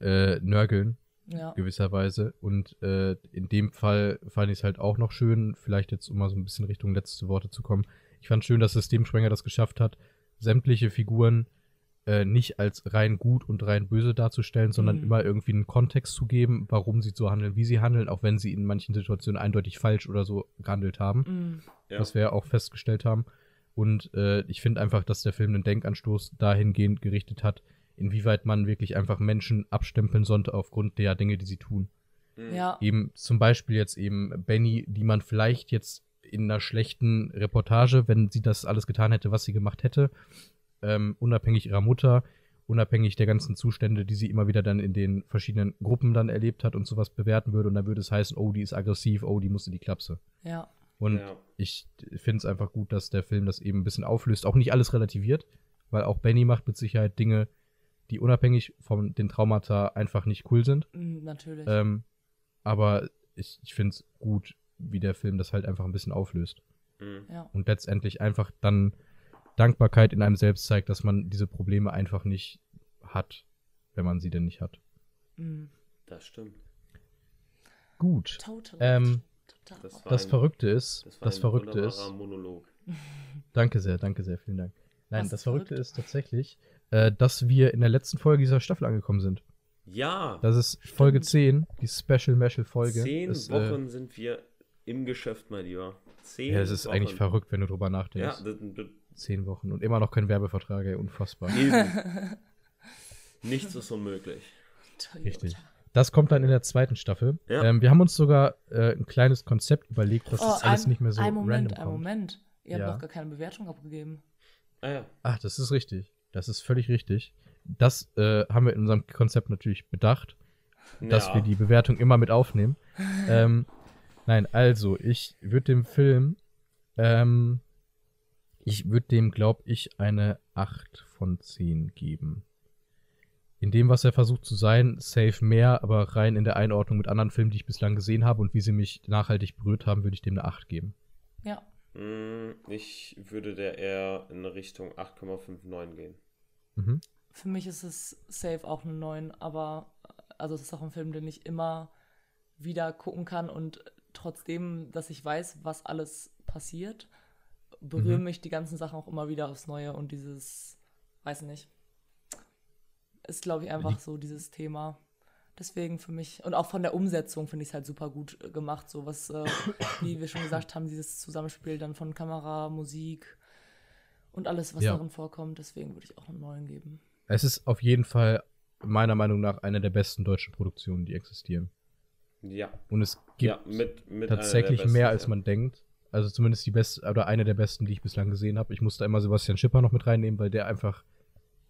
äh, nörgeln,
Ja.
gewisserweise. Und äh, in dem Fall fand ich es halt auch noch schön, vielleicht jetzt, um mal so ein bisschen Richtung letzte Worte zu kommen. Ich fand schön, dass Systemsprenger das geschafft hat, sämtliche Figuren äh, nicht als rein gut und rein böse darzustellen, sondern
Mhm.
immer irgendwie einen Kontext zu geben, warum sie so handeln, wie sie handeln, auch wenn sie in manchen Situationen eindeutig falsch oder so gehandelt haben
Mm,
Ja.
was wir ja auch festgestellt haben. Und äh, ich finde einfach, dass der Film einen Denkanstoß dahingehend gerichtet hat, inwieweit man wirklich einfach Menschen abstempeln sollte aufgrund der Dinge, die sie tun.
Mhm.
ja.
Eben zum Beispiel jetzt eben Benny, die man vielleicht jetzt in einer schlechten Reportage, wenn sie das alles getan hätte, was sie gemacht hätte, ähm, unabhängig ihrer Mutter, unabhängig der ganzen Zustände, die sie immer wieder dann in den verschiedenen Gruppen dann erlebt hat und sowas bewerten würde. Und dann würde es heißen, oh, die ist aggressiv, oh, die muss in die Klapse.
Ja.
Und
Ja.
ich finde es einfach gut, dass der Film das eben ein bisschen auflöst. Auch nicht alles relativiert, weil auch Benny macht mit Sicherheit Dinge, die unabhängig von den Traumata einfach nicht cool sind.
Mm, natürlich.
Ähm, aber ich, ich finde es gut, wie der Film das halt einfach ein bisschen auflöst.
Mhm.
ja.
Und letztendlich einfach dann Dankbarkeit in einem selbst zeigt, dass man diese Probleme einfach nicht hat, wenn man sie denn nicht hat.
Mm.
Das stimmt.
Gut.
Total.
Ähm,
Total.
Das
Das
ein,
Verrückte ist,
das
das, Verrückte ist,
Monolog. *laughs*
danke sehr, danke sehr, vielen Dank. Nein,
Was
das Verrückte
verrückt?
ist tatsächlich, äh, dass wir in der letzten Folge dieser Staffel angekommen sind.
Ja,
Das ist Folge 10, die Special Meshal Folge.
zehn
ist,
Wochen sind wir im Geschäft, mein Lieber. Zehn
Äh, ja, das ist
Wochen.
eigentlich verrückt, wenn du drüber
Ja,
nachdenkst.
das, das,
Zehn Wochen und immer noch kein Werbevertrag, ey, unfassbar.
eben. *laughs* Nichts ist unmöglich.
Toyota.
Richtig. Das kommt dann in der zweiten Staffel.
Ja.
Ähm, wir haben uns sogar äh, ein kleines Konzept überlegt, dass
Oh,
das alles
ein,
nicht mehr so
ein Moment,
random
ein
kommt.
Moment. Ihr
Ja.
habt noch gar keine Bewertung abgegeben.
Ah ja.
Ach, das ist richtig. Das ist völlig richtig. Das äh, haben wir in unserem Konzept natürlich bedacht, dass
ja.
wir die Bewertung immer mit aufnehmen. *laughs* ähm, nein, also, ich würde dem Film, ähm, ich würde dem, glaube ich, eine 8 von 10 geben. In dem, was er versucht zu sein, safe mehr, aber rein in der Einordnung mit anderen Filmen, die ich bislang gesehen habe und wie sie mich nachhaltig berührt haben, würde ich dem eine 8 geben.
Ja.
Mm, Ich würde der eher in Richtung 8,59 gehen.
Mhm.
Für mich ist es safe auch eine 9, aber also es ist auch ein Film, den ich immer wieder gucken kann und trotzdem, dass ich weiß, was alles passiert, berühren
Mhm.
mich die ganzen Sachen auch immer wieder aufs Neue und dieses, weiß nicht, ist glaube ich einfach so dieses Thema. Deswegen für mich, und auch von der Umsetzung finde ich es halt super gut äh, gemacht, so was, äh, *coughs* wie wir schon gesagt haben, dieses Zusammenspiel dann von Kamera, Musik und alles, was
Ja.
darin vorkommt. Deswegen würde ich auch einen neuen geben.
Es ist auf jeden Fall meiner Meinung nach eine der besten deutschen Produktionen, die existieren.
Ja.
Und es gibt
ja, mit, mit
tatsächlich
besten,
mehr, als
ja.
man denkt. Also zumindest die beste oder eine der besten, die ich bislang gesehen habe. Ich musste immer Sebastian Schipper noch mit reinnehmen, weil der einfach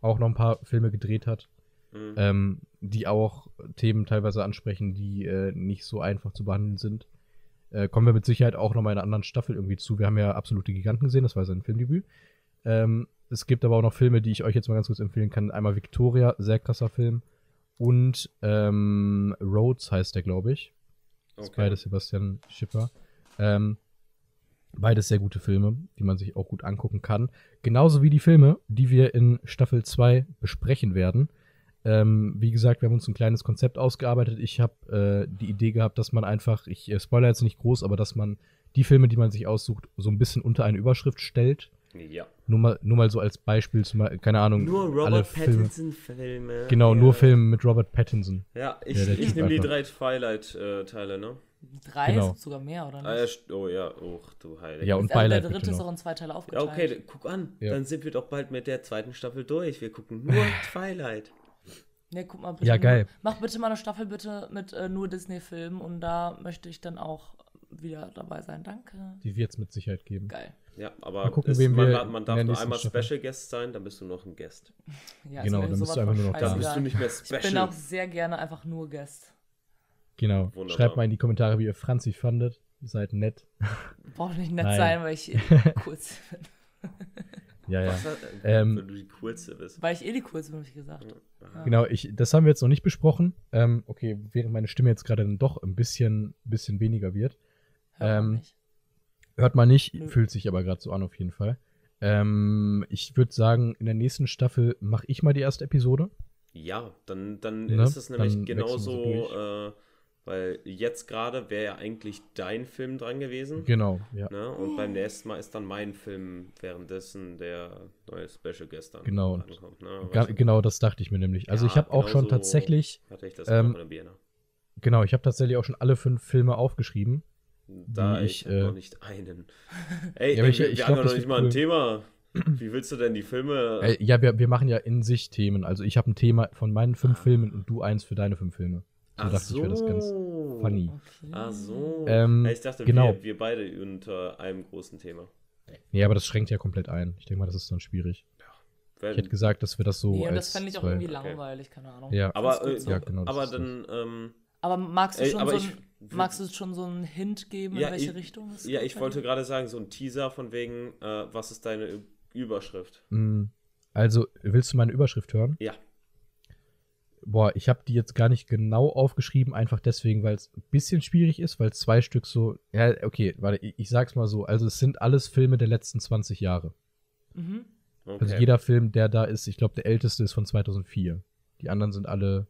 auch noch ein paar Filme gedreht hat,
Mhm.
ähm, die auch Themen teilweise ansprechen, die äh, nicht so einfach zu behandeln sind. Äh, kommen wir mit Sicherheit auch noch mal in einer anderen Staffel irgendwie zu. Wir haben ja absolute Giganten gesehen, das war sein Filmdebüt. Ähm, es gibt aber auch noch Filme, die ich euch jetzt mal ganz kurz empfehlen kann. Einmal Victoria, sehr krasser Film. Und ähm, Rhodes heißt der, glaube ich. Das ist
Okay.
beides Sebastian Schipper. Ähm, beides sehr gute Filme, die man sich auch gut angucken kann. Genauso wie die Filme, die wir in Staffel 2 besprechen werden. Ähm, wie gesagt, wir haben uns ein kleines Konzept ausgearbeitet. Ich habe äh, die Idee gehabt, dass man einfach, ich äh, spoiler jetzt nicht groß, aber dass man die Filme, die man sich aussucht, so ein bisschen unter eine Überschrift stellt.
Ja.
Nur mal, nur mal so als Beispiel, zum, Beispiel- keine Ahnung,
Nur
alle
Robert
Filme.
Pattinson-Filme.
Genau,
ja.
nur Filme mit Robert Pattinson.
Ja, ich, ich nehme die drei Twilight-Teile, ne?
Drei
Genau.
sind sogar mehr, oder nicht?
Ah, ja, st- oh ja, oh du Heilige.
Ja, und
also der dritte ist auch in zwei Teile
Ja,
aufgeteilt.
okay, guck an.
Ja.
Dann sind wir doch bald mit der zweiten Staffel durch. Wir gucken nur *laughs* Twilight.
Ne, guck mal bitte.
Ja,
nur-
geil.
Mach bitte mal eine Staffel bitte mit äh, nur Disney-Filmen und da möchte ich dann auch wieder dabei sein. Danke.
Die wird es mit Sicherheit geben.
Geil.
Ja, aber
Mal gucken,
es,
wen
man,
wir
man darf nur einmal
Staffel-
Special Guest sein, dann bist du noch ein Guest. *laughs*
Ja,
Genau,
mir
dann bist
sowas
du einfach nur noch da.
Dann bist du nicht mehr
Ich bin
Special.
auch sehr gerne einfach nur Guest.
Genau.
Wunderbar.
Schreibt mal in die Kommentare, wie ihr Franzi fandet. ihr seid nett.
Braucht nicht nett
Nein.
sein, weil ich eh *laughs* kurz bin.
Ja, ja.
Was, äh,
Ähm,
wenn du die kurze bist.
Weil ich eh die kurz bin, hab ich gesagt.
Aha.
Genau, ich, das haben wir jetzt noch nicht besprochen. Ähm, okay, während meine Stimme jetzt gerade dann doch ein bisschen, bisschen weniger wird.
Hört man
Ähm,
nicht.
Hört man nicht,
Nö.
fühlt sich aber gerade so an auf jeden Fall. Ähm, ich würde sagen, in der nächsten Staffel mache ich mal die erste Episode.
Ja, dann, dann
Ne?
ist es nämlich
Dann
genauso, äh, weil jetzt gerade wäre ja eigentlich dein Film dran gewesen.
Genau, ja.
Ne? Und beim nächsten Mal ist dann mein Film währenddessen der neue Special gestern
Genau.
ankommt. Ne?
Ga genau, das dachte ich mir nämlich. Also
Ja,
ich habe auch schon
genauso
tatsächlich,
Hatte ich das
ähm, genau, ich habe tatsächlich auch schon alle fünf Filme aufgeschrieben.
Da ich,
ich, äh,
noch nicht einen. *laughs* Ey,
Ja,
ey,
ich-
wir,
ich
wir
glaub,
haben noch nicht mal ein
cool.
Thema. *clears throat* Wie willst du denn die Filme?
Äh, ja, wir, wir machen ja in sich Themen. Also ich habe ein Thema von meinen fünf Filmen und du eins für deine fünf Filme. So
Ach
dachte ich, wäre das ganz funny.
Okay.
Ach so.
Ähm,
Ja, ich dachte,
genau.
wir, wir beide unter einem großen Thema.
Nee, aber das schränkt ja komplett ein. Ich denke mal, das ist dann schwierig.
Wenn,
Ich hätte gesagt, dass wir das so
nee, und
als
das fände ich auch
zwei-
irgendwie
Okay.
langweilig, keine Ahnung.
Ja,
aber äh,
so.
Ja, genau,
aber dann, ähm,
Aber magst du schon
aber
so
ich
ein, magst du schon so einen Hint geben,
Ja,
in welche
ich-
Richtung es
ja,
geht
ich wollte gerade sagen, so ein Teaser von wegen, äh, was ist deine Überschrift?
Mm, Also, willst du meine Überschrift hören?
Ja.
Boah, ich habe die jetzt gar nicht genau aufgeschrieben, einfach deswegen, weil es ein bisschen schwierig ist, weil zwei Stück so. Ja, okay, warte, ich, ich sag's mal so. Also, es sind alles Filme der letzten 20 Jahre.
Mhm.
Okay.
Also, jeder Film, der da ist, ich glaube, der älteste ist von 2004. Die anderen sind alle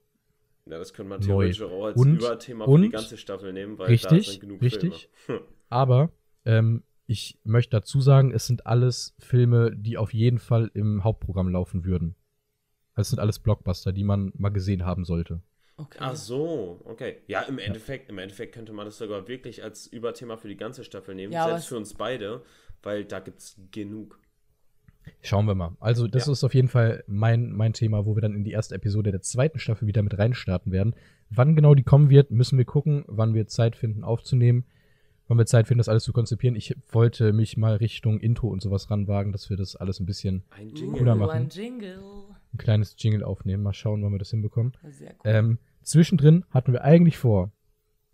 ja, das könnte man
neu.
theoretisch auch als
Und-
Überthema für
und-
die ganze Staffel nehmen, weil da
Richtig,
sind genug
richtig.
Filme. *laughs*
Aber ähm, ich möchte dazu sagen, es sind alles Filme, die auf jeden Fall im Hauptprogramm laufen würden. Also es sind alles Blockbuster, die man mal gesehen haben sollte.
Okay.
Ach so, okay. Ja, im Endeffekt, im Endeffekt könnte man das sogar wirklich als Überthema für die ganze Staffel nehmen,
Ja,
selbst
es-
für uns beide, weil da gibt's genug.
Schauen wir mal. Also das
Ja.
ist auf jeden Fall mein, mein Thema, wo wir dann in die erste Episode der zweiten Staffel wieder mit reinstarten werden. Wann genau die kommen wird, müssen wir gucken, wann wir Zeit finden aufzunehmen, wann wir Zeit finden, das alles zu konzipieren. Ich wollte mich mal Richtung Intro und sowas ranwagen, dass wir das alles ein bisschen
Ein Jingle.
Cooler machen.
ein Jingle.
ein kleines Jingle aufnehmen. Mal schauen, wann wir das hinbekommen.
Sehr cool.
Ähm, zwischendrin hatten wir eigentlich vor,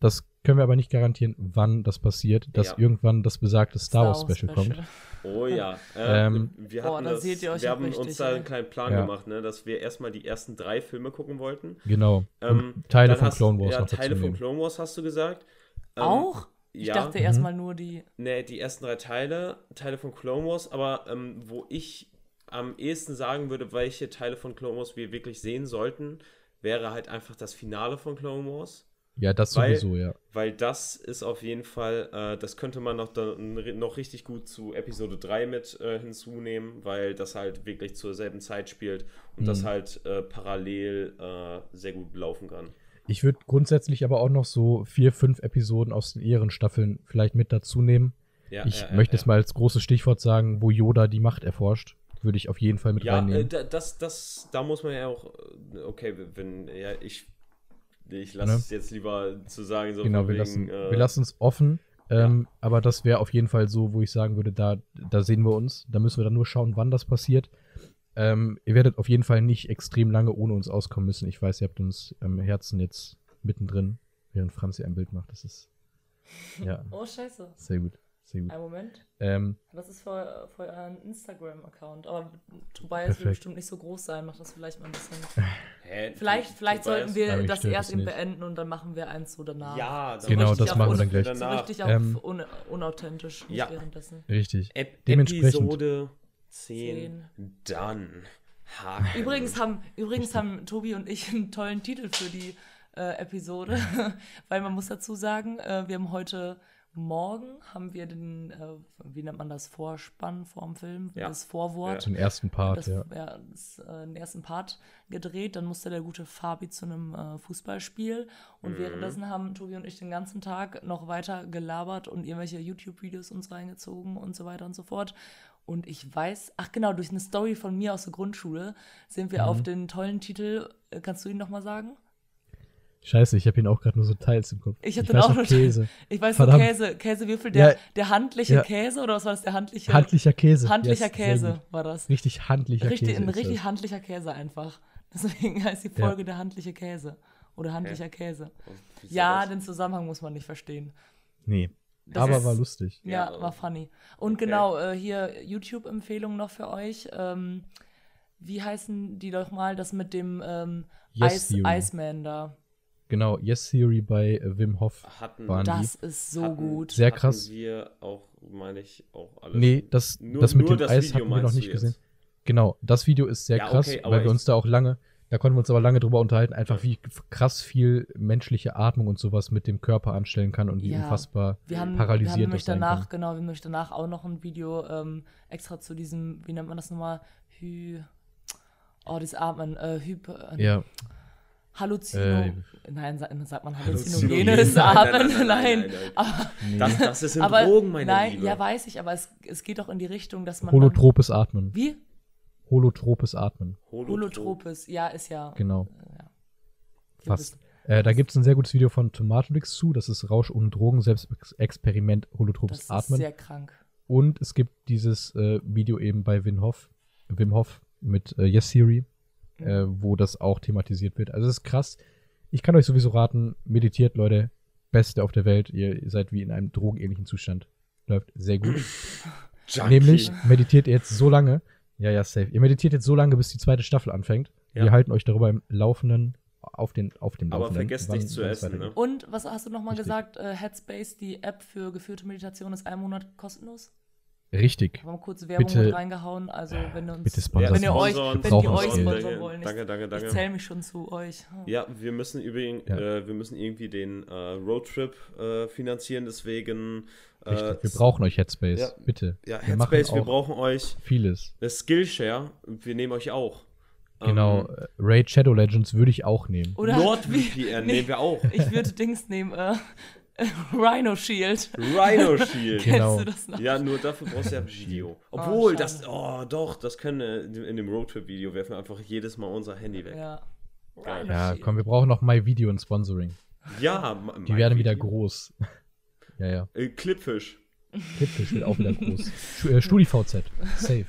das können wir aber nicht garantieren, wann das passiert, dass
Ja.
irgendwann das besagte Star Wars Special kommt.
Oh ja. *laughs* Äh,
Ähm,
wir hatten
da
das,
seht ihr euch
wir haben
richtig,
uns da einen kleinen Plan
Ja.
gemacht, ne, dass wir erstmal die ersten drei Filme gucken wollten.
Genau.
Ähm,
Teile von
hast-
Clone Wars
Ja,
noch dazu
Teile von
nehmen.
Clone Wars hast du gesagt. Ähm,
Auch? Ich
ja.
dachte
Mhm.
erstmal nur die.
Ne, die ersten drei Teile, Teile von Clone Wars, aber ähm, wo ich am ehesten sagen würde, welche Teile von Clone Wars wir wirklich sehen sollten, wäre halt einfach das Finale von Clone Wars.
Ja, das
Weil-
sowieso, ja.
Weil das ist auf jeden Fall, äh, das könnte man noch, noch richtig gut zu Episode 3 mit äh, hinzunehmen, weil das halt wirklich zur selben Zeit spielt und das
Mhm.
halt äh, parallel äh, sehr gut laufen kann.
Ich würde grundsätzlich aber auch noch so vier, fünf Episoden aus den Staffeln vielleicht mit dazu nehmen.
Ja,
ich
ja,
möchte
ja.
es mal als großes Stichwort sagen, wo Yoda die Macht erforscht. Würde ich auf jeden Fall mit
Ja, äh,
reinnehmen.
da- das, das, da muss man ja auch, äh, okay, wenn, ja, ich, ich lasse
Ne?
es jetzt lieber zu sagen, so
genau, wir
wegen,
lassen
äh,
wir lassen es offen. Ähm, Aber das wäre auf jeden Fall so, wo ich sagen würde, da, da sehen wir uns. Da müssen wir dann nur schauen, wann das passiert. Ähm, ihr werdet auf jeden Fall nicht extrem lange ohne uns auskommen müssen. Ich weiß, ihr habt uns am Herzen jetzt mittendrin, während Franzi ein Bild macht. Das ist ja *laughs*
Oh, scheiße.
sehr gut. Sehr gut.
Ein Moment.
Ähm,
Das ist für, für euren Instagram-Account. Aber Tobias will
Perfekt.
bestimmt nicht so groß sein. Macht das vielleicht mal ein bisschen. *laughs*
hä,
Vielleicht, vielleicht sollten wir das erst eben beenden und dann machen wir eins so danach.
Ja,
So
Genau, das machen wir dann gleich.
So richtig
Ähm,
un unauthentisch. Nicht
Ja.
währenddessen.
richtig.
Ep
Dementsprechend.
Episode 10, dann. Haken.
Übrigens haben, übrigens haben Tobi und ich einen tollen Titel für die äh, Episode, *laughs* weil man muss dazu sagen, äh, wir haben heute Morgen haben wir den, äh, wie nennt man das, Vorspann vorm Film,
Ja.
das Vorwort.
Den ersten Part,
das,
ja.
ja, das, äh, den ersten Part gedreht. Dann musste der gute Fabi zu einem äh, Fußballspiel. Und
Mhm.
währenddessen haben Tobi und ich den ganzen Tag noch weiter gelabert und irgendwelche YouTube-Videos uns reingezogen und so weiter und so fort. Und ich weiß, ach genau, durch eine Story von mir aus der Grundschule sind wir
Mhm.
auf den tollen Titel, äh, kannst du ihn nochmal sagen?
Scheiße, ich habe ihn auch gerade nur so teils im Kopf.
Ich hab
ich
den
weiß
auch
noch
nur-
Käse.
Ich weiß
Verdammt.
nur Käse, Käsewürfel, der,
Ja.
der handliche
Ja.
Käse oder was war das, der handliche?
Handlicher Käse.
handlicher
Yes,
Käse war das.
Richtig handlicher
Richtig,
Käse.
ein richtig
das.
handlicher Käse einfach. Deswegen *laughs* heißt die
Ja.
Folge der handliche Käse. Oder handlicher Käse. Ja,
das?
den Zusammenhang muss man nicht verstehen.
Nee.
Das
aber
ist-
war lustig.
Ja,
Ja.
war funny. Und
Okay.
genau, äh, hier YouTube-Empfehlung noch für euch. Ähm, wie heißen die doch mal? Das mit dem ähm,
Yes
Ice. Iceman da.
Genau, Yes Theory bei äh, Wim Hof.
Hatten,
Waren
Das ist so
hatten,
gut.
Sehr
hatten
krass.
wir auch, meine ich, auch alles.
Nee, das,
Nur-
das mit dem
das
Eis
Video
hatten wir noch nicht gesehen. Genau, das Video ist sehr
Ja,
krass,
okay, aber
weil wir uns da auch lange, da konnten wir uns aber lange drüber unterhalten, einfach wie krass viel menschliche Atmung und sowas mit dem Körper anstellen kann und wie
Ja.
unfassbar
Wir haben, wir haben
das sein
danach,
kann.
genau, wir haben nämlich danach auch noch ein Video ähm, extra zu diesem, wie nennt man das nochmal? Hy. Oh, das Atmen, äh, Hyper. äh,
Ja,
Halluzino.
Äh,
nein, sagt, sagt man
Halluzinogen.
Halluzinogenes
Nein, nein,
Atmen?
nein, nein,
Nein.
nein, nein.
Aber,
Das, das ist in
aber
Drogen, meine
nein,
Liebe.
ja, weiß ich, aber es, es geht doch in die Richtung, dass man.
holotropes Atmen.
Wie?
Holotropes Atmen,
Holotropes, ja, ist ja.
genau,
ja. Du
fast. Äh, da gibt es ein sehr gutes Video von Tomatolix zu, das ist Rausch und Drogen, Selbstexperiment, holotropes
Das ist
Atmen.
sehr krank.
Und es gibt dieses äh, Video eben bei Wim Hof, Wim Hof mit äh, Yes Theory, äh, wo das auch thematisiert wird. Also es ist krass. Ich kann euch sowieso raten, meditiert, Leute. Beste auf der Welt. Ihr seid wie in einem drogenähnlichen Zustand. Läuft sehr gut. *laughs*
Junkie.
Nämlich meditiert ihr jetzt so lange. Ja, ja, safe. Ihr meditiert jetzt so lange, bis die zweite Staffel anfängt.
Ja.
Wir halten euch darüber im Laufenden, auf, den, auf dem
Aber
Laufenden.
vergesst
wann-
nicht zu essen, ne?
Und was hast du nochmal gesagt? Äh, Headspace, die App für geführte Meditation, ist ein Monat kostenlos?
Richtig.
Haben wir kurz Werbung
Bitte-
mit reingehauen. Also, wenn ihr uns.
bitte
wenn ihr euch,
Sponsoren,
wenn
das
euch sponsern wollen. Ich,
Danke, danke, danke.
ich zähle mich schon zu euch.
Ja, wir müssen übrigens,
Ja.
äh, wir müssen irgendwie den äh, Roadtrip äh, finanzieren, deswegen äh,
Richtig. Wir brauchen euch Headspace.
ja.
Bitte.
ja,
wir machen
Headspace, wir
auch
brauchen euch.
vieles.
Das Skillshare, wir nehmen euch auch.
Genau,
Ähm,
äh, Raid Shadow Legends würde ich auch nehmen.
Oder
NordVPN *laughs*
Nee.
nehmen wir auch.
Ich würde Dings nehmen, äh, *laughs* Rhino Shield.
Rhino *laughs* Shield.
Genau.
Kennst du das noch?
Ja, nur dafür brauchst du ja Video. Obwohl,
schade.
das, oh doch, das können wir in dem Roadtrip-Video werfen wir einfach jedes Mal unser Handy weg.
Ja.
Geil.
Ja, komm, wir brauchen noch My Video und Sponsoring.
Ja, *laughs*
Die werden wieder groß. ja, ja.
Äh, Clipfish.
Clipfish wird auch wieder groß. Äh, StudiVZ. Safe.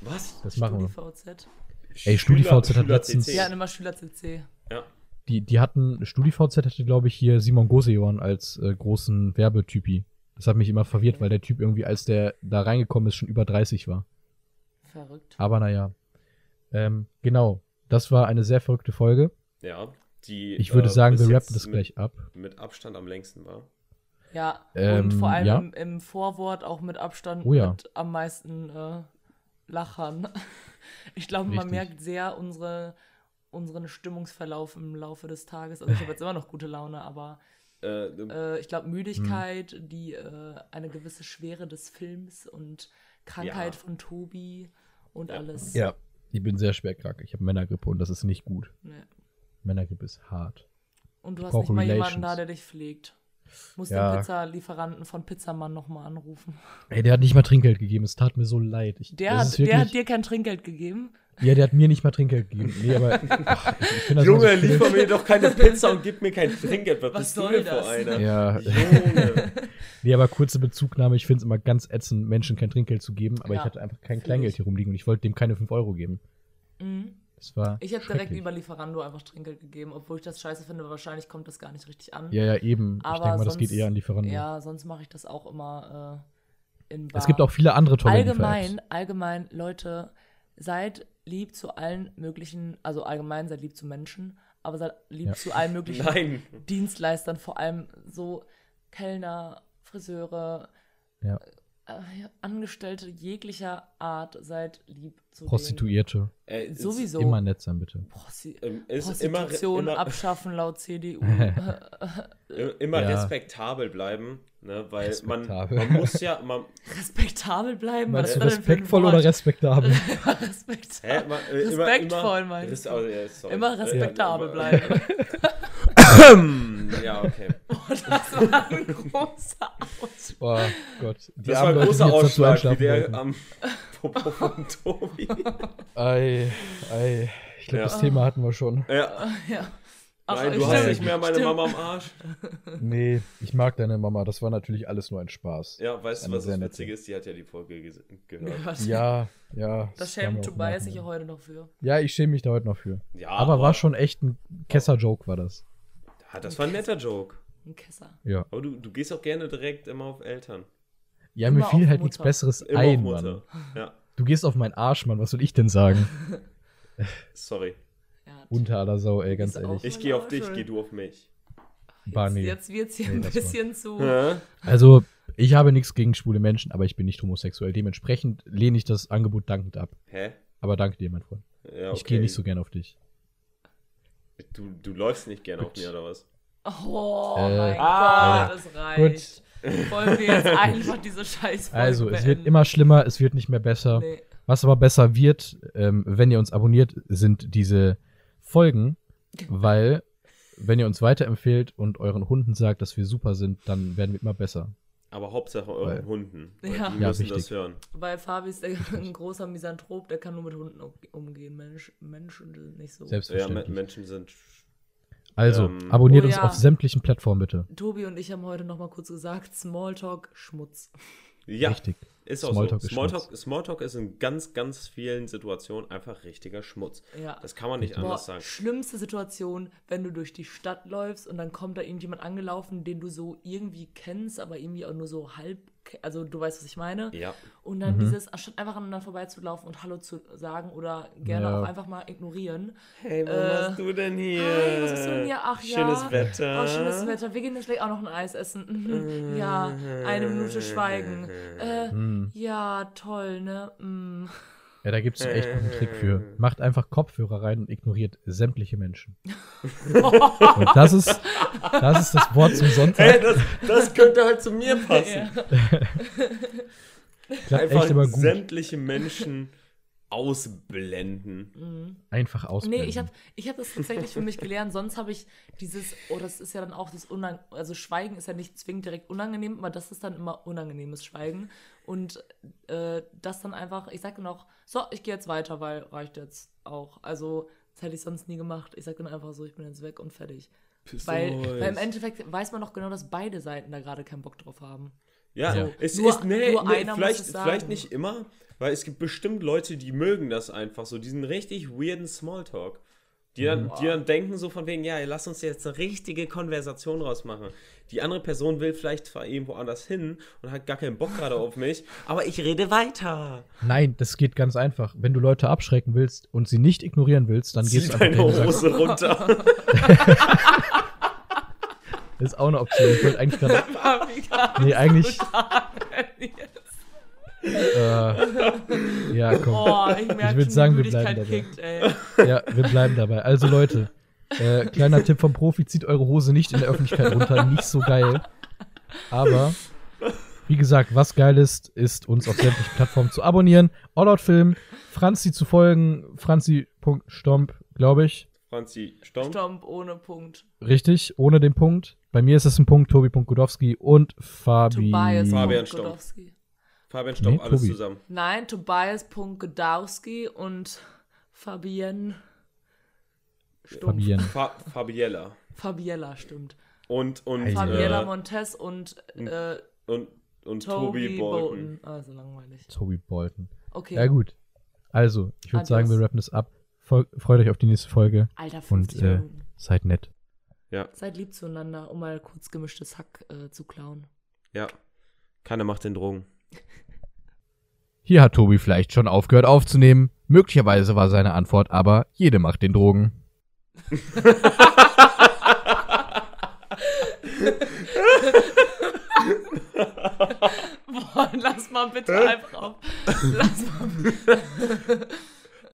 Was?
Das machen wir.
StudiVZ.
Ey, StudiVZ hat letztens-.
Ja, immer Schüler CC.
Ja.
Die, die hatten, StudiVZ hatte, glaube ich, hier Simon Gosejohn als äh, großen Werbetypi. Das hat mich immer verwirrt, weil der Typ irgendwie, als der da reingekommen ist, schon über 30 war.
Verrückt.
Aber naja. Ähm, genau. Das war eine sehr verrückte Folge.
Ja, die.
Ich würde
äh,
sagen, wir rappen das
mit,
gleich ab.
Mit Abstand am längsten war.
Ja,
Ähm,
und vor allem
ja.
im, im Vorwort auch mit Abstand
Oh ja.
mit am meisten äh, Lachern. *laughs* Ich glaube, man merkt sehr unsere, unseren Stimmungsverlauf im Laufe des Tages. Also ich habe jetzt immer noch gute Laune, aber
Äh,
äh, ich glaube, Müdigkeit,
Hm.
die äh, eine gewisse Schwere des Films und Krankheit
Ja.
von Tobi und
Ja.
alles.
Ja. Ich bin sehr schwer krank. Ich habe Männergrippe und das ist nicht gut.
Nee.
Männergrippe ist hart.
Und du
Ich
hast nicht mal jemanden
Relations.
da, der dich pflegt. Muss
Ja.
den Pizzalieferanten von Pizzamann nochmal anrufen.
Ey, der hat nicht mal Trinkgeld gegeben. Es tat mir so leid. Ich,
Der, hat,
ist
der
wirklich-
hat dir kein Trinkgeld gegeben.
Ja, der hat mir nicht mal Trinkgeld gegeben. Nee, aber. ach, ich
Junge,
so
liefer mir doch keine *laughs* Pizza und gib mir kein Trinkgeld. Was,
Was
bist
soll
du denn
das?
für einer?
Ja,
Junge.
nee, aber kurze Bezugnahme. Ich finde es immer ganz ätzend, Menschen kein Trinkgeld zu geben. Aber
Ja,
ich hatte einfach kein Kleingeld
ich.
hier rumliegen und ich wollte dem keine 5 Euro geben.
Mhm.
Das war.
Ich habe direkt über Lieferando einfach Trinkgeld gegeben, obwohl ich das scheiße finde. Wahrscheinlich kommt das gar nicht richtig an.
Ja, ja, eben. ich
Aber
denke mal, das geht eher an Lieferando.
Ja, sonst mache ich das auch immer äh, in Bar.
Es gibt auch viele andere tolle
allgemein, allgemein, Leute, seid lieb zu allen möglichen, also allgemein seid lieb zu Menschen, aber seid lieb
Ja.
zu allen möglichen
Nein.
Dienstleistern, vor allem so Kellner, Friseure,
Ja.
Äh, Angestellte jeglicher Art, seid lieb zu
Prostituierte.
Äh, es-
Sowieso.
Immer nett sein, bitte.
Prosti
ähm, ist immer,
Prostitution
immer,
abschaffen laut CDU.
äh, *laughs* immer
Ja.
respektabel bleiben, ne? Weil man,
Respektabel.
man muss ja, man, *laughs*
respektabel bleiben.
Meinst
ein
respektvoll oder respektabel? *laughs*
respektabel.
hä, man äh,
Respektvoll,
immer,
meinst
res-
du?
oh, ja, sorry.
Immer
Äh,
respektabel
äh,
bleiben.
Ja, okay.
Das war ein großer Aus.
Oh Gott. Die
Das war ein großer Ausschlag, wie der
wollten.
am Popo von Tobi.
Ei, ei. Ich glaube,
Ja.
das Thema hatten wir schon.
Ja.
Ja. Ach,
Nein, du
stimmt,
hast nicht mehr meine
stimmt.
Mama am Arsch.
Nee, ich mag deine Mama. Das war natürlich alles nur ein Spaß.
Ja, weißt du, was
sehr
das. Witzige ist? Die hat ja die Folge gehört.
Ja, ja.
Das
war
schämt Tobias sich ja heute noch für.
Ja, ich schäme mich da heute noch für.
Ja,
aber war schon echt ein Kesser-Joke, war das.
Ja, das war ein netter Joke.
Ein Kesser.
Ja.
Aber du, du gehst auch gerne direkt immer auf Eltern.
Ja, mir
Immer
fiel
auf
halt nichts. Besseres
Immer
ein,
auf
Mann. *laughs*
Ja,
Du gehst auf meinen Arsch, Mann. Was soll ich denn sagen? *laughs*
sorry.
Ja,
Unter aller Sau, ey, ganz ehrlich.
Ich gehe auf dich, geh du auf mich.
Jetzt, jetzt wird's hier
Nee,
ein bisschen zu.
Hä?
Also, ich habe nichts gegen schwule Menschen, aber ich bin nicht homosexuell. Dementsprechend lehne ich das Angebot dankend ab.
Hä?
Aber danke dir, mein Freund.
Ja,
Ich gehe nicht so gern auf dich.
Du, du läufst nicht gerne auf
Gut.
mir, oder was?
Oh
Äh,
mein
ah,
Gott, das reicht. Wollen wir jetzt einfach diese scheiß *laughs*
Also, es wird immer schlimmer, es wird nicht mehr besser.
Nee.
Was aber besser wird, ähm, wenn ihr uns abonniert, sind diese Folgen, *laughs* weil wenn ihr uns weiterempfehlt und euren Hunden sagt, dass wir super sind, dann werden wir immer besser.
Aber Hauptsache euren
Weil-
Hunden. Weil
Ja.
Die
Ja,
müssen
wichtig.
das hören.
Weil Fabi ist *laughs* ein großer Misanthrop, der kann nur mit Hunden um- umgehen. Mensch, Menschen sind nicht so.
Ja,
Selbstverständlich.
Me- Menschen sind.
also,
ähm,
abonniert
Oh
uns
ja.
auf sämtlichen Plattformen bitte.
Tobi und ich haben heute noch mal kurz gesagt, Smalltalk, Schmutz.
Ja,
Richtig.
ist auch
Smalltalk
so.
ist
Smalltalk, Smalltalk ist in ganz, ganz vielen Situationen einfach richtiger Schmutz.
Ja.
Das kann man nicht
Boah,
anders sagen.
schlimmste Situation, wenn du durch die Stadt läufst und dann kommt da irgendjemand angelaufen, den du so irgendwie kennst, aber irgendwie auch nur so halb, also du weißt, was ich meine.
Ja.
Und
Mhm.
dann dieses, anstatt einfach aneinander vorbeizulaufen und Hallo zu sagen oder gerne
Ja.
auch einfach mal ignorieren.
Hey, was
Äh,
machst du denn hier?
Hi, was machst du denn hier? Ach ja.
Schönes Wetter.
Oh, schönes Wetter. Wir gehen jetzt gleich auch noch ein Eis essen. Mhm. *laughs* Ja, eine Minute schweigen. *laughs* Äh,
Hm.
ja, toll, ne? Mm.
Ja, da gibt es echt noch einen Trick für. Macht einfach Kopfhörer rein und ignoriert sämtliche Menschen. *laughs* und das ist, das ist das Wort zum
Hey,
Sonntag.
das, das könnte halt zu mir passen.
Klappt
Einfach
echt immer gut.
sämtliche Menschen ausblenden.
Einfach
Nee,
ausblenden.
ich habe ich hab das tatsächlich für mich gelernt. Sonst habe ich dieses, oh, das ist ja dann auch das Unang also Schweigen ist ja nicht zwingend direkt unangenehm, aber das ist dann immer unangenehmes Schweigen. Und äh, das dann einfach, ich sage auch, so, ich gehe jetzt weiter, weil reicht jetzt auch. Also, das hätte ich sonst nie gemacht. Ich sage dann einfach so, ich bin jetzt weg und fertig. Weil, weil im Endeffekt weiß man doch genau, dass beide Seiten da gerade keinen Bock drauf haben.
Ja,
So.
es
Nur-
ist, nee,
nur
nee vielleicht, vielleicht nicht immer, weil es gibt bestimmt Leute, die mögen das einfach so, diesen richtig weirden Smalltalk. Die dann, die dann denken so von wegen, ja, lass uns jetzt eine richtige Konversation rausmachen. Die andere Person will vielleicht zwar irgendwo anders hin und hat gar keinen Bock gerade auf mich, aber ich rede weiter.
Nein, das geht ganz einfach. Wenn du Leute abschrecken willst und sie nicht ignorieren willst, dann
Zieh
gehst du einfach
deine Hose runter. *laughs*
das ist auch eine Option. Ich wollte eigentlich *laughs* gerade, nee, eigentlich. Äh, ja, komm.
Oh, ich
Ich
schon,
würd sagen, wir bleiben dabei.
kickt.
Ja, wir bleiben dabei. Also Leute, äh, kleiner Tipp vom Profi, zieht eure Hose nicht in der Öffentlichkeit runter. Nicht so geil. Aber, wie gesagt, was geil ist, ist uns auf sämtlichen Plattformen zu abonnieren. Allout Film, Franzi zu folgen, franzi.stomp, glaube ich.
Franzi, Stomp.
Stomp ohne Punkt.
Richtig, ohne den Punkt. Bei mir ist es ein Punkt, Tobi.godowski und Fabi.
Tobias.
Fabian Stomp.
Godowski.
Fabian Stomp,
Nee,
alles
Tobi.
zusammen.
Nein, Tobias.godowski und Fabienne. Stumpf.
Fabienne.
Fa Fabiella.
Fabiella, stimmt.
Und, und,
Fabiella
äh,
Montes und äh,
und, und
Toby
Tobi
Bolton.
Bolton.
Ah, so langweilig.
Tobi Bolton.
Okay.
Ja, gut. Also, ich würde sagen, wir rappen das ab. Fol freut euch auf die nächste Folge.
Alter,
Und
50
äh,
Minuten.
seid nett.
Seid lieb zueinander, um mal kurz gemischtes Hack äh, zu klauen.
Ja. Keiner macht den Drogen. *laughs*
Hier hat Tobi vielleicht schon aufgehört aufzunehmen. Möglicherweise war seine Antwort aber, jede macht den Drogen. *laughs*
Boah, lass mal bitte *laughs* einfach auf. Lass mal. *laughs*